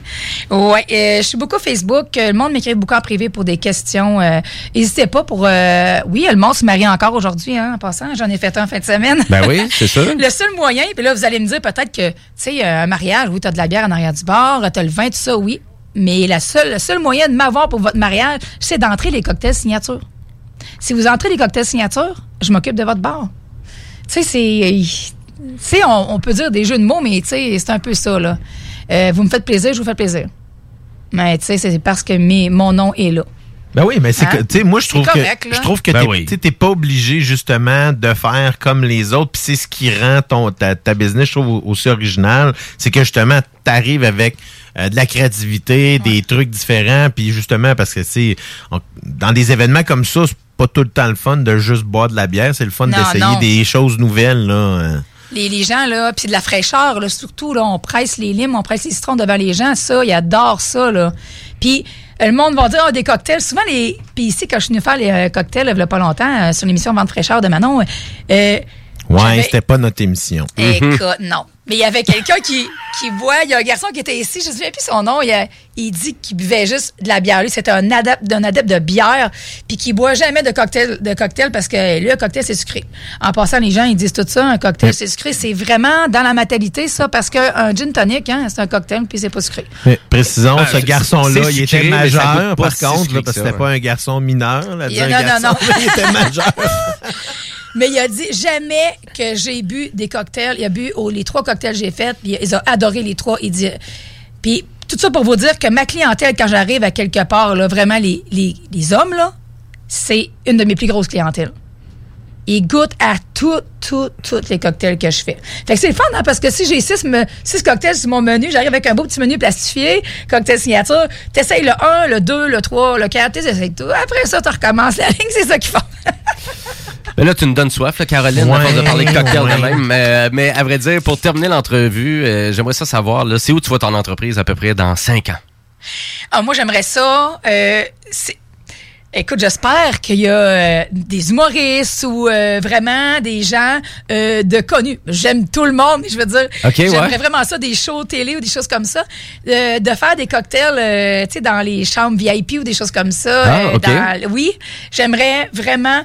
Ouais, euh, je suis beaucoup Facebook. Le monde m'écrit beaucoup en privé pour des questions. Euh, N'hésitez pas pour. euh, oui, le monde se marie encore aujourd'hui, hein, en passant. J'en ai fait un en fin de semaine.
Ben oui, [LAUGHS] c'est sûr.
le seul moyen, puis là, vous allez me dire peut-être que, tu sais, un mariage, oui, t'as de la bière en arrière du bar, t'as le vin, tout ça, oui. Mais la seule, le seul moyen de m'avoir pour votre mariage, c'est d'entrer les cocktails signature. Si vous entrez les cocktails signature, je m'occupe de votre bar. Tu sais, c'est. Tu sais, on, on peut dire des jeux de mots, mais tu sais, c'est un peu ça, là. Euh, vous me faites plaisir, je vous fais plaisir. Mais tu sais, c'est parce que mes, mon nom est là.
Ben oui, mais c'est
Hein?
que, tu sais, moi, je
C'est
trouve
correct,
que,
là.
je trouve que
Ben
t'es,
oui.
pas obligé, justement, de faire comme les autres. Puis c'est ce qui rend ton, ta, ta business, je trouve, aussi original. C'est que, justement, t'arrives avec de la créativité, des trucs différents. Puis justement, parce que, on- dans des événements comme ça, c'est pas tout le temps le fun de juste boire de la bière. C'est le fun d'essayer des choses nouvelles, là. euh.
Les, les gens, là, puis de la fraîcheur, là, surtout, là, on presse les limes, on presse les citrons devant les gens, ça, ils adorent ça, là. Puis euh, le monde va dire, ah, des cocktails. Souvent, les. Puis ici, quand je suis venue faire les euh, cocktails, il y a pas longtemps, euh, sur l'émission Vente fraîcheur de Manon, euh,
Ouais,
J'avais-
c'était pas notre émission.
Écoute, non. Mais il y avait quelqu'un qui, qui boit, il y a un garçon qui était ici, je ne sais plus son nom, il, a- il dit qu'il buvait juste de la bière. Lui, c'était un adepte, un adepte de bière, puis qui boit jamais de cocktail, de cocktail parce que lui, un cocktail, c'est sucré. En passant, les gens, ils disent tout ça, un cocktail, c'est sucré. C'est vraiment dans la matalité, ça, parce qu'un gin tonic, hein, c'est un cocktail, puis c'est pas sucré.
Mais précisons,
Ah,
ce garçon-là, il était majeur, par contre,
sucré
là,
que
parce que c'était pas un garçon mineur. Là,
Il-
dire un
non, non,
garçon,
non. [LAUGHS]
il était majeur. [LAUGHS]
Mais il a dit jamais que j'ai bu des cocktails. Il a bu oh, les trois cocktails que j'ai faits, puis il a adoré les trois. Il dit, puis tout ça pour vous dire que ma clientèle, quand j'arrive à quelque part, là, vraiment les, les, les hommes, là, c'est une de mes plus grosses clientèles. Ils goûtent à tout, tout, tous les cocktails que je fais. Fait que c'est le fun, hein, parce que si j'ai six, me- six cocktails sur mon menu, j'arrive avec un beau petit menu plastifié, cocktail signature, t'essayes le 1, le 2, le 3, le 4, t'essayes tout. Après ça, tu recommences la [LAUGHS] ligne, c'est ça qu'ils font.
Mais là, tu nous donnes soif, là, Caroline, à
Ouais,
force de parler de cocktail
ouais.
de même. Mais, mais à vrai dire, pour terminer l'entrevue, euh, j'aimerais ça savoir, là, c'est où tu vois ton entreprise à peu près dans cinq ans?
Ah, moi, j'aimerais ça. euh, c'est- Écoute, j'espère qu'il y a euh, des humoristes ou euh, vraiment des gens euh, de connus. J'aime tout le monde, mais je veux dire, j'aimerais
ouais.
vraiment ça, des shows télé ou des choses comme ça, euh, de faire des cocktails, euh, tu sais, dans les chambres VIP ou des choses comme ça.
Ah,
euh, dans- oui, j'aimerais vraiment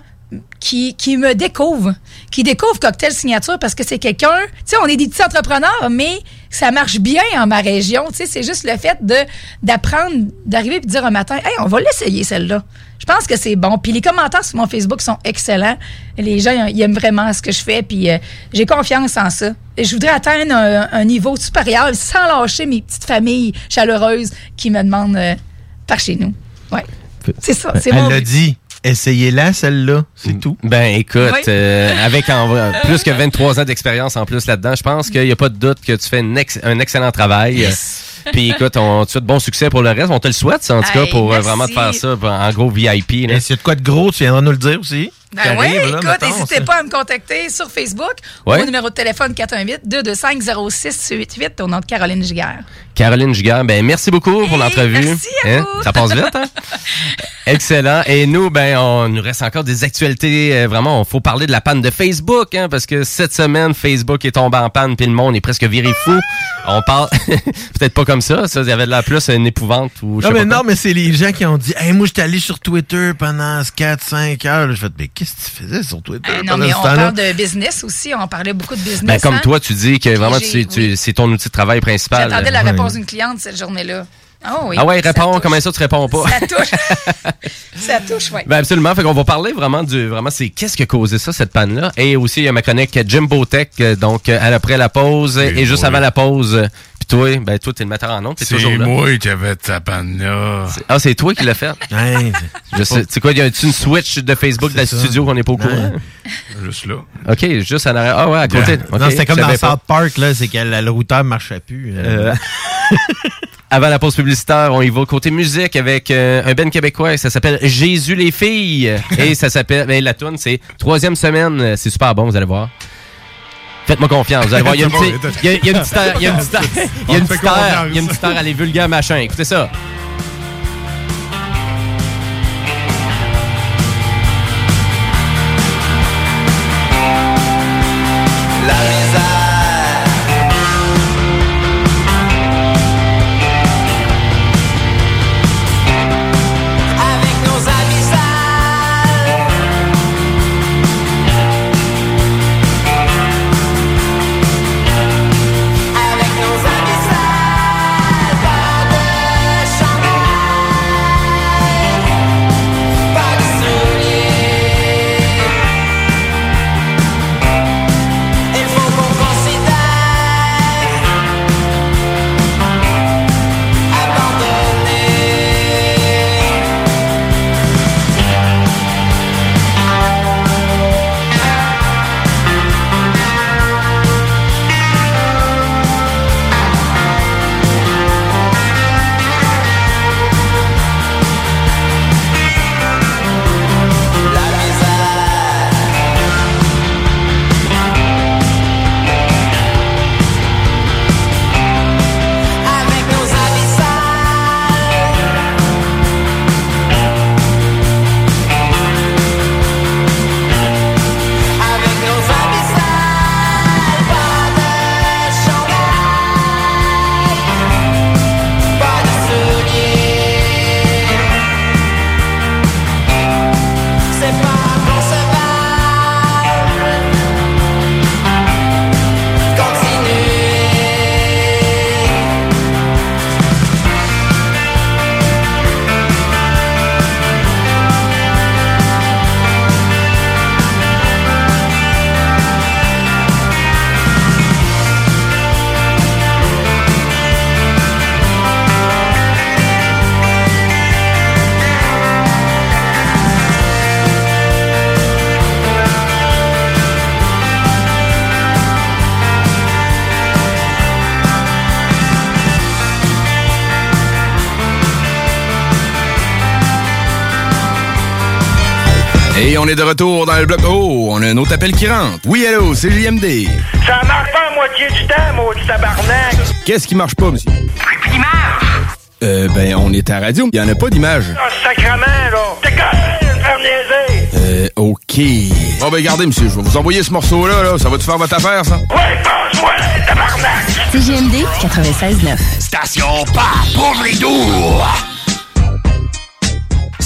qui, qui me découvre, qui découvre Cocktail Signature parce que c'est quelqu'un, tu sais, on est des petits entrepreneurs, mais ça marche bien en ma région, tu sais, c'est juste le fait de d'apprendre, d'arriver et de dire un matin, hey, on va l'essayer celle-là. Je pense que c'est bon. Puis les commentaires sur mon Facebook sont excellents. Les gens, ils aiment vraiment ce que je fais, puis euh, j'ai confiance en ça. Et je voudrais atteindre un, un niveau supérieur sans lâcher mes petites familles chaleureuses qui me demandent euh, par chez nous. Ouais. C'est ça, c'est
Elle
mon
l'a dit. Essayez-la, celle-là. C'est tout.
Ben écoute,
Oui.
euh, avec en plus que 23 ans d'expérience en plus là-dedans, je pense qu'il n'y a pas de doute que tu fais un, ex- un excellent travail. Puis écoute, on te souhaite bon succès pour le reste. On te le souhaite, ça, en tout cas, pour euh,
merci.
vraiment te faire ça en gros VIP. là.
Et s'il y a de quoi de gros, tu viendras nous le dire aussi.
Ben oui, écoute, n'hésitez pas à me contacter sur Facebook
Ouais.
au numéro de téléphone 418-225-0688 au nom de Caroline Giguère.
Caroline Giguère, ben merci beaucoup pour l'entrevue.
merci à
Hein?
vous.
Ça passe vite, hein? [LAUGHS] Excellent. Et nous, ben, on nous reste encore des actualités. euh, vraiment, il faut parler de la panne de Facebook, hein, parce que cette semaine, Facebook est tombé en panne, puis le monde est presque viré fou. On parle, [LAUGHS] peut-être pas comme ça. Ça, il y avait de la plus une épouvante ou je
Non,
sais
mais
pas
non, mais c'est les gens qui ont dit Hey, moi, j'étais allé sur Twitter pendant 4-5 heures. Là, Je fais Mais qu'est-ce que tu faisais sur Twitter?
Euh, non,
pendant
mais
ce
on
temps-là?
parle de business aussi. On parlait beaucoup de business.
Ben, comme
hein.
toi, tu dis que vraiment,
J'ai-
tu- c'est ton outil de travail principal.
J'attendais la
Ouais.
réponse d'une cliente cette journée-là. Ah oui.
Ah ouais,
ça
réponds.
touche.
Comment ça, tu réponds pas?
Ça touche. [LAUGHS] ça touche, oui.
Ben absolument. Fait qu'on va parler vraiment du vraiment c'est qu'est-ce qui a causé ça cette panne là et aussi il y a ma chronique Jimbo Tech euh, donc euh, après la pause et, juste avant la pause euh, toi ben toi t'es le metteur en ondes t'es
C'est
toujours là.
moi qui avais ta panne-là.
Ah c'est toi qui l'as fait? [LAUGHS] Je sais tu sais quoi il y a une switch de Facebook dans le
ça.
studio qu'on n'est pas au courant?
Juste là.
OK, juste en arrière. Ah ouais, à côté.
non, c'était comme dans. South Park, là, c'est que le, le routeur marchait plus. euh.
Euh, [LAUGHS] Avant la pause publicitaire, on y va côté musique avec euh, un Ben québécois. Ça s'appelle Jésus les filles. Et ça s'appelle, ben, la tune c'est troisième semaine. C'est super bon, vous allez voir. Faites-moi confiance, vous allez voir. Il y a une [LAUGHS] petite, il y a- il y a une petite heure, il y a une petite à les vulgaires machin. Écoutez ça.
On est de retour dans le bloc. Oh, on a un autre appel qui rentre. Oui, allô, c'est JMD.
Ça marche pas à moitié du temps, maudit tabarnak!
Qu'est-ce qui marche pas, monsieur? Euh, ben, on est à la radio. Il y en a pas d'image.
Ah, sacrement, là! T'es quand même faire niaiser!
Euh, OK. Bon, ben, regardez, monsieur, je vais vous envoyer ce morceau-là, là. Ça va te faire votre affaire, ça?
Ouais, passe-moi, tabarnak!
CGMD 96.9.
Station pas pour les doux.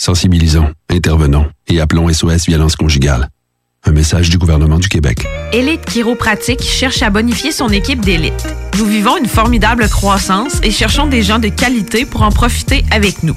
Sensibilisons, intervenons et appelons SOS Violence Conjugale. Un message du gouvernement du Québec.
Élite Chiropratique cherche à bonifier son équipe d'élite. Nous vivons une formidable croissance et cherchons des gens de qualité pour en profiter avec nous.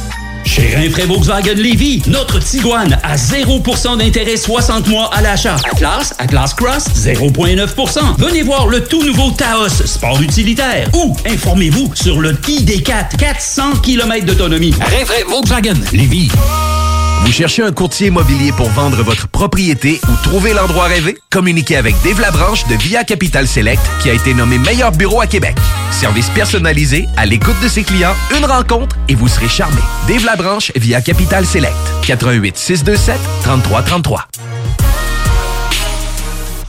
Chez Rinfraie Volkswagen Lévy, notre Tiguan à 0% d'intérêt 60 mois à l'achat. Atlas, Atlas Cross, 0,9%. Venez voir le tout nouveau Taos, sport utilitaire. Ou informez-vous sur le ID4, 400 km d'autonomie. Rinfraie Volkswagen Lévy.
Vous cherchez un courtier immobilier pour vendre votre propriété ou trouver l'endroit rêvé? Communiquez avec Dave Labranche de Via Capital Select qui a été nommé meilleur bureau à Québec. Service personnalisé, à l'écoute de ses clients, une rencontre et vous serez charmé. Dave Labranche via Capital Select. 88 627 3333.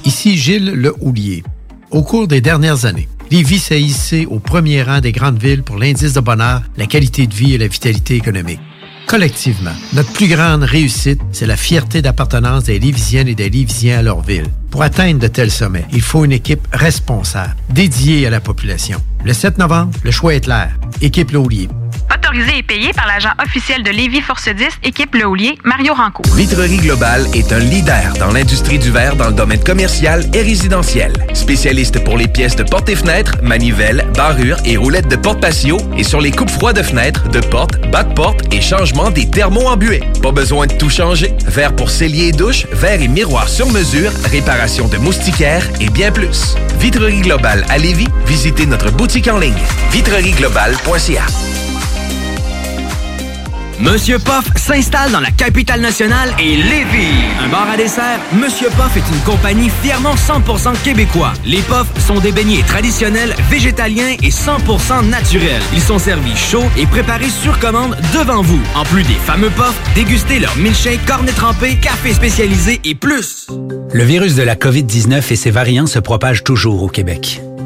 Ici Gilles Le Houlier. Au cours des dernières années, Lévis s'est hissé au premier rang des grandes villes pour l'indice de bonheur, la qualité de vie et la vitalité économique. Collectivement, notre plus grande réussite, c'est la fierté d'appartenance des Lévisiennes et des Lévisiens à leur ville. Pour atteindre de tels sommets, il faut une équipe responsable, dédiée à la population. Le 7 novembre, le choix est clair. Équipe Laulier.
Autorisé et payé par l'agent officiel de Lévis Force 10, équipe Le Houlier, Mario Ranco.
Vitrerie Globale est un leader dans l'industrie du verre dans le domaine commercial et résidentiel. Spécialiste pour les pièces de portes et fenêtres, manivelles, barrures et roulettes de porte patio et sur les coupes froides de fenêtres, de portes, bas de et changement des thermos en. Pas besoin de tout changer. Verre pour cellier et douche, verre et miroir sur mesure, réparation de moustiquaires et bien plus. Vitrerie Globale à Lévis, visitez notre boutique en ligne vitrerieglobale.ca.
Monsieur Poff s'installe dans la capitale nationale et Lévis. Un bar à dessert, Monsieur Poff est une compagnie fièrement 100% québécois. Les Poffs sont des beignets traditionnels, végétaliens et 100% naturels. Ils sont servis chauds et préparés sur commande devant vous. En plus des fameux Poffs, dégustez leur milkshake, cornet trempé, café spécialisé et plus.
Le virus de la COVID-19 et ses variants se propagent toujours au Québec.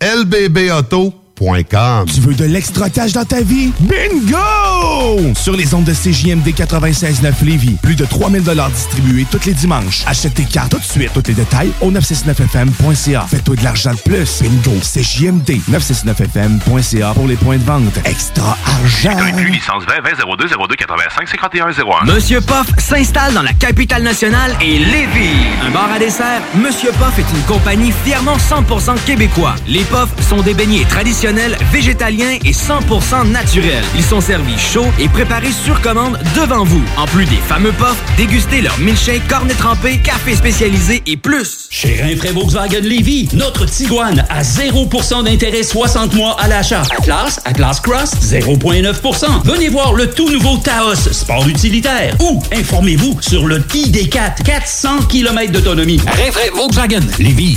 LBB Auto.
Tu veux de l'extra cash dans ta vie? Bingo! Sur les ondes de CJMD 96.9 Lévis, plus de 3000 distribués tous les dimanches. Achète tes cartes tout de suite. Tous les détails au 969fm.ca. Fais-toi de l'argent de plus. Bingo! CJMD 969fm.ca pour les points de vente. Extra argent!
Licence 20 20 02 02 85 51 01.
Monsieur Poff s'installe dans la capitale nationale et Lévis. Un bar à dessert, Monsieur Poff est une compagnie fièrement 100% québécois. Les Poffs sont des beignets traditionnels, végétaliens et 100% naturels. Ils sont servis chauds et préparés sur commande devant vous. En plus des fameux Poffs, dégustez leur milkshake, cornet trempé, café spécialisé et plus.
Chez Rinfraie Volkswagen Lévy, notre Tiguan à 0% d'intérêt 60 mois à l'achat. Atlas, Atlas Cross, 0,9%. Venez voir le tout nouveau Taos, sport utilitaire. Ou informez-vous sur le ID4, 400 km d'autonomie. Rinfraie Volkswagen Lévy.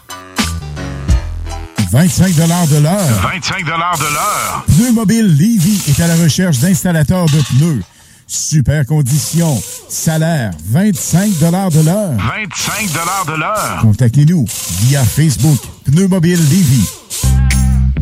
25 de l'heure.
25 de l'heure.
Pneu Mobile Levy est à la recherche d'installateurs de pneus. Super conditions. Salaire 25 de l'heure.
25 de l'heure.
Contactez-nous via Facebook Pneu Mobile Levy.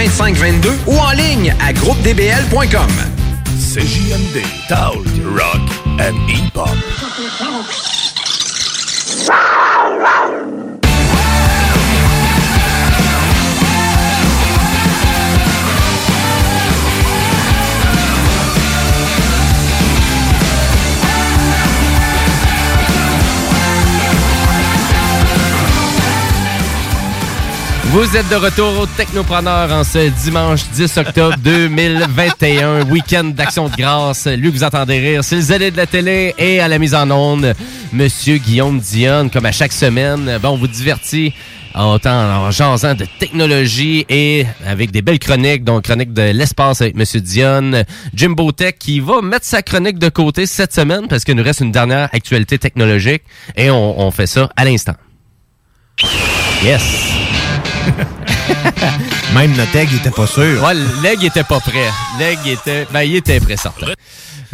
2522 ou en ligne à groupedbl.com.
CJMD, Talk, Rock and Hip-Hop.
Vous êtes de retour au Technopreneur en ce dimanche 10 octobre [LAUGHS] 2021, week-end d'action de grâce. Lui que vous entendez rire, c'est le zélé de la télé et à la mise en onde, Monsieur Guillaume Dionne, comme à chaque semaine. Bon, on vous divertit autant en jasant de technologie et avec des belles chroniques, donc chronique de l'espace avec Monsieur Dionne, Jimbo Tech qui va mettre sa chronique de côté cette semaine parce qu'il nous reste une dernière actualité technologique et on, on fait ça à l'instant. Yes! [LAUGHS]
Même notre egg était pas sûr.
Ouais, l'egg était pas prêt. L'egg était, ben, il était prêt certain.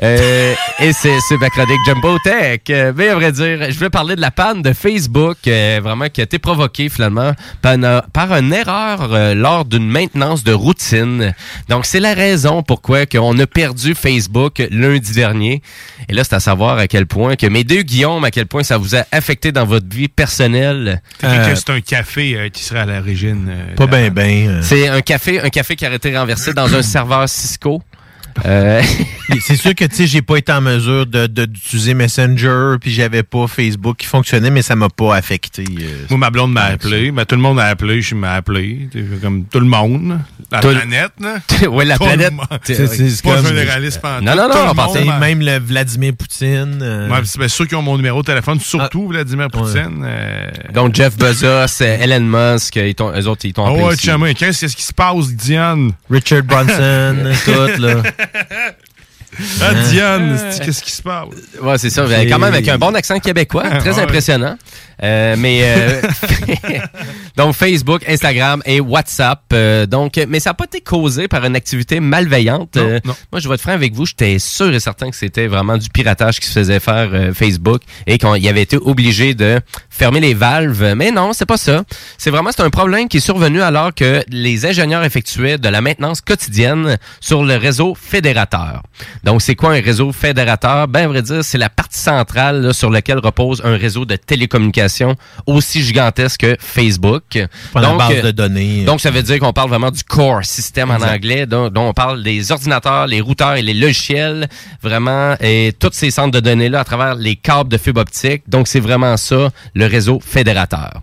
Euh, et c'est c'est ma chronique Jumbo Tech. Euh, mais à vrai dire, je voulais parler de la panne de Facebook, euh, vraiment qui a été provoquée finalement par une, par une erreur euh, lors d'une maintenance de routine. Donc c'est la raison pourquoi qu'on a perdu Facebook lundi dernier. Et là, c'est à savoir à quel point que mes deux Guillaume, à quel point ça vous a affecté dans votre vie personnelle?
Que c'est un café euh, qui serait à l'origine. euh,
Pas ben ben.
C'est un café, un café qui a été renversé dans un serveur Cisco. Euh, [LAUGHS]
c'est sûr que tu sais, j'ai pas été en mesure de d'utiliser Messenger, puis j'avais pas Facebook qui fonctionnait, mais ça m'a pas affecté. euh,
Moi, ma blonde m'a appelé. Ben, tout le monde m'a appelé. Je m'a appelé. Comme tout le monde. La
Tout
planète. là. [LAUGHS]
ouais, la
Tout
planète.
C'est-
pas
comme-
généraliste pendant
Non, non,
Tout
non,
le monde
même le Vladimir Poutine. euh,
Ouais, c'est ben, ceux qui ont mon numéro de téléphone, surtout Vladimir Poutine. euh,
Donc Jeff Bezos, euh, Elon Musk, ils eux autres, ils t'ont
Oh
appelé
ouais,
aussi.
chama, qu'est-ce qu'est-ce qui se passe, Diane?
Richard Branson, [LAUGHS] tout, là. [LAUGHS]
Ah? Diane, qu'est-ce qui se passe?
Ouais, c'est ça. Quand même avec un bon accent québécois, [LAUGHS] très
Ouais.
impressionnant. Euh, mais euh, [LAUGHS] donc Facebook, Instagram et WhatsApp. euh, donc, mais ça n'a pas été causé par une activité malveillante. Euh, Moi, je vais être franc avec vous, j'étais sûr et certain que c'était vraiment du piratage qui se faisait faire euh, Facebook et qu'il avait été obligé de fermer les valves. Mais non, c'est pas ça. C'est vraiment c'est un problème qui est survenu alors que les ingénieurs effectuaient de la maintenance quotidienne sur le réseau fédérateur. Donc, c'est quoi un réseau fédérateur? Ben, à vrai dire, c'est la partie centrale là, sur laquelle repose un réseau de télécommunications aussi gigantesque que Facebook.
Base
euh,
de données.
Donc, ça veut dire qu'on parle vraiment du core system en anglais, dont, dont on parle des ordinateurs, les routeurs et les logiciels, vraiment, et tous ces centres de données-là à travers les câbles de fibre optique. Donc, c'est vraiment ça, le réseau fédérateur.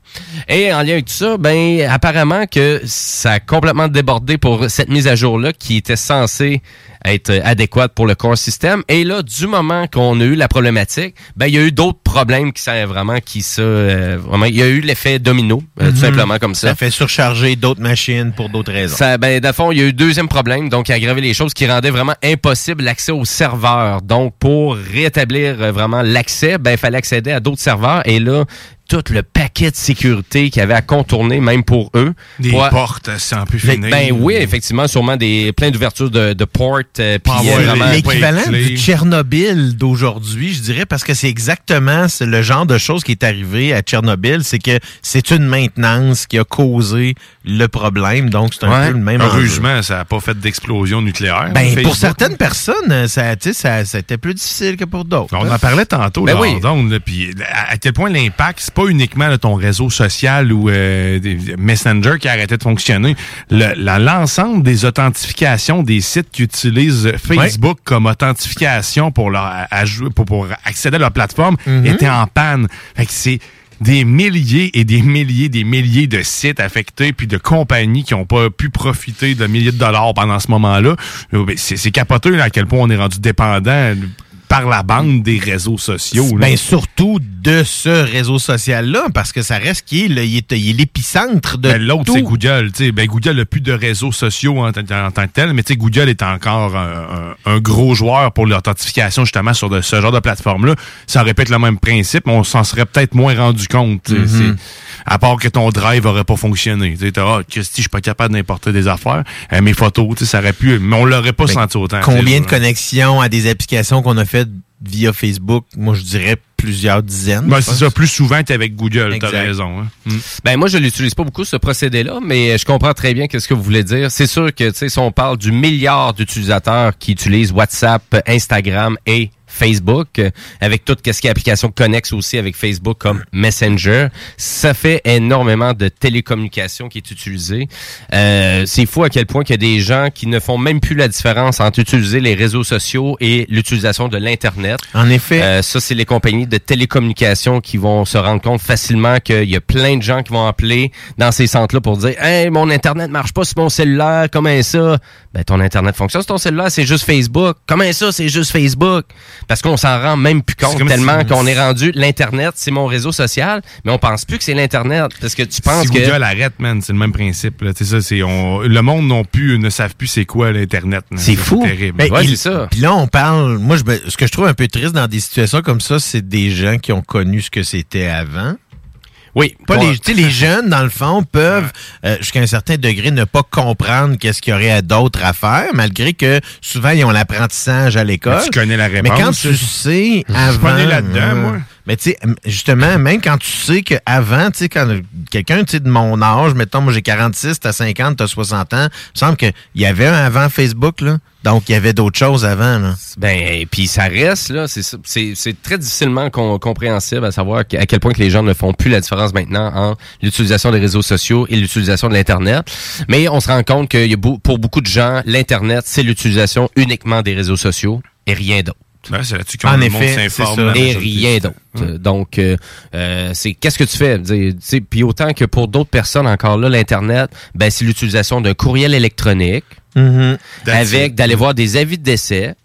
Et en lien avec tout ça, ben, apparemment que ça a complètement débordé pour cette mise à jour-là qui était censée être adéquate pour le core system. Et là, du moment qu'on a eu la problématique, ben, il y a eu d'autres problèmes qui sont vraiment, qui ça, euh, vraiment, il y a eu l'effet domino, euh, tout
Mhm.
simplement comme ça.
Ça fait surcharger d'autres machines pour d'autres raisons.
Ça, ben, le fond, il y a eu deuxième problème, donc qui les choses, qui rendait vraiment impossible l'accès aux serveurs. Donc, pour rétablir euh, vraiment l'accès, ben, il fallait accéder à d'autres serveurs. Et là, tout le paquet de sécurité qu'il y avait à contourner, même pour eux.
Des
pour-
portes, c'est un peu
Ben,
fini.
ben oui, effectivement, sûrement des plein d'ouvertures de, de portes. euh, euh,
euh, L'équivalent du Tchernobyl d'aujourd'hui, je dirais, parce que c'est exactement c'est le genre de chose qui est arrivé à Tchernobyl, c'est que c'est une maintenance qui a causé le problème, donc c'est un
Ouais.
peu le même enjeu.
Heureusement, ça n'a pas fait d'explosion nucléaire.
Ben,
Facebook.
pour certaines personnes, ça, ça, ça a été plus difficile que pour d'autres.
On en parlait tantôt,
Ben
là,
oui.
puis à, à quel point l'impact, c'est pas uniquement là, ton réseau social ou euh, Messenger qui a arrêté de fonctionner. Le- L'ensemble des authentifications des sites qui utilisent Facebook comme authentification pour, leur, pour, pour accéder à leur plateforme
Mhm.
était en panne. Fait que c'est des milliers et des milliers, des milliers de sites affectés, puis de compagnies qui n'ont pas pu profiter de milliers de dollars pendant ce moment-là. Euh, ben, C'est c'est capoteux là, à quel point on est rendu dépendant par la bande des réseaux sociaux. là.
Ben surtout de ce réseau social-là, parce que ça reste qui est l'épicentre de
Ben, L'autre, c'est Google. tu sais. Ben, Google n'a plus de réseaux sociaux en, tant- en tant que tel, mais tu sais, Google est encore un, un- un gros joueur pour l'authentification justement sur de, ce genre de plateforme-là. Ça répète le même principe, mais on s'en serait peut-être moins rendu compte. sais. À part que ton drive aurait pas fonctionné. Tu sais, t'as, ah, Christy, je suis pas capable d'importer des affaires. Euh, mes photos, tu sais, ça aurait pu, mais on l'aurait pas senti autant.
Combien de connexions à des applications qu'on a faites via Facebook? Moi, je dirais plusieurs dizaines.
Ben, c'est ça, plus souvent t'es avec Google, t'as raison. hein. Mm.
Ben moi je l'utilise pas beaucoup ce procédé-là, mais je comprends très bien qu'est-ce que vous voulez dire. C'est sûr que tu sais si on parle du milliard d'utilisateurs qui utilisent WhatsApp, Instagram et Facebook, euh, avec tout ce qui est application connexe aussi avec Facebook comme Messenger, ça fait énormément de télécommunications qui est utilisé. Euh, c'est fou à quel point qu'il y a des gens qui ne font même plus la différence entre utiliser les réseaux sociaux et l'utilisation de l'Internet.
En effet.
Euh, ça, c'est les compagnies de télécommunications qui vont se rendre compte facilement qu'il y a plein de gens qui vont appeler dans ces centres-là pour dire Hey, mon Internet marche pas sur mon cellulaire, comment ça? Ben, ton Internet fonctionne sur ton cellulaire, c'est juste Facebook. Comment ça, c'est juste Facebook? Parce qu'on s'en rend même plus compte tellement
si-
qu'on est rendu l'Internet, c'est mon réseau social, mais on pense plus que c'est l'Internet. Parce que tu penses
si
que.
Google arrête, man, c'est le même principe. Là. Tu sais, ça, c'est on, le monde non plus ne savent plus c'est quoi l'internet.
C'est fou.
terrible.
Ben, il- Puis là, on parle. Moi, je, ce que je trouve un peu triste dans des situations comme ça, c'est des gens qui ont connu ce que c'était avant.
Oui.
Pas les, tu sais, les jeunes, dans le fond, peuvent, euh, jusqu'à un certain degré, ne pas comprendre qu'est-ce qu'il y aurait d'autre à faire, malgré que souvent, ils ont l'apprentissage à l'école.
Mais tu connais la réponse.
Mais quand tu sais
Je suis
avant...
pas né là-dedans,
euh,
moi.
Mais tu sais, justement, même quand tu sais qu'avant, tu sais, quand quelqu'un, de mon âge, mettons, moi j'ai 46, t'as 50, t'as 60 ans, il me semble qu'il y avait un avant Facebook, là. Donc, il y avait d'autres choses avant, là.
Ben, puis ça reste, là, c'est très difficilement com- compréhensible à savoir à quel point que les gens ne font plus la différence maintenant entre l'utilisation des réseaux sociaux et l'utilisation de l'Internet. Mais on se rend compte que pour beaucoup de gens, l'Internet, c'est l'utilisation uniquement des réseaux sociaux et rien d'autre.
C'est là-dessus
En le effet, s'informe,
Et rien d'autre. Donc, euh, euh, c'est qu'est-ce que tu fais? Dire, tu sais, Puis autant que pour d'autres personnes, encore là, l'Internet, ben, c'est l'utilisation d'un courriel électronique
Mhm.
avec d'aller voir des avis de décès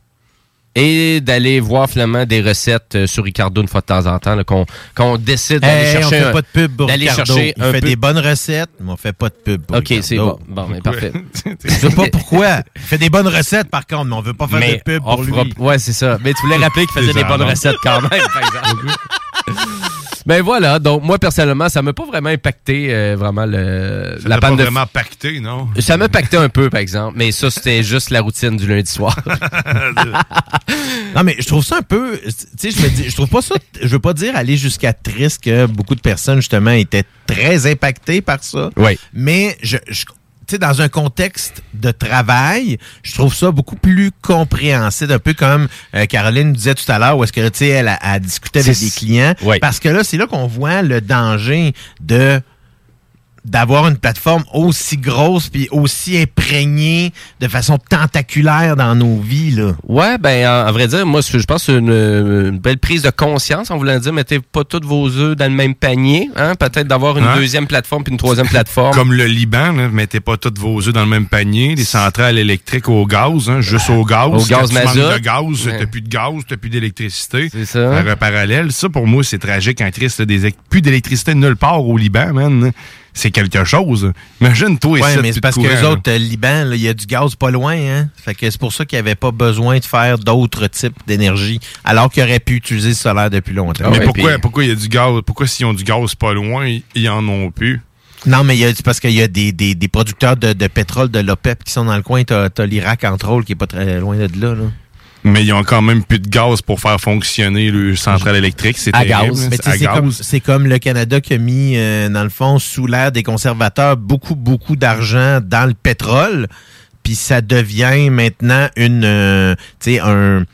et d'aller voir finalement des recettes euh, sur Ricardo une fois de temps en temps, qu'on qu'on décide d'aller
Hey, on
chercher
fait
un-
pas de pub pour
d'aller
Ricardo.
chercher
Il
un
fait
peu-
des bonnes recettes, mais on fait pas de pub pour
Ok, c'est bon. Mais parfait. [LAUGHS]
Je sais pas pourquoi. Il fait des bonnes recettes, par contre, mais on veut pas faire
Mais
de pub pour
fera-
lui.
Ouais, c'est ça. Mais tu voulais rappeler qu'il faisait des bonnes recettes quand même, par exemple. [LAUGHS] Ben voilà, donc moi personnellement, ça m'a pas vraiment impacté euh, vraiment le
Ça
la
t'a pas
bande de
vraiment pacté, non?
Ça m'a impacté un peu par exemple, mais ça c'était juste la routine du lundi soir. [LAUGHS]
Non, mais je trouve ça un peu. Tu sais, je me dis, je trouve pas ça. Je veux pas dire aller jusqu'à triste que beaucoup de personnes, justement, étaient très impactées par ça.
Oui.
Mais je. je tu sais, dans un contexte de travail, je trouve ça beaucoup plus compréhensible, un peu comme euh, Caroline disait tout à l'heure, où est-ce que, tu sais, elle a, a discuté avec des clients.
Oui.
Parce que là, c'est là qu'on voit le danger de d'avoir une plateforme aussi grosse puis aussi imprégnée de façon tentaculaire dans nos vies, là.
Ouais, ben en, en vrai dire, moi je pense que c'est une, une belle prise de conscience en voulant dire mettez pas tous vos œufs dans le même panier, hein, peut-être d'avoir une
Hein?
deuxième plateforme puis une troisième plateforme. [LAUGHS]
Comme le Liban, là, mettez pas tous vos œufs dans le même panier. Les centrales électriques au gaz, hein, juste au gaz.
Au gaz mazout.
de gaz,
Ouais.
t'as plus de gaz, t'as plus d'électricité.
C'est ça.
Un parallèle. Ça, pour moi, c'est tragique en Christ. là, Des, plus d'électricité nulle part au Liban, man. C'est quelque chose. Imagine-toi
Ouais, mais c'est parce que les autres, euh, Liban, il y a du gaz pas loin, hein. Fait que c'est pour ça qu'il n'y avait pas besoin de faire d'autres types d'énergie, alors qu'ils auraient pu utiliser le solaire depuis longtemps.
mais pourquoi, pourquoi il y a du gaz? Pourquoi s'ils ont du gaz pas loin, ils- en ont plus?
Non, mais c'est parce qu'il y a des, des, des producteurs de, de pétrole de l'OPEP qui sont dans le coin. T'as as, l'Irak, entre autres, qui est pas très loin de là. là.
Mais ils ont quand même plus de gaz pour faire fonctionner le centrale électrique. C'est
À
terrible,
gaz.
C'est
comme, le Canada qui a mis, euh, dans le fond, sous l'air des conservateurs, beaucoup, beaucoup d'argent dans le pétrole. Puis ça devient maintenant une, euh, tu sais, un,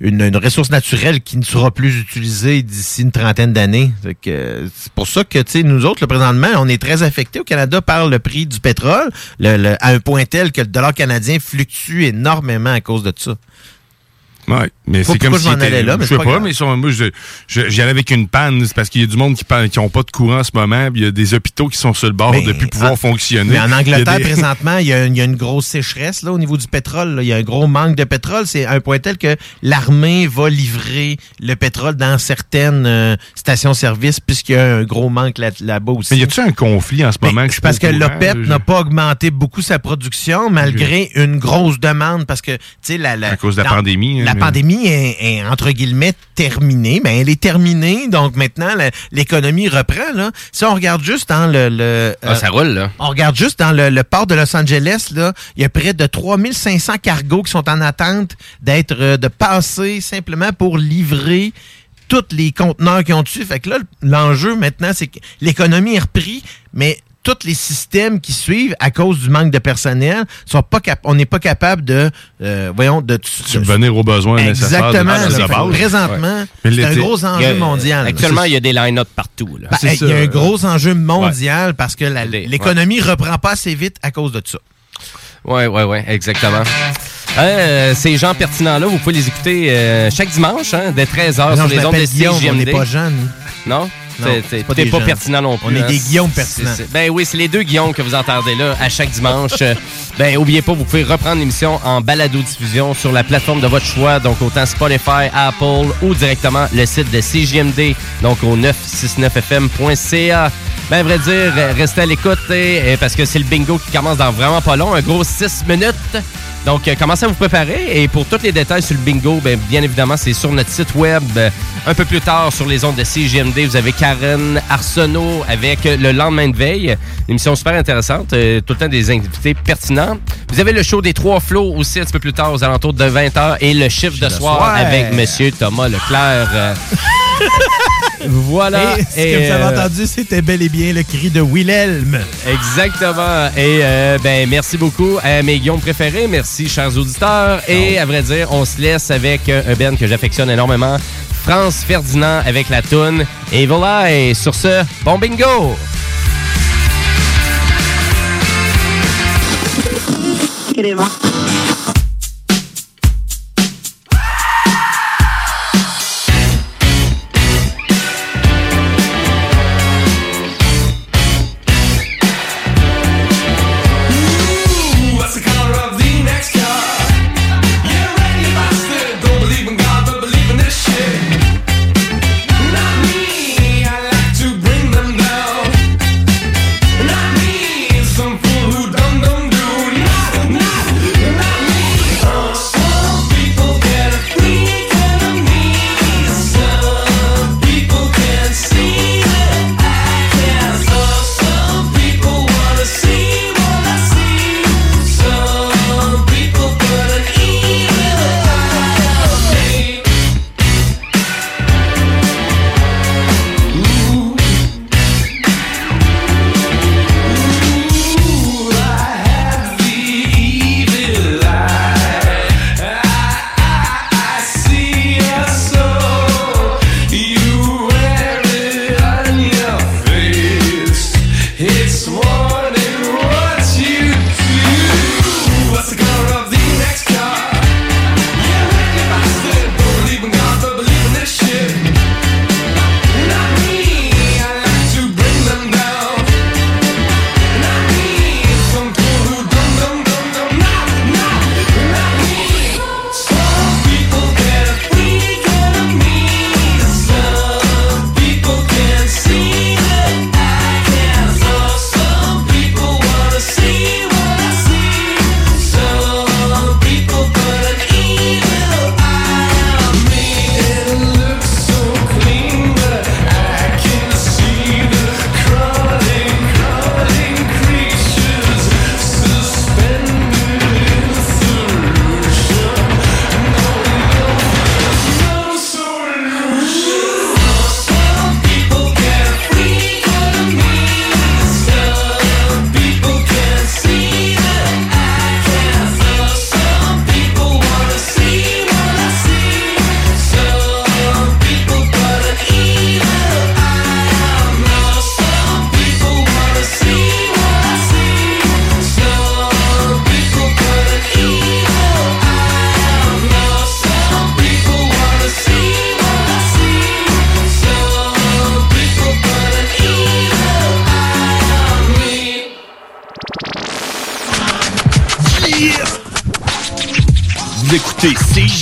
une, une ressource naturelle qui ne sera plus utilisée d'ici une trentaine d'années. C'est pour ça que, tu sais, nous autres, le présentement, on est très affectés au Canada par le prix du pétrole, le- le- à un point tel que le dollar canadien fluctue énormément à cause de ça.
Ouais, mais c'est comme si
allais là, mais
je
c'est
sais
pas
mais sur- moi, j'y allais avec une panne. C'est parce qu'il y a du monde qui parle- qui ont pas de courant en ce moment. Il y a des hôpitaux qui sont sur le bord
Mais
de plus pouvoir
en-
fonctionner.
Mais en
Il
Angleterre,
des- [LAUGHS]
présentement, il y, a, il y a une grosse sécheresse là, au niveau du pétrole. là. Il y a un gros manque de pétrole. C'est un point tel que l'armée va livrer le pétrole dans certaines euh, stations-service puisqu'il y a un gros manque là- là-bas aussi.
Mais y a-tu un conflit en ce moment? que suis
Parce que l'OPEP n'a pas augmenté beaucoup sa production malgré une grosse demande parce que, tu sais, la, la-
À cause de la pandémie, hein,
pandémie est, est, entre guillemets terminée. Mais elle est terminée. Donc maintenant, la- l'économie reprend. Là. Si on regarde juste dans le... le
Ah, ça roule, là.
On regarde juste dans le, le port de Los Angeles, là, il y a près de 3500 cargos qui sont en attente d'être euh, de passer simplement pour livrer tous les conteneurs qui ont dessus. Fait que là, l'enjeu maintenant, c'est que l'économie est repris, mais tous les systèmes qui suivent à cause du manque de personnel sont pas cap on n'est pas capable de euh, voyons de
Subvenir aux besoins nécessaires de-
Exactement.
de
que
base.
Présentement,
Ouais.
C'est un gros enjeu
a-
mondial.
Actuellement, il y a des line-up partout.
ben, il y a un gros enjeu mondial parce que l'économie reprend pas assez vite à cause de ça.
Oui, oui, oui, exactement. Euh, ces gens pertinents-là, vous pouvez les écouter euh, chaque dimanche, hein, dès 13h
Non,
sur les ondes de
on n'est pas jeunes.
Non? T'es-
pas
pertinent non plus.
On est des Guillaume pertinents.
Ben oui, c'est les deux Guillaume que vous entendez là à chaque dimanche. Euh, ben, oubliez pas, vous pouvez reprendre l'émission en balado-diffusion sur la plateforme de votre choix, donc autant Spotify, Apple ou directement le site de CJMD, donc au 969fm.ca. Ben, à vrai dire, euh, restez à l'écoute parce que c'est le bingo qui commence dans vraiment pas long, un gros 6 minutes. Donc, euh, commencez à vous préparer. Et pour tous les détails sur le bingo, ben, bien évidemment, c'est sur notre site web. Un peu plus tard, sur les ondes de CGMD, vous avez Karen Arsenault avec le lendemain de veille. Une émission super intéressante. euh, tout le temps des invités pertinents. Vous avez le show des trois flots aussi un petit peu plus tard, aux alentours de 20h. Et le chiffre de soir
soir.
avec Monsieur Thomas Leclerc. [LAUGHS] Voilà.
Et ce
Et,
que vous avez
euh,
entendu, c'était bel et bien le cri de Wilhelm.
Exactement. Et euh, ben merci beaucoup à mes guillaumes préférés. Merci, chers auditeurs. Et à vrai dire, on se laisse avec euh, un Ben que j'affectionne énormément. France Ferdinand avec la toune Evil Eye. Sur ce, bon bingo!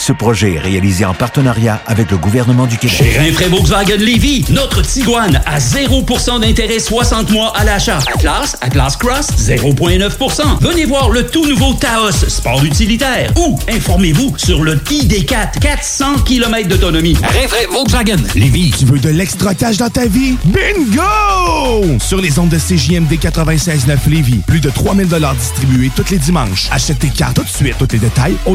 Ce projet est réalisé en partenariat avec le gouvernement du Québec.
Chez Rinfraie Volkswagen Lévy, notre Tiguan à 0% d'intérêt 60 mois à l'achat. Atlas, Atlas Cross, 0,9%. Venez voir le tout nouveau Taos, sport utilitaire. Ou informez-vous sur le ID4, 400 km d'autonomie. Rinfraie Volkswagen Lévy.
Tu veux de l'extra cash dans ta vie? Bingo! Sur les ondes de CJMD 96.9 Lévis, plus de 3000 distribués tous les dimanches. Achète tes cartes tout de suite. Tous les détails au